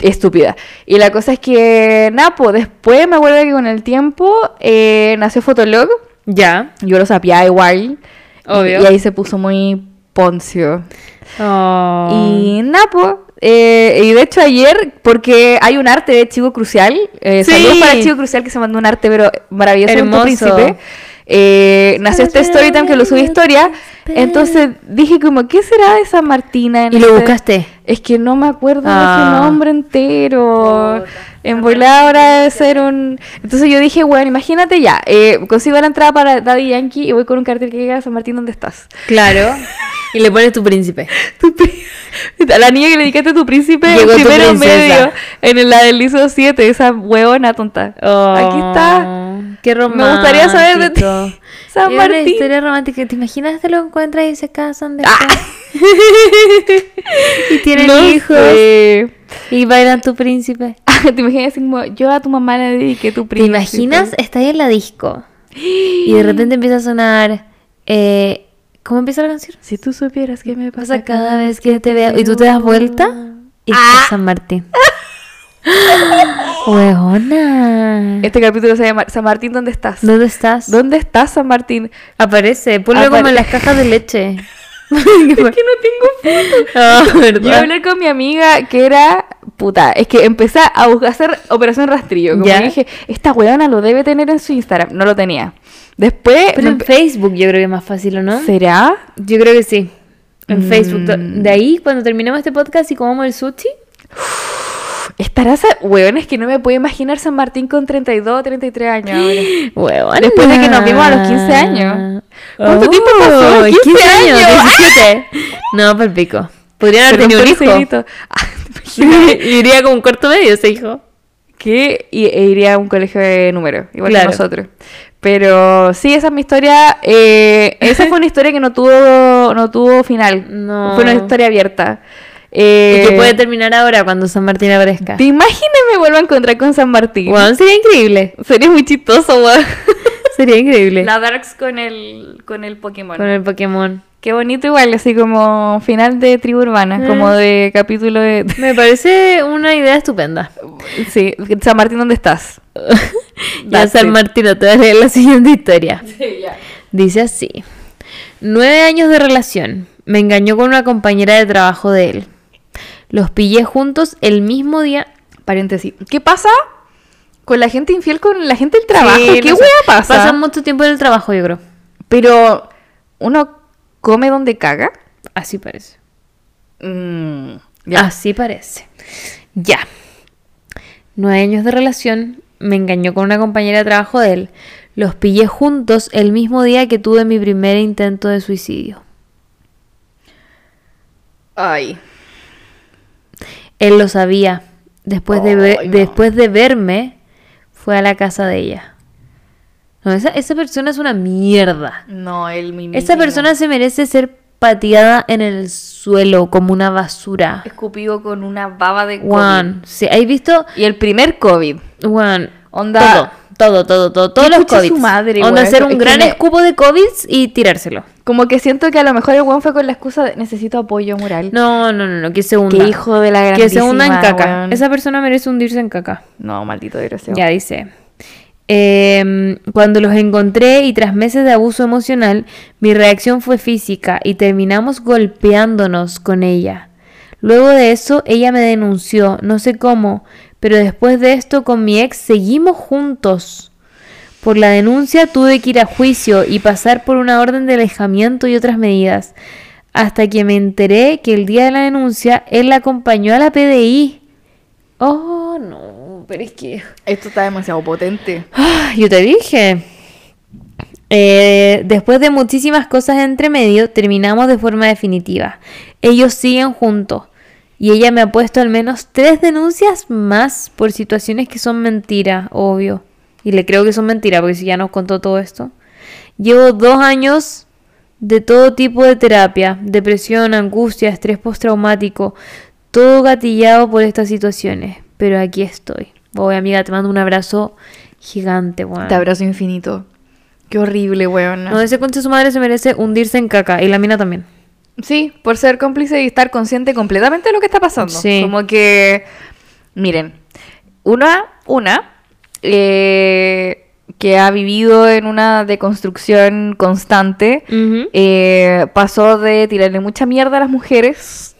estúpida. Y la cosa es que, Napo, después me acuerdo que con el tiempo eh, nació Fotolog. Ya. Yo lo sabía igual. Obvio. Y ahí se puso muy poncio. Oh. Y Napo. eh, y de hecho ayer, porque hay un arte de Chivo Crucial, eh, Sí. saludos para Chivo Crucial que se mandó un arte pero maravilloso Hermoso. príncipe. Eh, nació este storytime que lo subí historia. Entonces dije como, ¿qué será de San Martina? en ¿Y lo este- buscaste? Es que no me acuerdo de Ah. su nombre entero. En volada ahora debe ser un... Entonces yo dije, bueno, imagínate ya, eh, consigo la entrada para Daddy Yankee y voy con un cartel que diga San Martín, ¿dónde estás? Claro. y le pones tu príncipe. Tu A la niña que le dedicaste a tu príncipe Llegó en primero medio. En la del ISO 7, esa huevona tonta. Aquí está. Qué Me romántico. gustaría saber de ti. San Es una Martín. historia romántica. ¿Te imaginas te lo encuentras y se casan Ah. después? y tienen No hijos. sé. Y bailan tu príncipe. ¿Te imaginas como, yo a tu mamá le dediqué tu ¿Te príncipe? imaginas? Estás en la disco. Y de repente empieza a sonar. eh, ¿Cómo empieza la canción? Si tú supieras qué me Pasa pasa cada vez que te veo. Y tú te das vuelta. Y Ah. San Martín. Huevona. Este capítulo se llama San Martín, ¿dónde estás? ¿Dónde estás? ¿Dónde estás, San Martín? Aparece. Ponlo como en las cajas de leche. Es que no tengo foto. Ah, Yo hablé con mi amiga que era puta. Es que empecé a buscar hacer operación rastrillo. Como Ya. dije, esta weona lo debe tener en su Instagram. No lo tenía. Después. Pero en Facebook yo creo que es más fácil, ¿o no? ¿Será? Yo creo que sí. En Mm. Facebook. To- De ahí, cuando terminemos este podcast y comamos el sushi. Estará esa. Weón, es que no me puedo imaginar San Martín con 32 o 33 años ahora. Huevona. Después de que nos vimos a los 15 años. ¿Cuánto tiempo pasó? 15 15 años, años. 17. no, por pico. Podrían haber tenido un hijo. Ah, iría como un cuarto medio ese hijo. que y- e iría a un colegio de número, igual Claro. que nosotros. Pero sí, esa es mi historia. eh, esa fue una historia que no tuvo, no tuvo final. No. Fue una historia abierta. Eh, y que puede terminar ahora cuando San Martín aparezca. ¿Te imaginas me vuelvo a encontrar con San Martín? Weón, sería increíble. Sería muy chistoso, weón. Sería increíble. La Darks con el, con el Pokémon. Con el Pokémon. Qué bonito igual, así como final de tribu urbana, Mm. como de capítulo de... Me parece una idea estupenda. Sí, San Martín, ¿dónde estás? Ya San. Martín, te voy a leer la siguiente historia. Sí, ya. Dice así. Nueve años de relación. Me engañó con una compañera de trabajo de él. Los pillé juntos el mismo día. Paréntesis. ¿Qué pasa con la gente infiel con la gente del trabajo? Sí, ¿Qué no hueá pasa? Pasan mucho tiempo en el trabajo, yo creo. Pero uno come donde caga. Así parece. Mm, ya. Así parece. Ya. Nueve años de relación. Me engañó con una compañera de trabajo de él. Los pillé juntos el mismo día que tuve mi primer intento de suicidio. Ay. Él lo sabía. Después de, no. después de verme, fue a la casa de ella. No, esa, esa persona es una mierda. No, él mi Esa persona se merece ser pateada en el suelo como una basura. escupido con una baba de COVID. Juan, sí, ¿hay visto? Y el primer COVID. Juan, Onda- Todo, todo, todo, todo. Todos los COVID. su madre, Onda hacer un gran me- escupo de COVID y tirárselo. Como que siento que a lo mejor el weón fue con la excusa de necesito apoyo moral. No, no, no, no, que se hunda. Qué hijo de la Que se hunda en caca. weón. Esa persona merece hundirse en caca. No, maldito desgraciado. Ya dice. em, cuando los encontré y tras meses de abuso emocional, mi reacción fue física y terminamos golpeándonos con ella. Luego de eso, ella me denunció, no sé cómo, pero después de esto con mi ex seguimos juntos. Por la denuncia tuve que ir a juicio y pasar por una orden de alejamiento y otras medidas, hasta que me enteré que el día de la denuncia él la acompañó a la PDI. Oh, no, pero es que... Esto está demasiado potente. Ah, Yo te dije. Eh, después de muchísimas cosas entre medio, terminamos de forma definitiva. Ellos siguen juntos. Y ella me ha puesto al menos tres denuncias más por situaciones que son mentiras, obvio. Y le creo que son mentiras, porque si ya nos contó todo esto. Llevo dos años de todo tipo de terapia, depresión, angustia, estrés postraumático, todo gatillado por estas situaciones. Pero aquí estoy. Voy, amiga, te mando un abrazo gigante, weón. Te abrazo infinito. Qué horrible, weón. No, ese concha de su madre se merece hundirse en caca. Y la mina también. Sí, por ser cómplice y estar consciente completamente de lo que está pasando. Sí. Como que, miren, una, una, eh, que ha vivido en una deconstrucción constante, eh, pasó de tirarle mucha mierda a las mujeres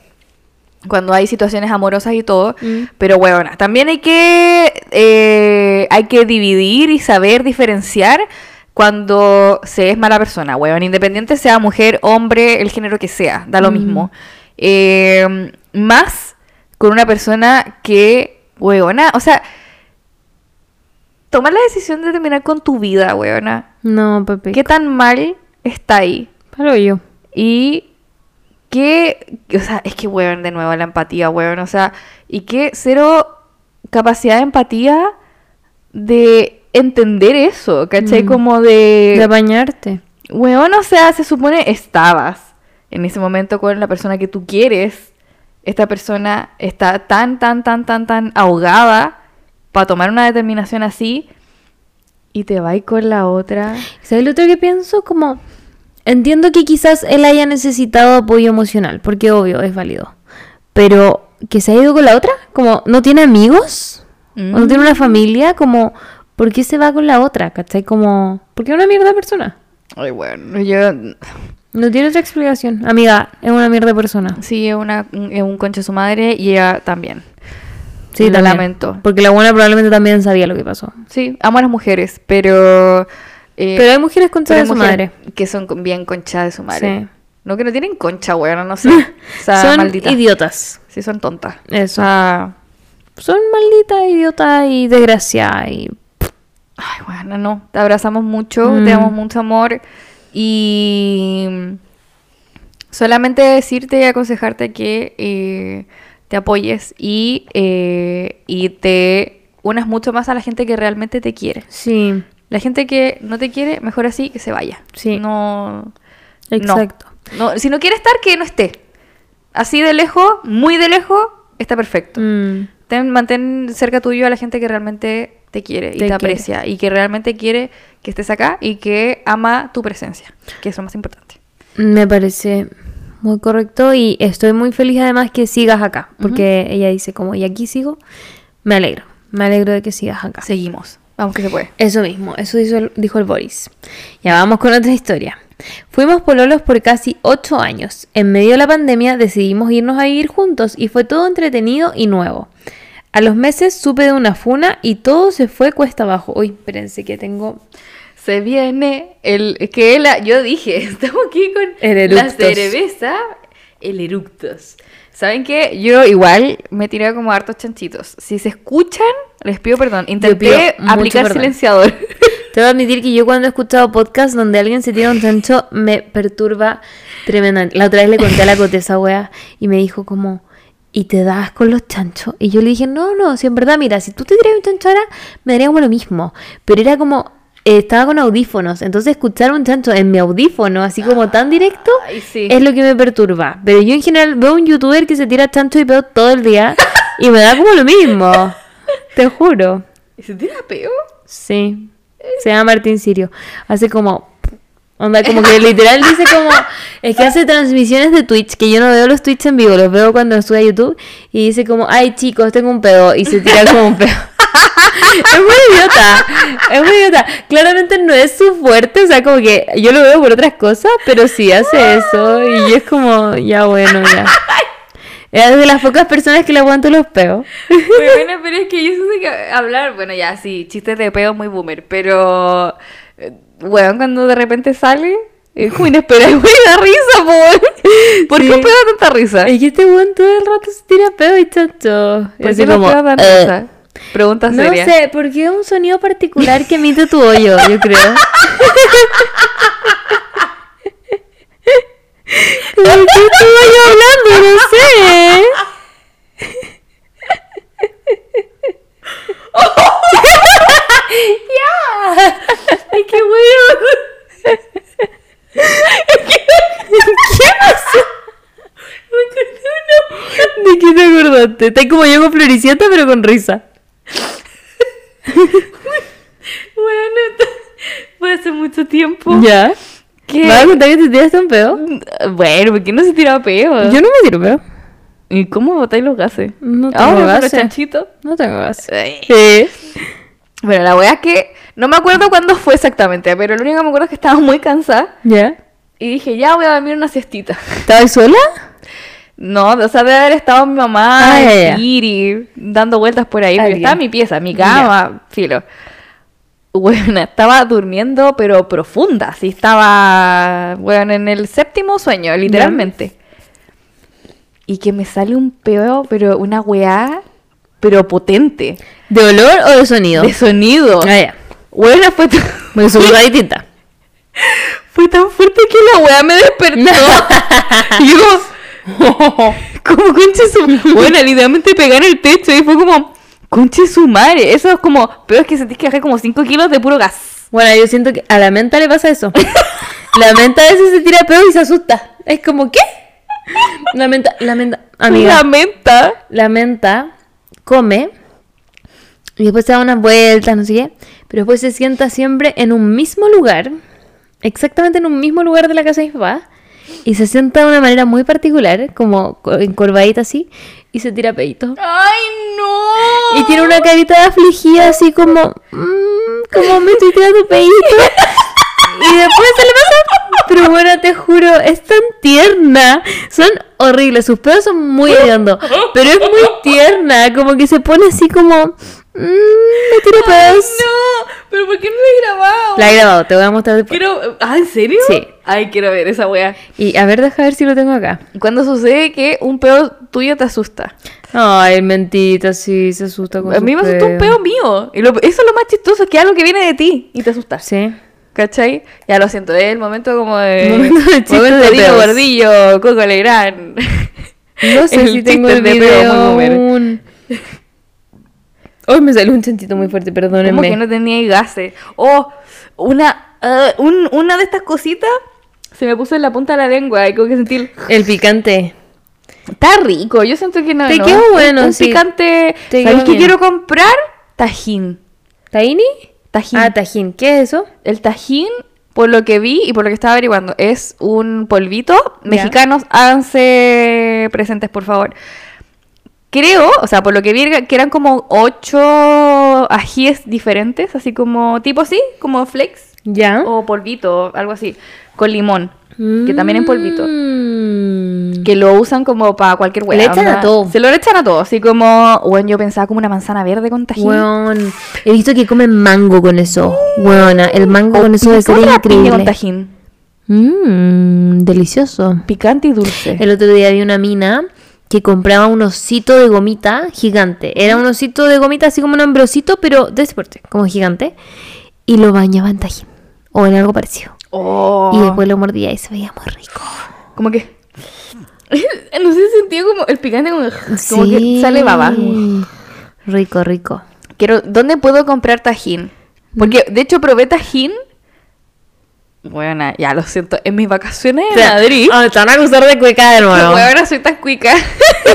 cuando hay situaciones amorosas y todo, Mm. pero bueno, también hay que, eh, hay que dividir y saber diferenciar cuando se es mala persona, weón, independiente sea mujer, hombre, el género que sea, da lo Mm. mismo. Eh, más con una persona que, weona, o sea, toma la decisión de terminar con tu vida, weona. No, Pepe. ¿Qué tan mal está ahí? Palo yo. Y qué, o sea, es que, weón, de nuevo la empatía, weón, o sea, y qué cero capacidad de empatía de entender eso, ¿cachai? Mm. Como de... De bañarte. Weón, o sea, se supone estabas en ese momento con la persona que tú quieres. Esta persona está tan, tan, tan, tan, tan ahogada para tomar una determinación así y te va con la otra. ¿Sabes lo otro que pienso? Como, entiendo que quizás él haya necesitado apoyo emocional, porque obvio, es válido. Pero que se ha ido con la otra, como, ¿no tiene amigos? ¿O no tiene una familia? Como, ¿por qué se va con la otra? ¿Cachai? Como, porque es una mierda persona. Ay, bueno, yo No tiene otra explicación. Amiga, es una mierda persona. sí es una es un concha de su madre y ella también. Sí, Lo también. lamento. Porque la buena probablemente también sabía lo que pasó. Sí, amo a las mujeres, pero eh, Pero hay mujeres con pero de su madre. que son bien concha de su madre. Sí. No que no tienen concha, weón, no sé. O sea, Son maldita. idiotas. Sí, son tontas. Eso. O sea, Son malditas, idiotas y desgraciadas. Y... Ay, bueno, no. Te abrazamos mucho, Mm. te damos mucho amor. Y solamente decirte y aconsejarte que eh, te apoyes y, eh, y te unas mucho más a la gente que realmente te quiere. Sí, La gente que no te quiere, mejor así que se vaya. Sí. No. exacto. No. No, Si no quiere estar, que no esté. Así de lejos, muy de lejos, está perfecto. Mm, Ten- mantén cerca tuyo a la gente que realmente te quiere y Te te, aprecia y que realmente quiere que estés acá y que ama tu presencia, que es lo más importante. Me parece muy correcto y estoy muy feliz además que sigas acá. Porque ella dice como, y aquí sigo. Me alegro. Me alegro de que sigas acá. Seguimos. Vamos que se puede. Eso mismo, eso dijo el, dijo el Boris. Ya vamos con otra historia. Fuimos pololos por casi 8 años. En medio de la pandemia decidimos irnos a vivir juntos y fue todo entretenido y nuevo. A los meses supe de una funa y todo se fue cuesta abajo. Uy, espérense que tengo... Se viene el que él, yo dije, estamos aquí con El la cerveza, el eructos. ¿Saben qué? Yo igual me tiré como hartos chanchitos. Si se escuchan, les pido perdón. Intenté aplicar perdón. silenciador. Te voy a admitir que yo cuando he escuchado podcasts donde alguien se tira un chancho me perturba tremendamente. La otra vez le conté a la cote esa wea y me dijo como, ¿y te das con los chanchos? Y yo le dije, no, no, si en verdad, mira, si tú te tiras un chancho ahora, me daría como lo mismo. Pero era como, estaba con audífonos, entonces escuchar un chancho en mi audífono, así como tan directo, Ay, sí. es lo que me perturba. Pero yo en general veo un youtuber que se tira chancho y peo todo el día y me da como lo mismo. Te juro. ¿Y se tira peo? Sí. Se llama Martín Sirio. Hace como. Onda, como que literal dice como. Es que hace transmisiones de Twitch, que yo no veo los Twitch en vivo, los veo cuando sube a YouTube. Y dice como, ay chicos, tengo un pedo. Y se tira como un pedo. es muy idiota. Es muy idiota. Claramente no es su fuerte, o sea, como que yo lo veo por otras cosas, pero sí hace eso. Y es como, ya bueno, ya. Es de las pocas personas que le aguanto los peos. bueno, pero es que yo sé que hablar, bueno, ya sí, chistes de peo muy boomer, pero, eh, weón, cuando de repente sale, es como inesperado, güey, da risa, por. ¿Por Sí. qué pega tanta risa? Es que este weón todo el rato se tira pedo y chacho. ¿Por qué como, peos dan "Eh". risa? Pregunta No seria. sé, porque es un sonido particular que emite tu hoyo, yo creo. ¿Pero ¿De qué estaba yo hablando? No sé. ya. Ay, qué bueno. ¿Qué pasó? ¿De qué te acordaste? Está como yo con Floricienta, pero con risa. Bueno, fue hace mucho tiempo. ¿Ya? ¿Qué? ¿Me vas a contar que te tiraste un pedo? Bueno, ¿por qué no se tira peo? Yo no me tiro pedo. ¿Y cómo botáis los gases? No tengo Ahora gases. chanchitos. No tengo gas. Ay. Sí. Bueno, la wea es que no me acuerdo cuándo fue exactamente, pero lo único que me acuerdo es que estaba muy cansada ¿Ya? y dije, ya voy a dormir una siestita. ¿Estabas sola? No, o sea, de haber estado mi mamá, Ah. Kiri, dando vueltas por ahí. Alguien. estaba en mi pieza, mi cama, filo. Bueno, estaba durmiendo, pero profunda. Sí, estaba, bueno, en el séptimo sueño, literalmente. Y que me sale un peo, pero una weá, pero potente. ¿De olor o de sonido? De sonido. Ah. Bueno, fue, tan- cosa distinta. fue tan fuerte que la weá me despertó. y yo como, como conche su... Bueno, literalmente pegar el techo y fue como... Conche su madre. Eso es como... Pero es que sentís que bajé como 5 kilos de puro gas. Bueno, yo siento que a la menta le pasa eso. la menta a veces se tira peo y se asusta. Es como, ¿qué? La menta, la menta, amiga. La menta. la menta come y después se da unas vueltas, no sé qué, pero después se sienta siempre en un mismo lugar, exactamente en un mismo lugar de la casa de mi papá, y se sienta de una manera muy particular, como co- encorvadita así, y se tira peito. ¡Ay, no! Y tiene una carita afligida así como, "Mm, como me estoy tirando peito. Y después se le pasa. Pero bueno, te juro, es tan tierna. Son horribles, sus pedos son muy hediondos. Pero es muy tierna, como que se pone así como, "Mm, me pedos. ¡No! ¿Pero por qué no lo he grabado? La he grabado, te voy a mostrar después. Quiero... ¿Ah, en serio? Sí. Ay, quiero ver esa wea. Y a ver, deja ver si lo tengo acá. Cuando sucede que un pedo tuyo te asusta. Ay, mentita, sí, se asusta con A mí me asustó un peo. pedo mío. Y lo- eso es lo más chistoso, que algo que viene de ti y te asusta. Sí. ¿Cachai? Ya lo siento, es el momento como de... Momento de chiste momento de Dino. Gordillo, Coco Legrand. No sé El si tengo el video peo aún. Hoy me salió un chantito muy fuerte, Como perdónenme. que no tenía gases. Oh, una, ah, un- una de estas cositas se me puso en la punta de la lengua y como que sentí... el- El picante. Está rico, yo siento que no... Te no. quedó Un- bueno, Un sí. picante... Te ¿Sabes qué quiero comprar? Tajín. ¿Taini? Tajín. Ah, tajín. ¿Qué es eso? El tajín, por lo que vi y por lo que estaba averiguando, es un polvito. Mexicanos, háganse presentes, por favor. Creo, o sea, por lo que vi, que eran como ocho ajíes diferentes, así como, tipo así, como flakes ¿Ya? o polvito, algo así, con limón, que también en polvito. Mm. Que lo usan como para cualquier hueá. Le echan a todo. Se lo echan a todo, así como, bueno, yo pensaba como una manzana verde con tajín. Weón, he visto que comen mango con eso. Weona, el mango con eso debe ser increíble. con tajín. Mmm, delicioso. Picante y dulce. El otro día vi una mina que compraba un osito de gomita gigante. Era un osito de gomita así como un ambrosito, pero de ese porte, como gigante. Y lo bañaba en tajín. O en algo parecido. Oh. Y después lo mordía y se veía muy rico. Como que. no sé, sentía como el picante, como, como que Sí. sale baba. Rico, rico. Quiero, ¿dónde puedo comprar tajín? Porque de hecho probé tajín. Bueno, ya lo siento, en mis vacaciones en Madrid. Ah, te van a acusar de cueca de nuevo. Bueno, soy tan cuica.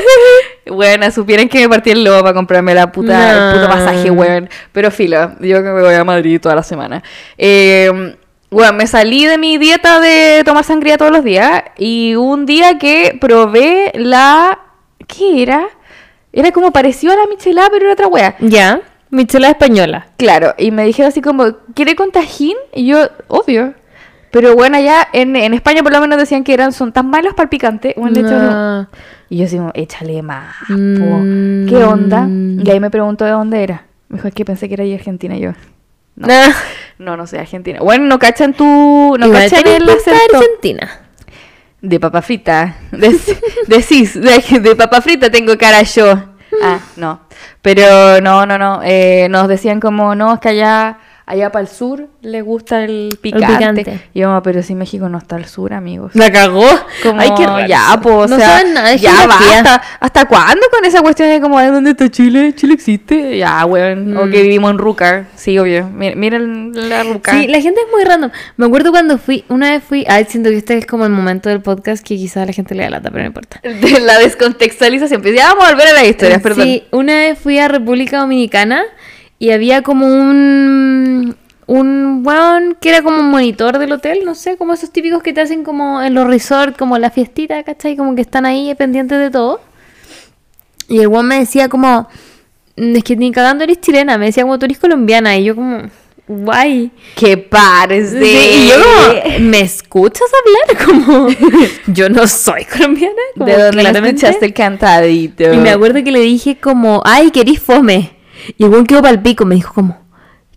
bueno, supieran que me partí el lobo para comprarme la puta, el puto No. pasaje, weón. Pero filo, yo que me voy a Madrid toda la semana. Eh, bueno, me salí de mi dieta de tomar sangría todos los días. Y un día que probé la. ¿Qué era? Era como parecido a la michelada, pero era otra wea. Ya, michela española. Claro, y me dijeron así como, ¿quiere con tajín? Y yo, obvio. Pero bueno, allá en, en España por lo menos decían que eran, son tan malos para el picante. Bueno, de hecho, no. Ah, Y yo como, échale más. Mm. ¿Qué onda? Y ahí me preguntó de dónde era. Me dijo, es que pensé que era de Argentina. Yo, no, ah. no, no soy argentina. Bueno, no cachan tu... No Igual cachan el de acento. Argentina. De papa frita. Decís, de, de papa frita tengo cara yo. Ah, no. Pero no, no, no. eh, nos decían como, no, es que allá, allá para el sur le gusta el picante. picante. Y yo, pero si México no está al sur, amigos. La cagó. Como, Ay, qué raro. ya, pues, o no sea, saben nada de ya geografía. basta. ¿Hasta cuándo con esa cuestión de como, "Ay, ¿dónde está Chile? ¿Chile existe? Ya, weón. O Mm. que vivimos en Rúcar. Sí, obvio. Miren, miren la Rúcar. Sí, la gente es muy random. Me acuerdo cuando fui, una vez fui, ay, siento que este es como el momento del podcast que quizás la gente le da lata, pero no importa. De la descontextualización. Pues ya vamos a volver a las historias, perdón. Sí, una vez fui a República Dominicana y había como un un weón que era como un monitor del hotel, no sé, como esos típicos que te hacen como en los resorts, como la fiestita, ¿cachai? Como que están ahí pendientes de todo. Y el weón me decía como, "Mm, es que ni cagando eres chilena, me decía como tú eres colombiana, y yo como, guay. Que pares de... Sí, y yo como, ¿me escuchas hablar? Como, yo no soy colombiana. Como, ¿De dónde escuchaste el cantadito? Y me acuerdo que le dije como, ay, querís fome. Y el weón quedó pa'l pico, me dijo como,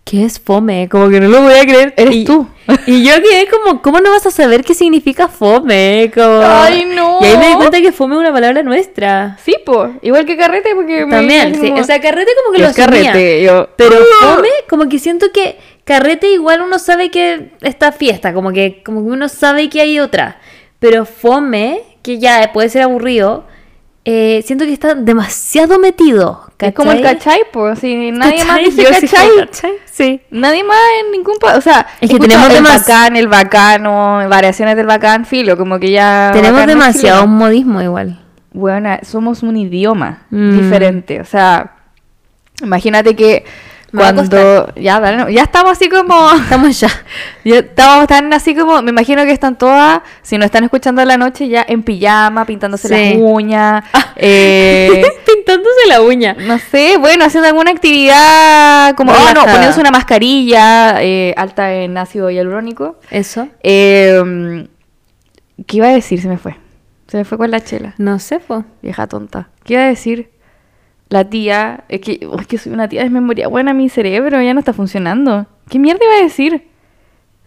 ¿qué es fome? Como que no lo voy a creer. Eres Y- tú. Y yo quedé como, ¿cómo no vas a saber qué significa fome? Como... Ay, no. Y ahí me di cuenta que fome es una palabra nuestra. Sí, po. Igual que carrete, porque... me- También, sí. como- O sea, carrete como que Yo lo carrete, yo... Pero fome, como que siento que carrete igual uno sabe que está fiesta, como que, como que uno sabe que hay otra. Pero fome, que ya puede ser aburrido, eh, siento que está demasiado metido. Es como el ¿cachai? cachai, pues, si nadie más ¿Cachai? dice Yo sí cachai, como cachai, Sí. nadie más en ningún pa- o sea, Es que tenemos el bacán, el bacano, variaciones del bacán, filo, como que ya Tenemos demasiado chileno. modismo igual. Bueno, somos un idioma Mm. diferente, o sea, imagínate que Me cuando ya, ya estamos así como Estamos ya. ya estamos tan así como me imagino que están todas si no están escuchando en la noche ya en pijama pintándose Sí. las uñas eh, Pintándose la uña. no sé, bueno, haciendo alguna actividad como, oh, no, poniéndose una mascarilla eh, alta en ácido hialurónico. Eso. Eh, ¿Qué iba a decir? Se me fue. Se me fue con la chela. No sé, po. Vieja tonta. ¿Qué iba a decir? La tía, es que, oh, es que soy una tía de memoria buena, mi cerebro ya no está funcionando. ¿Qué mierda iba a decir?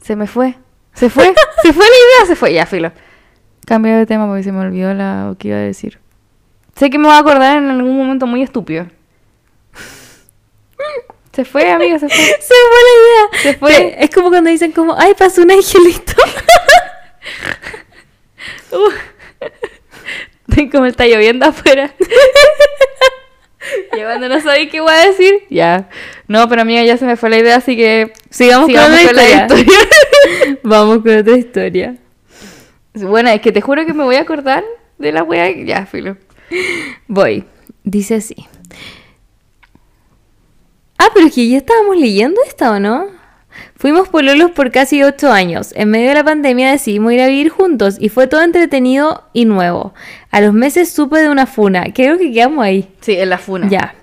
Se me fue. Se fue. se fue la idea, se fue. Ya, filo. Cambio de tema porque se me olvidó la, lo que iba a decir. Sé que me voy a acordar en algún momento muy estúpido. Se fue, amiga, se fue. Se fue la idea. Se fue. Es como cuando dicen como, ay, pasó un angelito. Estoy como está lloviendo afuera. Y cuando no sabéis qué voy a decir, ya. No, pero amiga, ya se me fue la idea, así que Sigamos, con otra historia. Vamos con otra historia. bueno, es que te juro que me voy a acordar de la wea. Ya, filo. Voy. Dice así. Ah, pero es que ya estábamos leyendo esta, ¿o no? Fuimos pololos por casi ocho años. En medio de la pandemia decidimos ir a vivir juntos y fue todo entretenido y nuevo. A los meses supe de una funa. Creo que quedamos ahí. Sí, en la funa. Ya.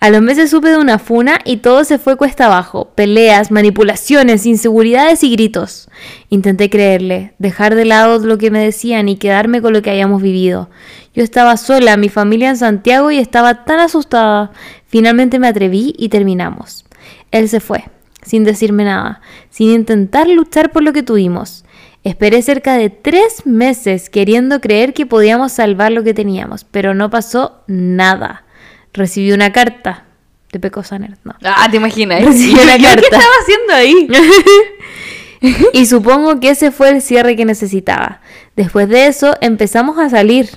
A los meses supe de una funa y todo se fue cuesta abajo. Peleas, manipulaciones, inseguridades y gritos. Intenté creerle, dejar de lado lo que me decían y quedarme con lo que habíamos vivido. Yo estaba sola, mi familia en Santiago y estaba tan asustada. Finalmente me atreví y terminamos. Él se fue, sin decirme nada, sin intentar luchar por lo que tuvimos. Esperé cerca de tres meses queriendo creer que podíamos salvar lo que teníamos, pero no pasó nada. Recibí una carta de Peco Saner, no. Ah, te imaginas. Recibí ¿Y yo- una carta. ¿Qué estaba haciendo ahí? Y supongo que ese fue el cierre que necesitaba. Después de eso empezamos a salir.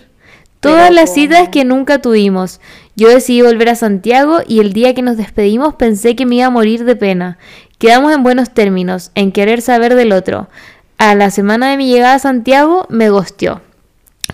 Todas Pero las citas que nunca tuvimos. Yo decidí volver a Santiago y el día que nos despedimos pensé que me iba a morir de pena. Quedamos en buenos términos, en querer saber del otro. A la semana de mi llegada a Santiago me gosteó.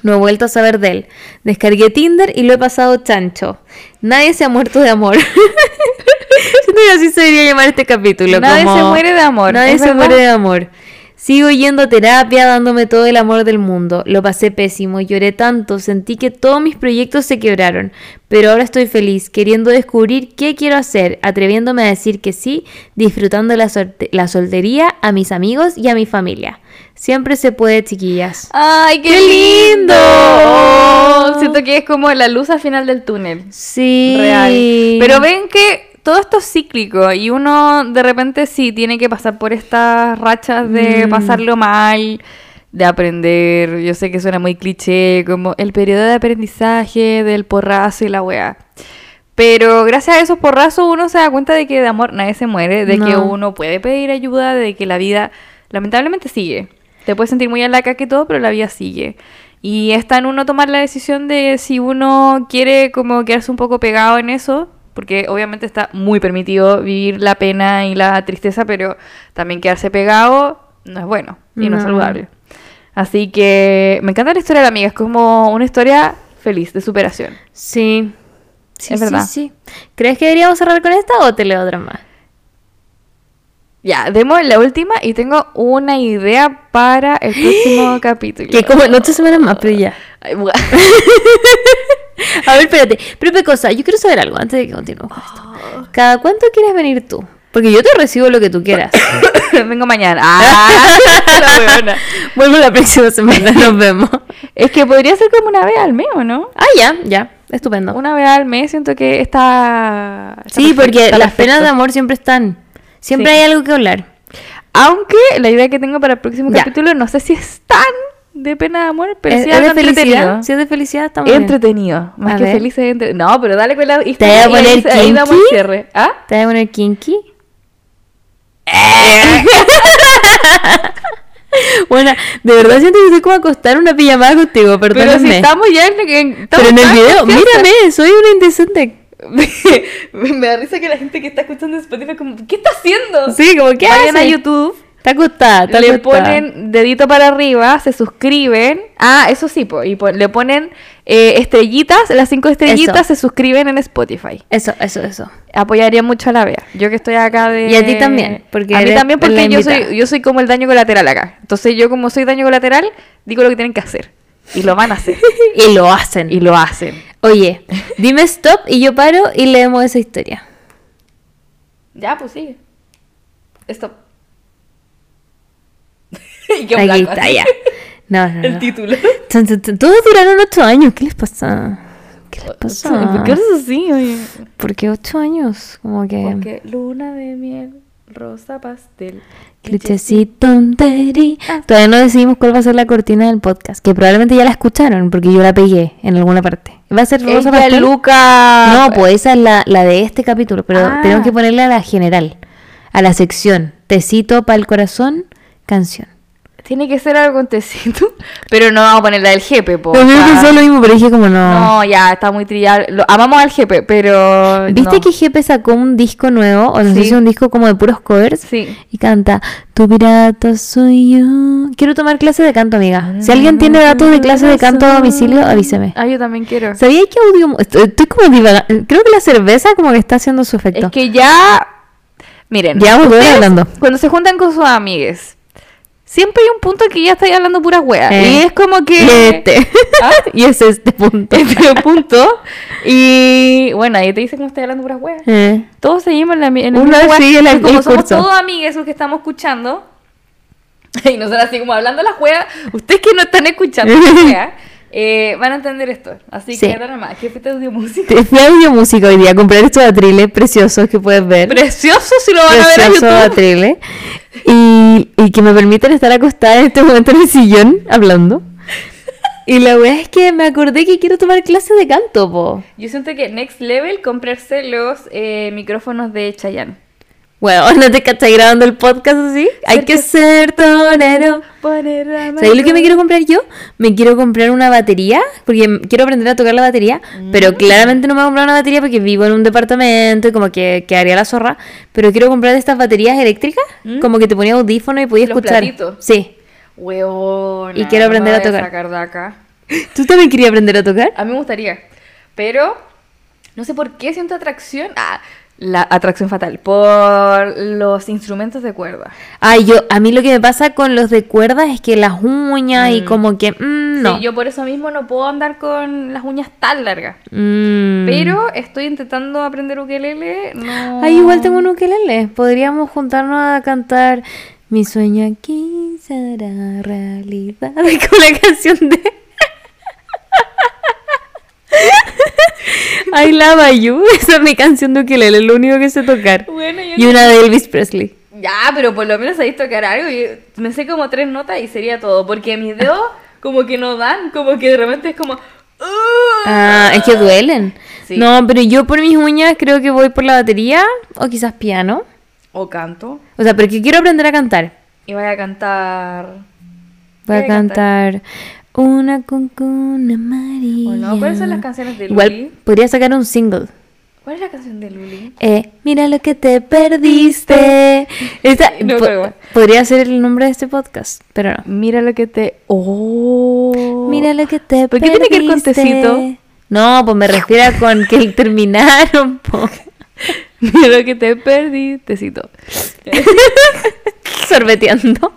No he vuelto a saber de él. Descargué Tinder y lo he pasado chancho. Nadie se ha muerto de amor. Así se debería llamar este capítulo. Nadie como- se muere de amor. Nadie ¿es se verdad? muere de amor. Sigo yendo a terapia, dándome todo el amor del mundo. Lo pasé pésimo, lloré tanto, sentí que todos mis proyectos se quebraron. Pero ahora estoy feliz, queriendo descubrir qué quiero hacer, atreviéndome a decir que sí, disfrutando la, solte- la soltería a mis amigos y a mi familia. Siempre se puede, chiquillas. ¡Ay, qué, ¡Qué lindo! lindo! Oh, siento que es como la luz al final del túnel. Sí. real. Pero ven que todo esto es cíclico y uno de repente sí tiene que pasar por estas rachas de Mm. pasarlo mal, de aprender. Yo sé que suena muy cliché, como el periodo de aprendizaje del porrazo y la weá. Pero gracias a esos porrazos uno se da cuenta de que de amor nadie se muere, de que No. uno puede pedir ayuda, de que la vida lamentablemente sigue. Te puedes sentir muy a la caca y todo, pero la vida sigue. Y está en uno tomar la decisión de si uno quiere como quedarse un poco pegado en eso, porque obviamente está muy permitido vivir la pena y la tristeza, pero también quedarse pegado no es bueno y no, es saludable. Así que me encanta la historia de la amiga, es como una historia feliz, de superación. Sí. Sí, Es sí, verdad. sí. ¿Crees que deberíamos cerrar con esta o te leo otra más? Ya, demos la última y tengo una idea para el próximo capítulo. Que como en ocho semanas más, pero ya. Ay, A ver, espérate. Pero Pecosa, yo quiero saber algo antes de que continuemos con esto. ¿Cada cuánto quieres venir tú? Porque yo te recibo lo que tú quieras. Vengo mañana. Ah, la. Vuelvo la próxima semana, nos vemos. Es que podría ser como una vez al mes, ¿o no? Ah, ya, ya. Estupendo. Una vez al mes siento que está... está Sí, perfecto, porque está las perfecto. penas de amor siempre están. Siempre Sí. hay algo que hablar. Aunque la idea que tengo para el próximo Ya. capítulo no sé si es tan de pena de amor, pero ¿Es, sí es de felicidad? Si es de felicidad, estamos bien. Entretenido. Más A que ver. feliz es entre- No, pero dale con la voy a historia y ahí- poner ahí damos kinky? cierre. ¿Ah? ¿Te voy a poner kinky? Bueno, de verdad siento que soy como acostar una pijamada contigo, Pero perdóname. si estamos ya en, en- estamos Pero en el video, mírame, soy una indecente. Me, me da risa que la gente que está escuchando Spotify como, ¿qué está haciendo? Sí, como que Vayan a hace? YouTube, Está está le ponen dedito para arriba, se suscriben. Ah, eso sí, po, y le ponen eh, estrellitas, las cinco estrellitas Eso. se suscriben en Spotify. Eso, eso, eso. Apoyaría mucho a la Bea. Yo que estoy acá de... Y a ti también, porque A mí también porque yo soy, yo soy como el daño colateral acá. Entonces yo como soy daño colateral, digo lo que tienen que hacer. Y lo van a hacer. Y lo hacen. y lo hacen. Oye, dime stop y yo paro y leemos esa historia. Ya, pues sigue. Stop. Aquí blanco, está, así. ya. No, no, El no. título. Todos duraron ocho años. ¿Qué les pasa? ¿Qué les pasa? ¿Por qué eres así, oye? ¿Por qué ocho años? Como que... Porque luna de miel, rosa pastel. Clichés y tontería. Todavía no decidimos cuál va a ser la cortina del podcast, que probablemente ya la escucharon porque yo la pegué en alguna parte. ¿Va a ser Rosa Ella, Pastel? Luca. No, pues esa es la, la de este capítulo, pero Ah. tenemos que ponerle a la general, a la sección. Tecito para el corazón, canción. Tiene que ser algo tecito. Pero no vamos a poner la del jepe, po. Yo o sea, pensé lo mismo, pero dije como no. No, ya, está muy trillado. Lo- amamos al jepe, pero. ¿Viste no. que Jepe sacó un disco nuevo? O no sé Sí. si un disco como de puros covers. Sí. Y canta, tu pirata soy yo. Quiero tomar clase de canto, amiga. Si alguien tiene datos de clase de canto a domicilio, avíseme. Ah, yo también quiero. ¿Sabía que audio... Estoy, estoy como divagando. Creo que la cerveza como que está haciendo su efecto. Es que ya. Miren. Horas ustedes, hablando. Cuando se juntan con sus amigues, siempre hay un punto que ya estáis hablando pura wea. Eh. Y es como que. Y este. ¿Ah? y es este punto. Este punto. Y bueno, ahí te dice cómo estás hablando pura wea. Eh. Todos seguimos en, la, en el Uno mismo sigue la- Y como el somos curso. todos amigues los que estamos escuchando. Y nosotros así como hablando la wea. Ustedes que no están escuchando la wea. Eh, van a entender esto. Así Sí. que nada más. ¿Qué fuiste de audio música? Te fui a audio música hoy día a comprar estos atriles preciosos que puedes ver. Precioso si lo van a ver a Preciosos YouTube. atriles. Y, y que me permiten estar acostada en este momento en el sillón hablando. Y la wea es que me acordé que quiero tomar clases de canto, po. Yo siento que next level comprarse los eh, micrófonos de Chayanne. Bueno, ¿no te cachai grabando el podcast así? Hay que ser torero. ¿Sabes lo que me quiero comprar yo? Me quiero comprar una batería, porque quiero aprender a tocar la batería, pero Mm. claramente no me voy a comprar una batería porque vivo en un departamento y como que quedaría la zorra, pero quiero comprar estas baterías eléctricas, como que te ponía audífono y podías Mm. Los escuchar. platitos. Sí. Weona, Y quiero no aprender a tocar. sacar de acá. ¿Tú también querías aprender a tocar? A mí me gustaría. Pero no sé por qué siento atracción. Ah, la atracción fatal. Por los instrumentos de cuerda. Ay, yo, a mí lo que me pasa con los de cuerdas es que las uñas y como que, mm, no. Sí, yo por eso mismo no puedo andar con las uñas tan largas. Mm. Pero estoy intentando aprender ukelele. No. Ay, igual tengo un ukelele. Podríamos juntarnos a cantar Mi sueño aquí será realidad. Con la canción de. I love you. Esa es mi canción de ukelele, es lo único que sé tocar. Bueno, yo Y no- una de Elvis Presley. Ya, pero por lo menos sabéis tocar algo. Yo me sé como tres notas y sería todo. Porque mis dedos como que no dan. Como que de repente es como. Ah, es que duelen. Sí. No, pero yo por mis uñas creo que voy por la batería o quizás piano. O canto. O sea, porque quiero aprender a cantar. Y vaya a cantar. Voy a cantar una cuncuna amarilla. ¿O no? ¿Cuáles son las canciones de Igual Luli? podría sacar un single. ¿Cuál es la canción de Luli? Eh, mira lo que te perdiste. Esa- No, po- pero- podría ser el nombre de este podcast, pero no. Mira lo que te. ¡Oh! Mira lo que te ¿Por qué tiene que ir con perdiste. tecito? No, pues me refiero a con que terminaron. po. Mira lo que te perdí. Tecito. Sorbeteando.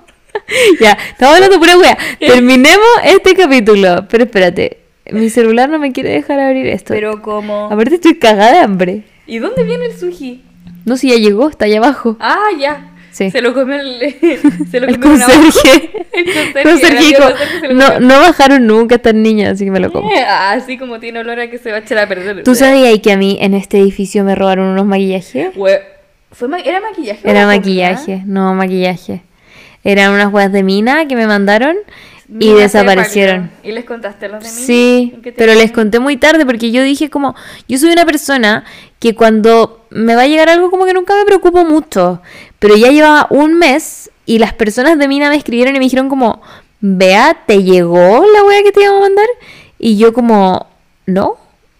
ya, estamos hablando pura wea. Terminemos este capítulo. Pero espérate, mi celular no me quiere dejar abrir esto. Pero como. Aparte estoy cagada de hambre. ¿Y dónde viene el sushi? No, si ya llegó, está allá abajo. Ah, ya. Sí. Se lo comió el. se lo El comió conserje. El conserje, Conserje el conserje se lo no, comió". no bajaron nunca estas niñas, así que me lo como. Así como tiene olor a que se va a echar a perder. ¿Tú sabías que a mí en este edificio me robaron unos maquillajes? Hue- ¿Fue ma- ¿Era maquillaje? o Era maquillaje, no maquillaje. Eran unas huevas de mina que me mandaron y Mira, desaparecieron. ¿Y les contaste los de mí? Sí, ¿Y qué te pero les conté muy tarde porque yo dije como, yo soy una persona que cuando me va a llegar algo como que nunca me preocupo mucho, pero ya llevaba un mes y las personas de Mina me escribieron y me dijeron como, vea, ¿te llegó la wea que te íbamos a mandar? Y yo como, no.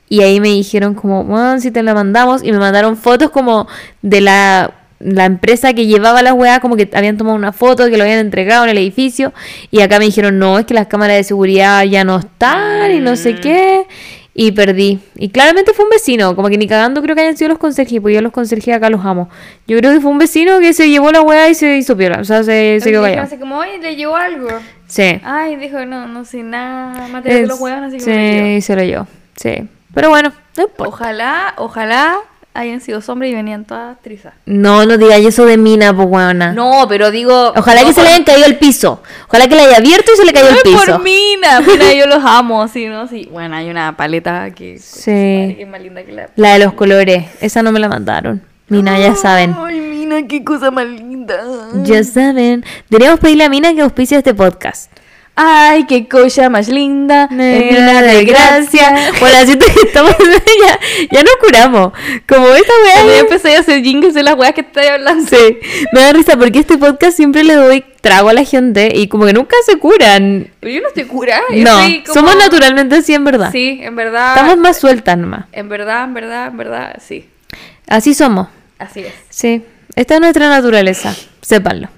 Y ahí me dijeron como, bueno, si te la mandamos. Y me mandaron fotos como de la, la empresa que llevaba la weá, como que habían tomado una foto, que lo habían entregado en el edificio. Y acá me dijeron, no, es que las cámaras de seguridad ya no están y no sé qué. Y perdí. Y claramente fue un vecino, como que ni cagando creo que hayan sido los conserjes, porque yo los conserjes acá los amo. Yo creo que fue un vecino que se llevó la weá y se hizo piola. O sea, se, se quedó callado. así como, oye, le llegó algo. Sí. Ay, dijo, no, no sé nada, material de los huevos, así que sí, se lo llevó. Sí. Pero bueno, no importa. Ojalá, ojalá hayan sido sombras y venían todas trizas. No, no digáis eso de mina, pues weona. No, pero digo. Ojalá no que se le hayan caído el piso. Ojalá que le haya abierto y se le cayó No el piso. por Mina, Mina, yo los amo, sí, ¿no? Sí. Bueno, hay una paleta que. Sí. que es más linda que la. La de los colores. Esa no me la mandaron. Mina, ya saben. Ay, Mina, qué cosa más linda. Ya saben. Deberíamos pedirle a Mina que auspicie este podcast. Ay, qué cosa más linda. Mina de gracia. Bueno, siento que estamos. ya, ya nos curamos. Como esta Cuando yo weá. empecé a hacer jingles de las weas que estoy hablando. Sí, me da risa porque este podcast siempre le doy trago a la gente y como que nunca se curan. Pero yo no estoy curada. No, estoy como- somos naturalmente así en verdad. Sí, en verdad. Estamos más sueltas nomás. En verdad, en verdad, en verdad, sí. Así somos. Así es. Sí, esta es nuestra naturaleza, sépanlo.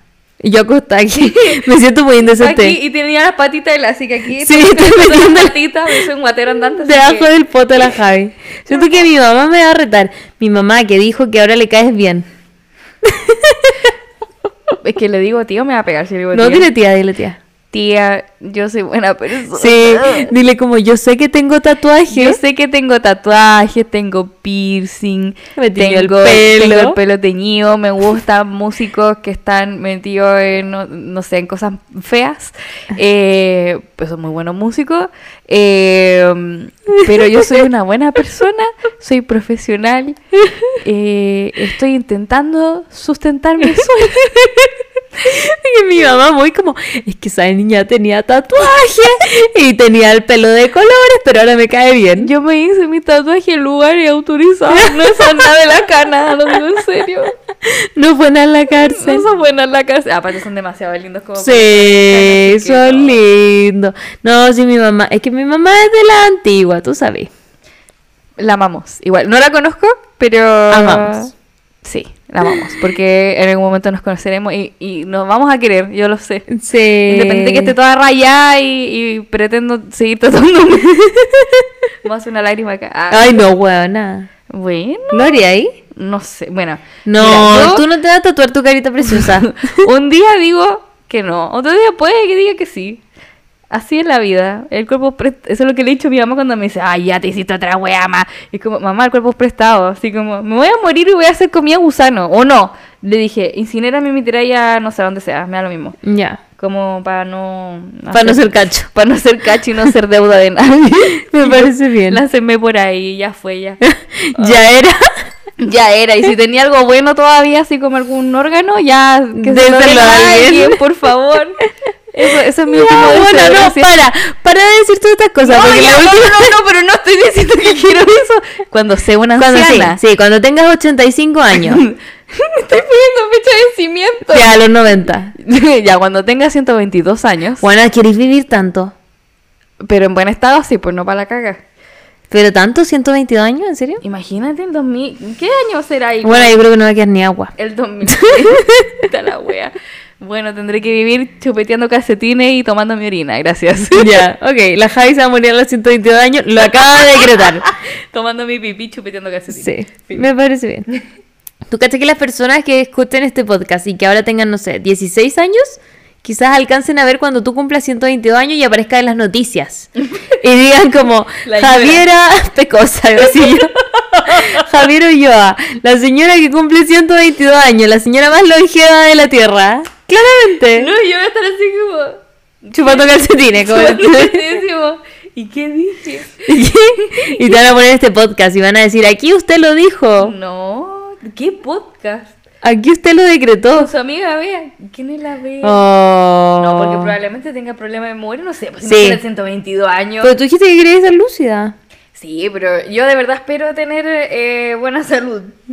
Y yo acostada aquí, me siento muy indecente. Aquí, y tenía las patitas elásticas aquí. Sí, estoy hacer las metiendo- patitas, soy un guatero andante. Debajo que- del poto de la Javi. Siento que mi mamá me va a retar. Mi mamá que dijo que ahora le caes bien. Es que le digo, tío, me va a pegar si le digo No, tía. dile tía, dile tía. Tía, yo soy buena persona. Sí, dile como yo sé que tengo Yo tatuajes. sé que tengo tatuajes, tengo piercing, Me tiñó el tengo, pelo. tengo el pelo teñido, me gustan músicos que están metidos en, no, no sé, en cosas feas, eh, pues son muy buenos músicos, eh, pero yo soy una buena persona, soy profesional, eh, estoy intentando sustentar mi sueño. Y mi mamá muy como, es que esa niña tenía tatuajes y tenía el pelo de colores, pero ahora me cae bien. Yo me hice mi tatuaje en lugares autorizados, no es nada de la cana, lo digo en serio. No fue nada en la No cárcel. son buenas la casa. Aparte son demasiado lindos como Sí, son no. lindos. No, sí, mi mamá. Es que mi mamá es de la antigua, tú sabes. La amamos. Igual, no la conozco, pero... Amamos. Sí, la amamos. Porque en algún momento nos conoceremos y, y nos vamos a querer, yo lo sé. Sí. Independiente de que esté toda rayada y, y pretendo seguir tratándome. Vamos a hacer una lágrima acá. Ah, Ay, no, weona. Bueno, ¿Lo haría ahí? no sé. Bueno. No, mira, yo tú no te vas a tatuar tu carita preciosa. un día digo que no, otro día puede que diga que sí. Así es la vida. El cuerpo Eso es lo que le he dicho a mi mamá cuando me dice, ay, ya te hiciste otra wea más. Y es como, mamá, el cuerpo es prestado. Así como, me voy a morir y voy a hacer comida gusano. O no. Le dije, incinérame mi ya no sé dónde sea, me da lo mismo. ya. Como para no. Para no ser cacho. Para no ser cacho y no ser deuda de nadie. Me parece bien. Láncenme por ahí, ya fue, ya. Ya era. Ya era, y si tenía algo bueno todavía, así como algún órgano, ya que se lo Déselo a a alguien, por favor. Eso, eso es mi Ya, último deseo. bueno, no, para. Para de decir todas estas cosas. No, porque ya, la no, última- no, no, pero no estoy diciendo que quiero eso. Cuando sea una Cuando, sí, anciana. sí, cuando tengas 85 años. Me estoy poniendo fecha de vencimiento. ya, a los 90. ya, cuando tenga 122 años. Bueno, ¿queréis vivir tanto? Pero en buen estado, sí, pues no para la caga. ¿Pero tanto? ¿122 años? ¿En serio? Imagínate el 2000. ¿Qué año será ahí? Bueno, yo creo que no va a quedar ni agua. El 2000. Está la wea. Bueno, tendré que vivir chupeteando calcetines y tomando mi orina, gracias. ya, ok. La Javi se va a morir a los 122 años. Lo acaba de decretar. tomando mi pipí, chupeteando calcetines. Sí, me parece bien. ¿Tú cachas que las personas que escuchen este podcast y que ahora tengan, no sé, 16 años, quizás alcancen a ver cuando tú cumplas 122 años y aparezca en las noticias? Y digan como, La Javiera Pecosa, así yo. Javier Ulloa, la señora que cumple 122 años, la señora más longeva de la Tierra. Claramente. No, yo voy a estar así como. Chupando calcetines. como- chupando ¿Y qué dije? y te van a poner este podcast y van a decir, aquí usted lo dijo, No, ¿qué podcast? aquí usted lo decretó. Con su amiga Bea. ¿Quién es la Bea? Oh. No, porque probablemente tenga problemas de memoria, no sé, pues Sí. si no tiene 122 años. Pero tú dijiste que querías ser lúcida. Sí, pero yo de verdad espero tener eh, buena salud.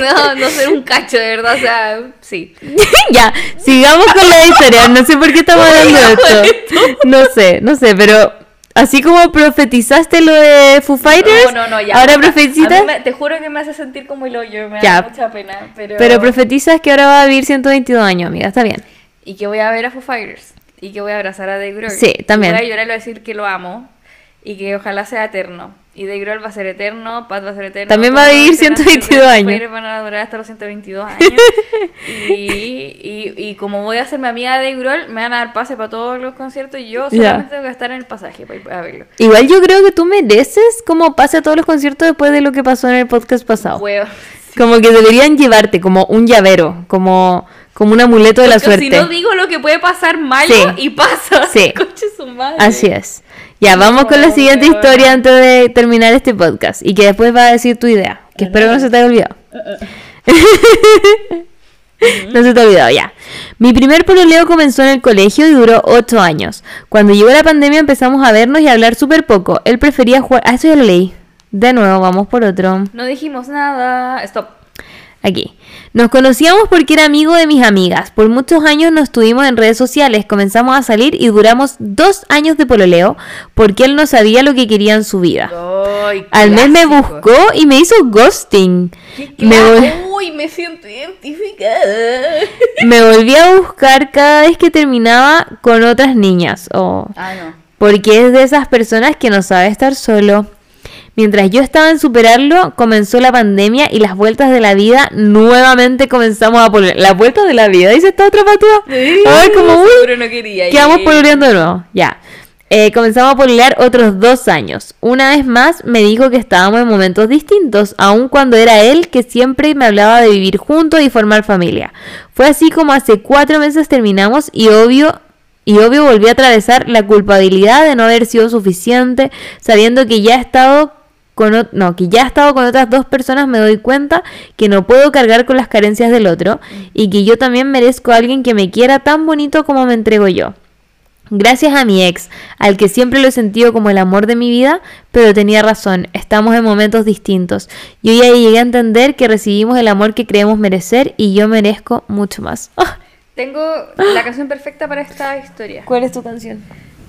No, no ser un cacho, de verdad, o sea, sí. ya, sigamos con la historia. No sé por qué estamos hablando de esto. No sé, no sé, pero así como profetizaste lo de Foo Fighters, No, no, no, ya. ahora profetizas, me- te juro que me hace sentir como el hoyo, me Ya. da mucha pena, pero... pero profetizas que ahora va a vivir 122 años, amiga, está bien. Y que voy a ver a Foo Fighters. Y que voy a abrazar a Dave Grohl. Sí, también. Y voy a llorar y voy a decir que lo amo. Y que ojalá sea eterno. Y Dave Grohl va a ser eterno, Pat va a ser eterno. También va a vivir los integrantes de 122 Foo años. Van a durar hasta los 122 años. y, y, y como voy a mi amiga de Grohl, me van a dar pase para todos los conciertos. Y yo solamente tengo que estar en el pasaje para ir a verlo. Igual yo creo que tú mereces como pase a todos los conciertos después de lo que pasó en el podcast pasado. Como que deberían llevarte como un llavero, como, como un amuleto de la suerte. Si no digo lo que puede pasar malo Sí. y pasa. Sí. Conche su madre. Así es. Ya, vamos con la siguiente historia antes de terminar este podcast. Y que después va a decir tu idea. Que espero que no se te haya olvidado. No se te ha olvidado, ya. Mi primer pololeo comenzó en el colegio y duró 8 años. Cuando llegó la pandemia empezamos a vernos y a hablar súper poco. Él prefería jugar... Ah, eso ya lo leí. De nuevo, vamos por otro. No dijimos nada. Stop. Aquí. Nos conocíamos porque era amigo de mis amigas. Por muchos años nos tuvimos en redes sociales, comenzamos a salir y duramos dos años de pololeo porque él no sabía lo que quería en su vida. Ay, Al mes me buscó y me hizo ghosting. ¿Qué Me, Uy, me siento identificada. me volví a buscar cada vez que terminaba con otras niñas. Oh, Ah, no. porque es de esas personas que no sabe estar solo. Mientras yo estaba en superarlo, comenzó la pandemia y las vueltas de la vida nuevamente comenzamos a poner. Las vueltas de la vida, dice esta otra patúa. A ver, como, uy, no quería. Quedamos pololeando de nuevo, ya. Eh, comenzamos a pololear otros dos años. Una vez más me dijo que estábamos en momentos distintos, aun cuando era él que siempre me hablaba de vivir juntos y formar familia. Fue así como hace cuatro meses terminamos y obvio... Y obvio volví a atravesar la culpabilidad de no haber sido suficiente, sabiendo que ya he estado con o- no, que ya he estado con otras dos personas, me doy cuenta que no puedo cargar con las carencias del otro y que yo también merezco a alguien que me quiera tan bonito como me entrego yo. Gracias a mi ex, al que siempre lo he sentido como el amor de mi vida, pero tenía razón, estamos en momentos distintos. Yo ya llegué a entender que recibimos el amor que creemos merecer y yo merezco mucho más. Ah, Tengo la canción perfecta para esta historia. ¿Cuál es tu canción?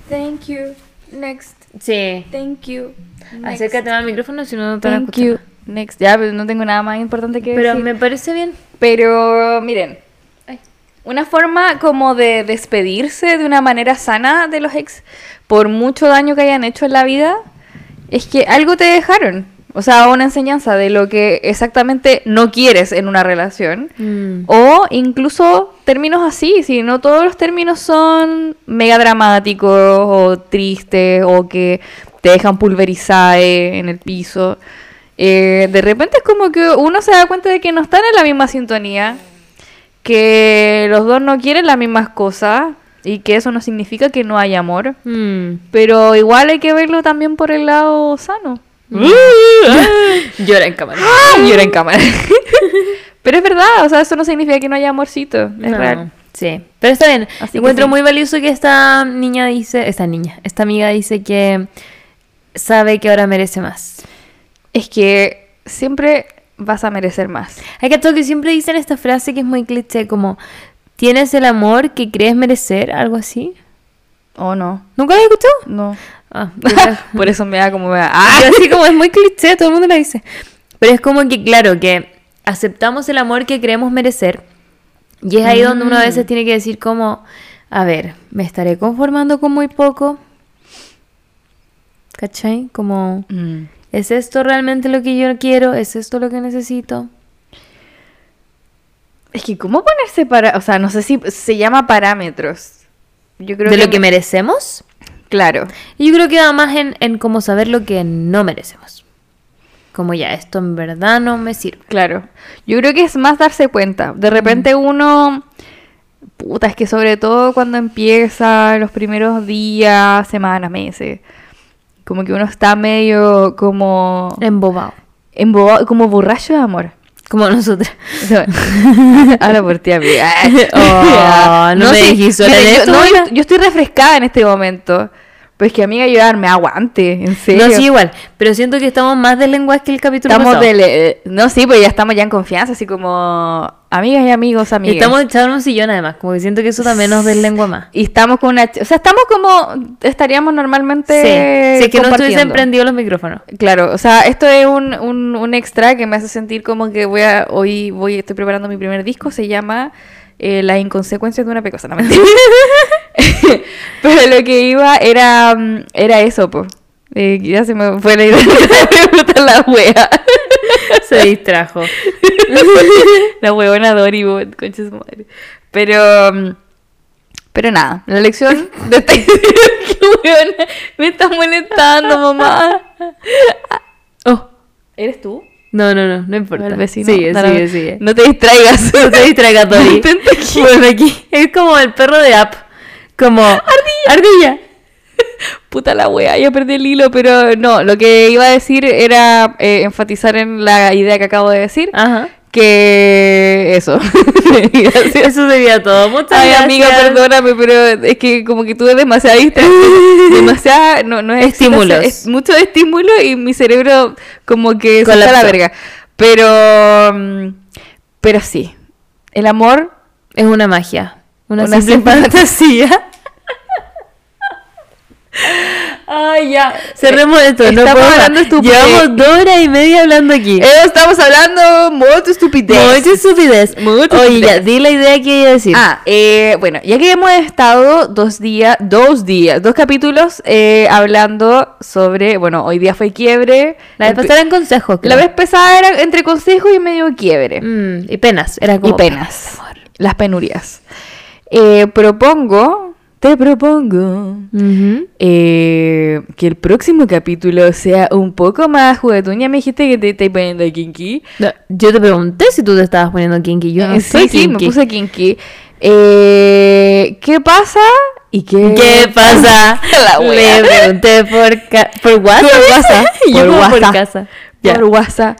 Thank you. Next. Sí. Thank you. Next. Acércate al micrófono si no, te Thank you. Next. Ya, pero no tengo nada más importante que Pero decir. me parece bien. Pero miren, una forma como de despedirse de una manera sana de los ex por mucho daño que hayan hecho en la vida es que algo te dejaron. O sea, una enseñanza de lo que exactamente no quieres en una relación. Mm. O incluso términos así, si no todos los términos son mega dramáticos o tristes o que te dejan pulverizar en el piso. Eh, de repente es como que uno se da cuenta de que no están en la misma sintonía, que los dos no quieren las mismas cosas y que eso no significa que no haya amor. Mm. Pero igual hay que verlo también por el lado sano. Llora en cámara. Llora en cámara. Pero es verdad, o sea, eso no significa que no haya amorcito, es No, real. Sí, pero está bien. Así Encuentro sí. muy valioso que esta niña dice, esta niña, esta amiga dice que sabe que ahora merece más. Es que siempre vas a merecer más. Hay que que siempre dicen esta frase que es muy cliché, como tienes el amor que crees merecer, algo así. ¿O no? ¿Nunca lo has escuchado? No. Ah, Por eso me da como me da. ¡Ah! Así como es muy cliché, todo el mundo lo dice. Pero es como que, claro, que aceptamos el amor que creemos merecer. Y es ahí donde uno a veces tiene que decir como, a ver, ¿me estaré conformando con muy poco? ¿Cachai? Como, Mm. ¿es esto realmente lo que yo quiero? ¿Es esto lo que necesito? Es que, ¿cómo ponerse para.? O sea, no sé si se llama parámetros. Yo creo ¿De que. lo que me- merecemos? Claro. Y yo creo que va más en, en como saber lo que no merecemos. Como ya, esto en verdad no me sirve. Claro. Yo creo que es más darse cuenta. De repente uno. Puta, es que sobre todo cuando empieza los primeros días, semanas, meses. Como que uno está medio como. Embobado. embobado, como borracho de amor. Como nosotras. Habla por ti, amiga. Oh, no me sí, dijiste mira, yo, no, yo estoy refrescada en este momento. Pues que amiga ayudarme, aguante, en serio. No, sí, igual. Pero siento que estamos más del lenguaje que el capítulo Estamos pasado. del... eh, no, sí, pues ya estamos ya en confianza, así como amigas y amigos, amigas. Estamos echados en un sillón además, como que siento que eso también nos lengua más. Y estamos con una... O sea, estamos como... Estaríamos normalmente... Sí, si es que no estuviesen prendidos los micrófonos. Claro, o sea, esto es un, un, un extra que me hace sentir como que voy a... Hoy voy, estoy preparando mi primer disco, se llama eh, Las inconsecuencias de una pecosa, no mentira. Pero lo que iba era, mm, era eso, pues. ya se me fue la idea de la wea. Se distrajo. la huevona Dori, bo- concha su madre. Pero, mm, pero nada, la lección de esta huevona, me estás molestando, mamá. Oh, ¿eres tú? No, no, no, no importa. El vecino. Sigue, No, no, sigue, sigue. No te distraigas. No te distraigas. Bueno, aquí. Es como el perro de App. Como... Ardilla. Ardilla. Puta la wea, ya perdí el hilo, pero no, lo que iba a decir era eh, enfatizar en la idea que acabo de decir. Ajá. Que eso. Eso sería todo. Muchas Ay, gracias. amiga, perdóname, pero es que como que tuve demasiada distracción, demasiada, no, no es Estímulos. es mucho estímulo y mi cerebro como que se está a la Colapsó. verga. Pero, mm, pero sí, el amor Es una magia. Una, Una simple simple fantasía. Ay, ya. Cerremos esto. No Estamos hablando estupidez. Llevamos dos horas y media hablando aquí. Eh, estamos hablando mucha estupidez. Mucha estupidez. Mucha Oye, ya, di la idea que iba a decir. Ah, eh, bueno, ya que hemos estado dos días, dos días, dos capítulos eh, hablando sobre, bueno, hoy día fue quiebre. la vez pasada en consejos. La vez pasada era entre consejo y medio quiebre. Mm, y penas. Era como y penas. Las penurias. Eh, propongo, te propongo eh, que el próximo capítulo sea un poco más juguetón. Ya me dijiste que te estáis poniendo kinky. No, yo te pregunté si tú te estabas poniendo kinky. Yo no Eh, soy sí, sí, me puse kinky. Eh, ¿Qué pasa? ¿Y qué, ¿Qué pasa? La. Le pregunté por, por WhatsApp. Por WhatsApp. Yo Por WhatsApp. Por WhatsApp.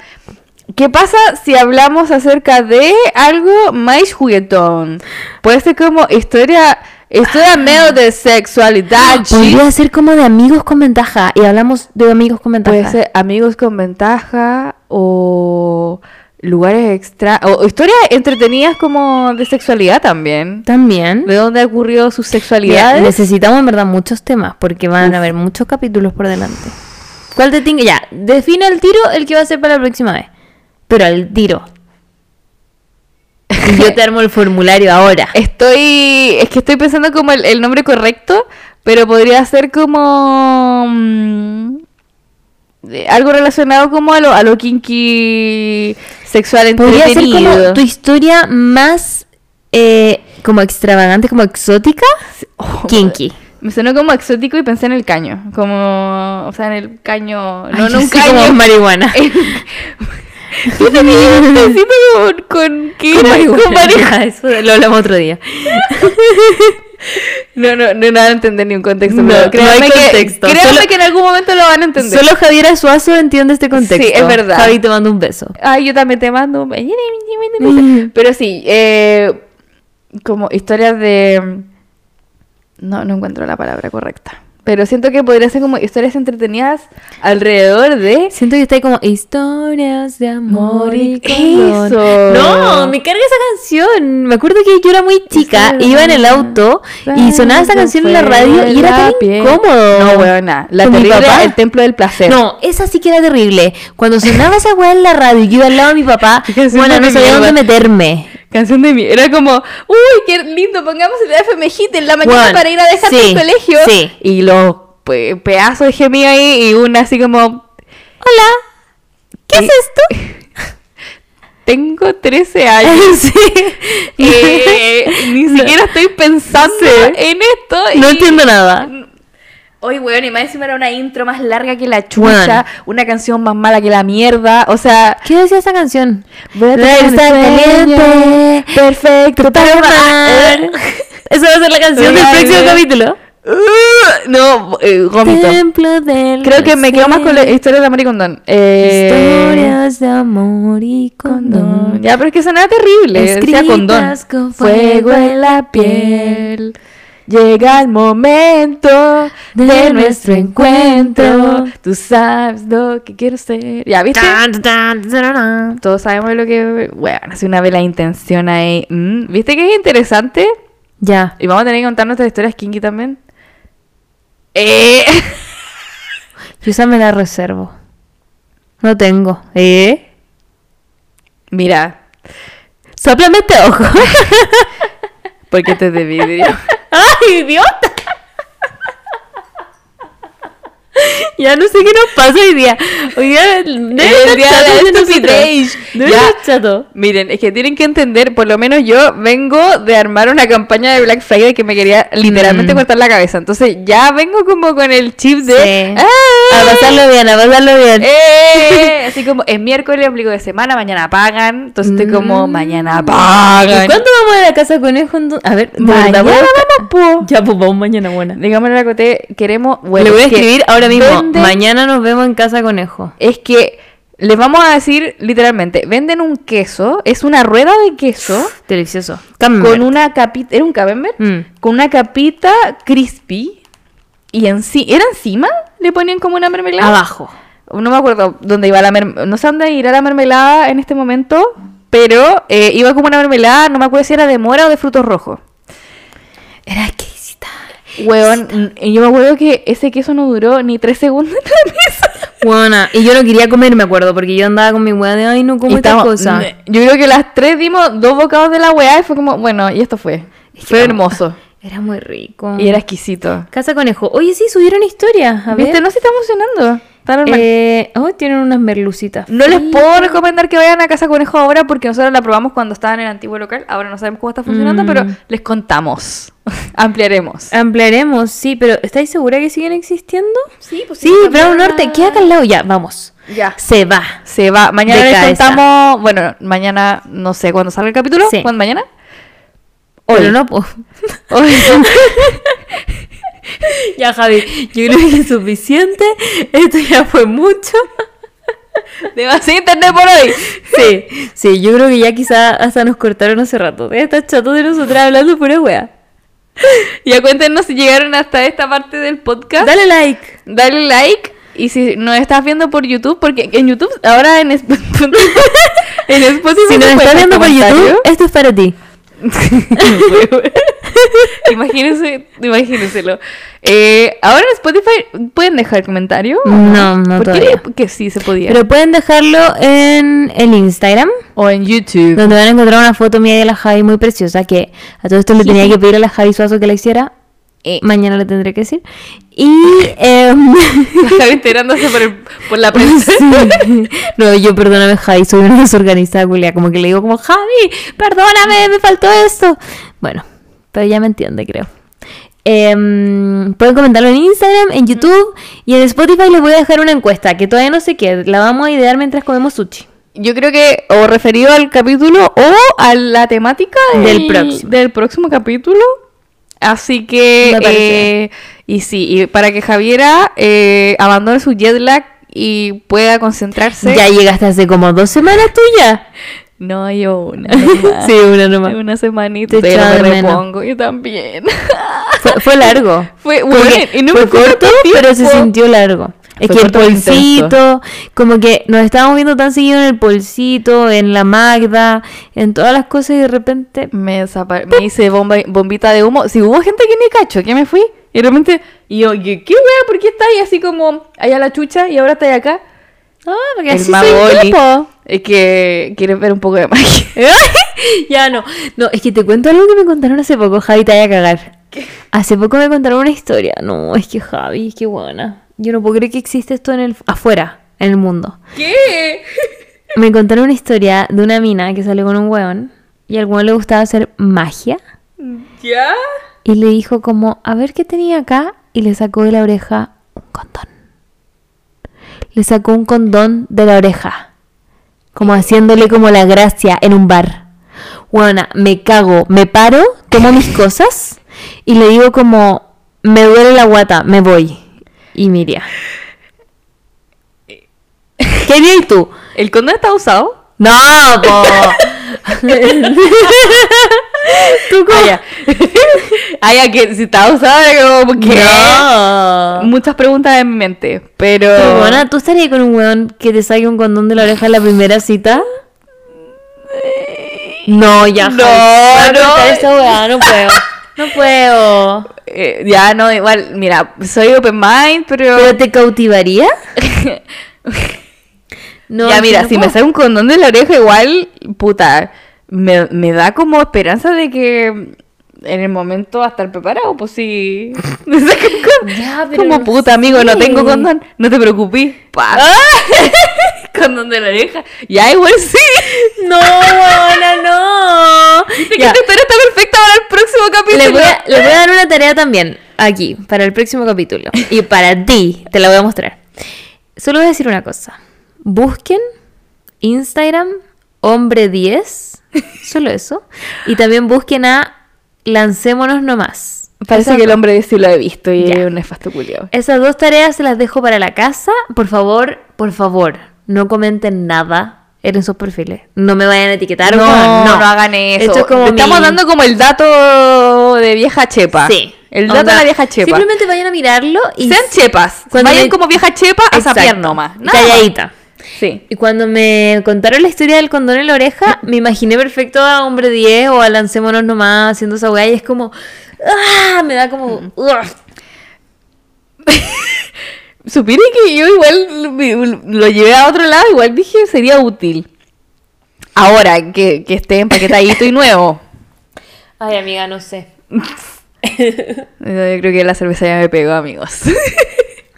¿Qué pasa si hablamos acerca de algo más juguetón? Puede ser como historia, historia medio de sexualidad. Podría ser como de amigos con ventaja. Y hablamos de amigos con ventaja. Puede ser amigos con ventaja o lugares extra o historias entretenidas como de sexualidad también. También. ¿De dónde ha ocurrido sus Mira, sexualidades? necesitamos en verdad muchos temas porque van a haber muchos capítulos por delante. ¿Cuál te tinga? Ya, define el tiro el que va a ser para la próxima vez. Pero al tiro. Yo te armo el formulario ahora. Estoy. Es que estoy pensando como el, el nombre correcto, pero podría ser como. mm, de- algo relacionado como a lo, a lo kinky sexual Podría ser como entretenido. tu historia más eh, como extravagante, como exótica. Oh, Kinky. Me sonó como exótico y pensé en el caño. Como. O sea, en el caño. No, Ay, no un caño. como marihuana. Yo tenía un tecito con. ¿Con qué Con marihuana. Ya, Eso lo hablamos otro día. No, no, no, no van a entender ni un contexto. No, pero no créanme hay que, contexto. créanme Solo- que en algún momento lo van a entender. Solo Javier Azuazo entiende este contexto. Sí, es verdad. Javi te mando un beso. Ay, yo también te mando un beso. Mm. Pero sí, eh, como historias de... No, no encuentro la palabra correcta. Pero siento que podría ser como historias entretenidas alrededor de... Siento que está ahí como historias de amor y. Eso. No, me carga esa canción. Me acuerdo que yo era muy chica, iba en el auto y sonaba esa canción en la radio y era tan incómodo. No, weona. La Con mi terrible, el templo del placer. No, esa sí que era terrible. Cuando sonaba esa weá en la radio y yo iba al lado de mi papá, bueno, no sabía dónde meterme. Canción de mí. Era como, uy, qué lindo, pongamos el FM Hit en la mañana Bueno, para ir a dejarte sí, al colegio. sí. Y los pe- pedazos de gemido ahí y una así como, Hola, ¿qué es esto? tengo 13 años. sí. Eh, ni siquiera estoy pensando en esto. No y- entiendo nada. Oye, weón, y más encima era una intro más larga que la chucha, una canción más mala que la mierda, o sea... ¿Qué decía esa canción? Caliente, perfecto para amar. Esa va a ser la canción del próximo capítulo. Uh, no, eh, gómito. Creo que me quedo más con la historia de amor y condón. Eh, Historias de amor y condón. Ya, pero es que sonaba terrible. Decía condón. Escritas con Fuego en la piel. Llega el momento de, De nuestro encuentro. Tú sabes lo que quiero ser. ¿Ya viste? Tan, tan, tararán. Todos sabemos lo que. Bueno, hace una vela intención ahí. Mm, ¿Viste que es interesante? Ya. Y vamos a tener que contar nuestras historias kinky también. Eh. Yo esa me la reservo. No tengo. ¿Eh? Mira, Sóplame este ojo. porque este es de vidrio. ¡Ay, idiota! Ya no sé qué nos pasa hoy día. Hoy día debe El día chato de estupidez. Chato. Miren, es que tienen que entender, por lo menos yo vengo de armar una campaña de Black Friday que me quería literalmente Mm. cortar la cabeza. Entonces ya vengo como con el chip de... Sí. ¡Ah! A pasarlo bien, a pasarlo bien. ¡Eh! Así como es miércoles, ombligo de semana, mañana pagan. Entonces estoy como, Mm. mañana ¿Y pagan. cuándo vamos a la casa conejo? enton- A ver, Mañana verdad, vamos, po. Ya, pues vamos mañana buena. Digámosle a la Coté, queremos... Bueno, Le voy a que escribir ahora mismo. Mañana nos vemos en casa conejo. Es que les vamos a decir literalmente, venden un queso, es una rueda de queso Delicioso. con una capita, ¿era un camembert? Mm. Con una capita crispy y enci- ¿era encima? Le ponían como una mermelada. Abajo. No me acuerdo dónde iba la mermelada, no sé dónde irá la mermelada en este momento, pero eh, iba como una mermelada, no me acuerdo si era de mora o de frutos rojos. Era exquisita. Weón, y yo me acuerdo que ese queso no duró ni tres segundos en la mesa. Buena. Y yo no quería comer, me acuerdo, porque yo andaba con mi weá de, ay, no como Y esta estábamos- cosa. Yo creo que las tres dimos dos bocados de la weá y fue como, bueno, y esto fue. Es Fue hermoso. Era muy rico. Y era exquisito. Casa Conejo. Oye, sí, subieron historias. A ver. ¿Viste? No se está emocionando. Está normal. Eh, oh, tienen unas merlucitas. no les puedo recomendar que vayan a Casa Conejo ahora porque nosotros la probamos cuando estaba en el antiguo local. Ahora no sabemos cómo está funcionando, Mm. pero les contamos. Ampliaremos. Ampliaremos, sí, pero ¿estáis segura que siguen existiendo? Sí, pues Sí, Brown Norte, queda acá al lado. Ya, vamos. Ya. Se va. Se va. Mañana De les cabeza. contamos. Bueno, mañana no sé cuándo salga el capítulo. Sí. ¿Cuándo mañana? Pero no, pues. Hoy. ya, Javi, yo creo que es suficiente. Esto ya fue mucho. Demasiado internet por hoy. Sí, sí, yo creo que ya quizá hasta nos cortaron hace rato. Está chato de nosotras hablando pura wea. Ya cuéntenos si llegaron hasta esta parte del podcast. Dale like. Dale like. Y si nos estás viendo por YouTube, porque en YouTube, ahora en Spotify. en Spotify Si nos estás viendo por. YouTube, esto es para ti. Imagínense, imagínenselo. Eh, ahora en Spotify pueden dejar comentario. No, no ¿Por qué? todavía. Porque sí se podía. Pero pueden dejarlo en el Instagram, o en YouTube. donde van a encontrar una foto mía de la Javi muy preciosa, que a todo esto le tenía que pedir a la Javi Suazo que la hiciera. Eh. Mañana le tendré que decir. Y... La Javi enterándose por, el- por la prensa. Sí. No, yo perdóname, Javi, soy una desorganizada, Julia. Como que le digo como, Javi, perdóname, me faltó esto. Bueno, pero ya me entiende, creo. Em, pueden comentarlo en Instagram, en YouTube y en Spotify les voy a dejar una encuesta que todavía no sé qué. La vamos a idear mientras comemos sushi. Yo creo que o referido al capítulo o a la temática Del próximo. del próximo capítulo. Así que, eh, y sí, y para que Javiera eh, abandone su jet lag y pueda concentrarse. Ya llegaste hace como dos semanas tuya. No, yo una. nomás. Sí, una nomás. Una semanita. Te me repongo, yo también. Fue, fue largo. Fue, bueno, y no fue corto, pero se sintió largo. Es que el polcito, como que nos estábamos viendo tan seguido en el polcito, en la Magda, en todas las cosas y de repente... Me, me hice bomba, bombita de humo. Si hubo gente que ni cacho, que me fui. Y de repente, y yo, ¿qué, qué wea? ¿Por qué está ahí así como allá la chucha y ahora está ahí acá? Ah, porque El así soy Oli. yo, po. Es que quieres ver un poco de magia. ya no. No, es que te cuento algo que me contaron hace poco, Javi, te vaya a cagar. Hace poco me contaron una historia. No, es que Javi, qué buena. Yo no puedo creer que existe esto en el afuera, en el mundo. ¿Qué? Me contaron una historia de una mina que salió con un weón y al weón le gustaba hacer magia ¿Ya? y le dijo como, a ver qué tenía acá y le sacó de la oreja un condón. Le sacó un condón de la oreja, como haciéndole como la gracia en un bar. Bueno, me cago, me paro, tomo mis cosas y le digo como, me duele la guata, me voy. Y Miria. ¿Qué bien tú? ¿El condón está usado? No, po. Tú como... Ah, ya. Ah, ya, que si estaba usada, como que... No. Muchas preguntas en mi mente, pero... Pero bueno, ¿tú estarías con un weón que te saque un condón de la oreja en la primera cita? No, ya. No, no. esta weá, no puedo. No puedo. Eh, ya, no, igual, mira, soy open mind, pero... ¿Pero te cautivaría? No, ya, mira, no si me sale un condón de la oreja, igual, puta, me, me da como esperanza de que en el momento va a estar preparado, pues sí. Ya, pero como no puta, amigo, no sé. tengo condón, no te preocupes. Pa. condón de la oreja. Ya, igual sí. No, weona, no. Dice que Ya, esta historia está perfecta para el próximo capítulo. Le voy, a, le voy a dar una tarea también aquí, para el próximo capítulo. Y para ti, te la voy a mostrar. Solo voy a decir una cosa. Busquen Instagram hombre10, solo eso. Y también busquen a Lancémonos nomás. Parece Esas que el hombre sí lo he visto y Ya. es un nefasto culiao. Esas dos tareas se las dejo para la casa. Por favor, por favor, no comenten nada en esos perfiles. No me vayan a etiquetar. No, weón, no, hagan eso. Esto es como Estamos mi- dando como el dato de vieja chepa. Sí. El dato Onda, de la vieja chepa. Simplemente vayan a mirarlo y Sean chepas. Cuando Vayan me- como vieja chepa a sapear nomás. Calladita. Sí. Y cuando me contaron la historia del condón en la oreja, me imaginé perfecto a Hombre 10 o a Lancémonos nomás haciendo esa weá y es como... ¡Ah! Me da como... Mm. Supire que yo igual lo llevé a otro lado, igual dije sería útil. Ahora que, que esté empaquetadito y nuevo. Ay, amiga, no sé. Yo creo que la cerveza ya me pegó, amigos.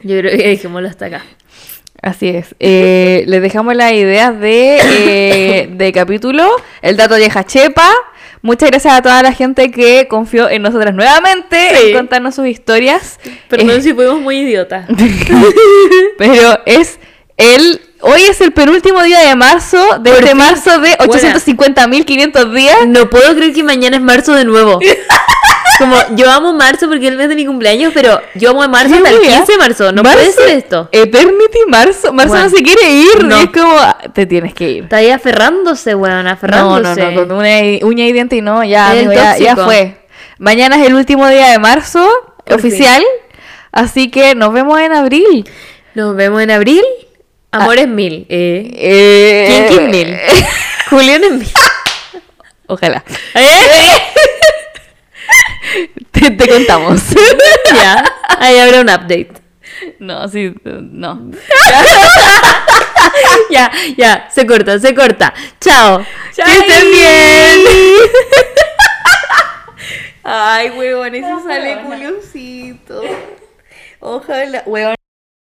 Yo creo que dejémoslo hasta acá. Así es. Eh, les dejamos las ideas de, eh, de capítulo, el dato vieja chepa. Muchas gracias a toda la gente que confió en nosotras nuevamente Sí. en contarnos sus historias. Perdón Eh, si fuimos muy idiotas. pero es el hoy es el penúltimo día de marzo de este marzo de Buena. 850.500 días. No puedo creer que mañana es marzo de nuevo. Como, yo amo marzo porque es el mes de mi cumpleaños, pero yo amo marzo hasta el Qué wea. 15 de marzo. No puede ser esto. Eternity marzo. Marzo Bueno. no se quiere ir. No. Es como, ah, te tienes que ir. Está ahí aferrándose, weón, No, no, aferrándose. no, con una uña y diente y no, ya, Es amigo, ya, ya fue. Mañana es el último día de marzo, Por oficial. Así que nos vemos en abril. Nos vemos en abril. Amores mil. Eh. Eh, mil. Julián en mil. Ojalá. ¿Eh? Te, te contamos. ya. Ahí habrá un update. no, sí, no. Ya, ya. Se corta, se corta. Chao. Que Chai. estén bien. Ay, huevón, eso sale culioncito. Ojalá, huevón.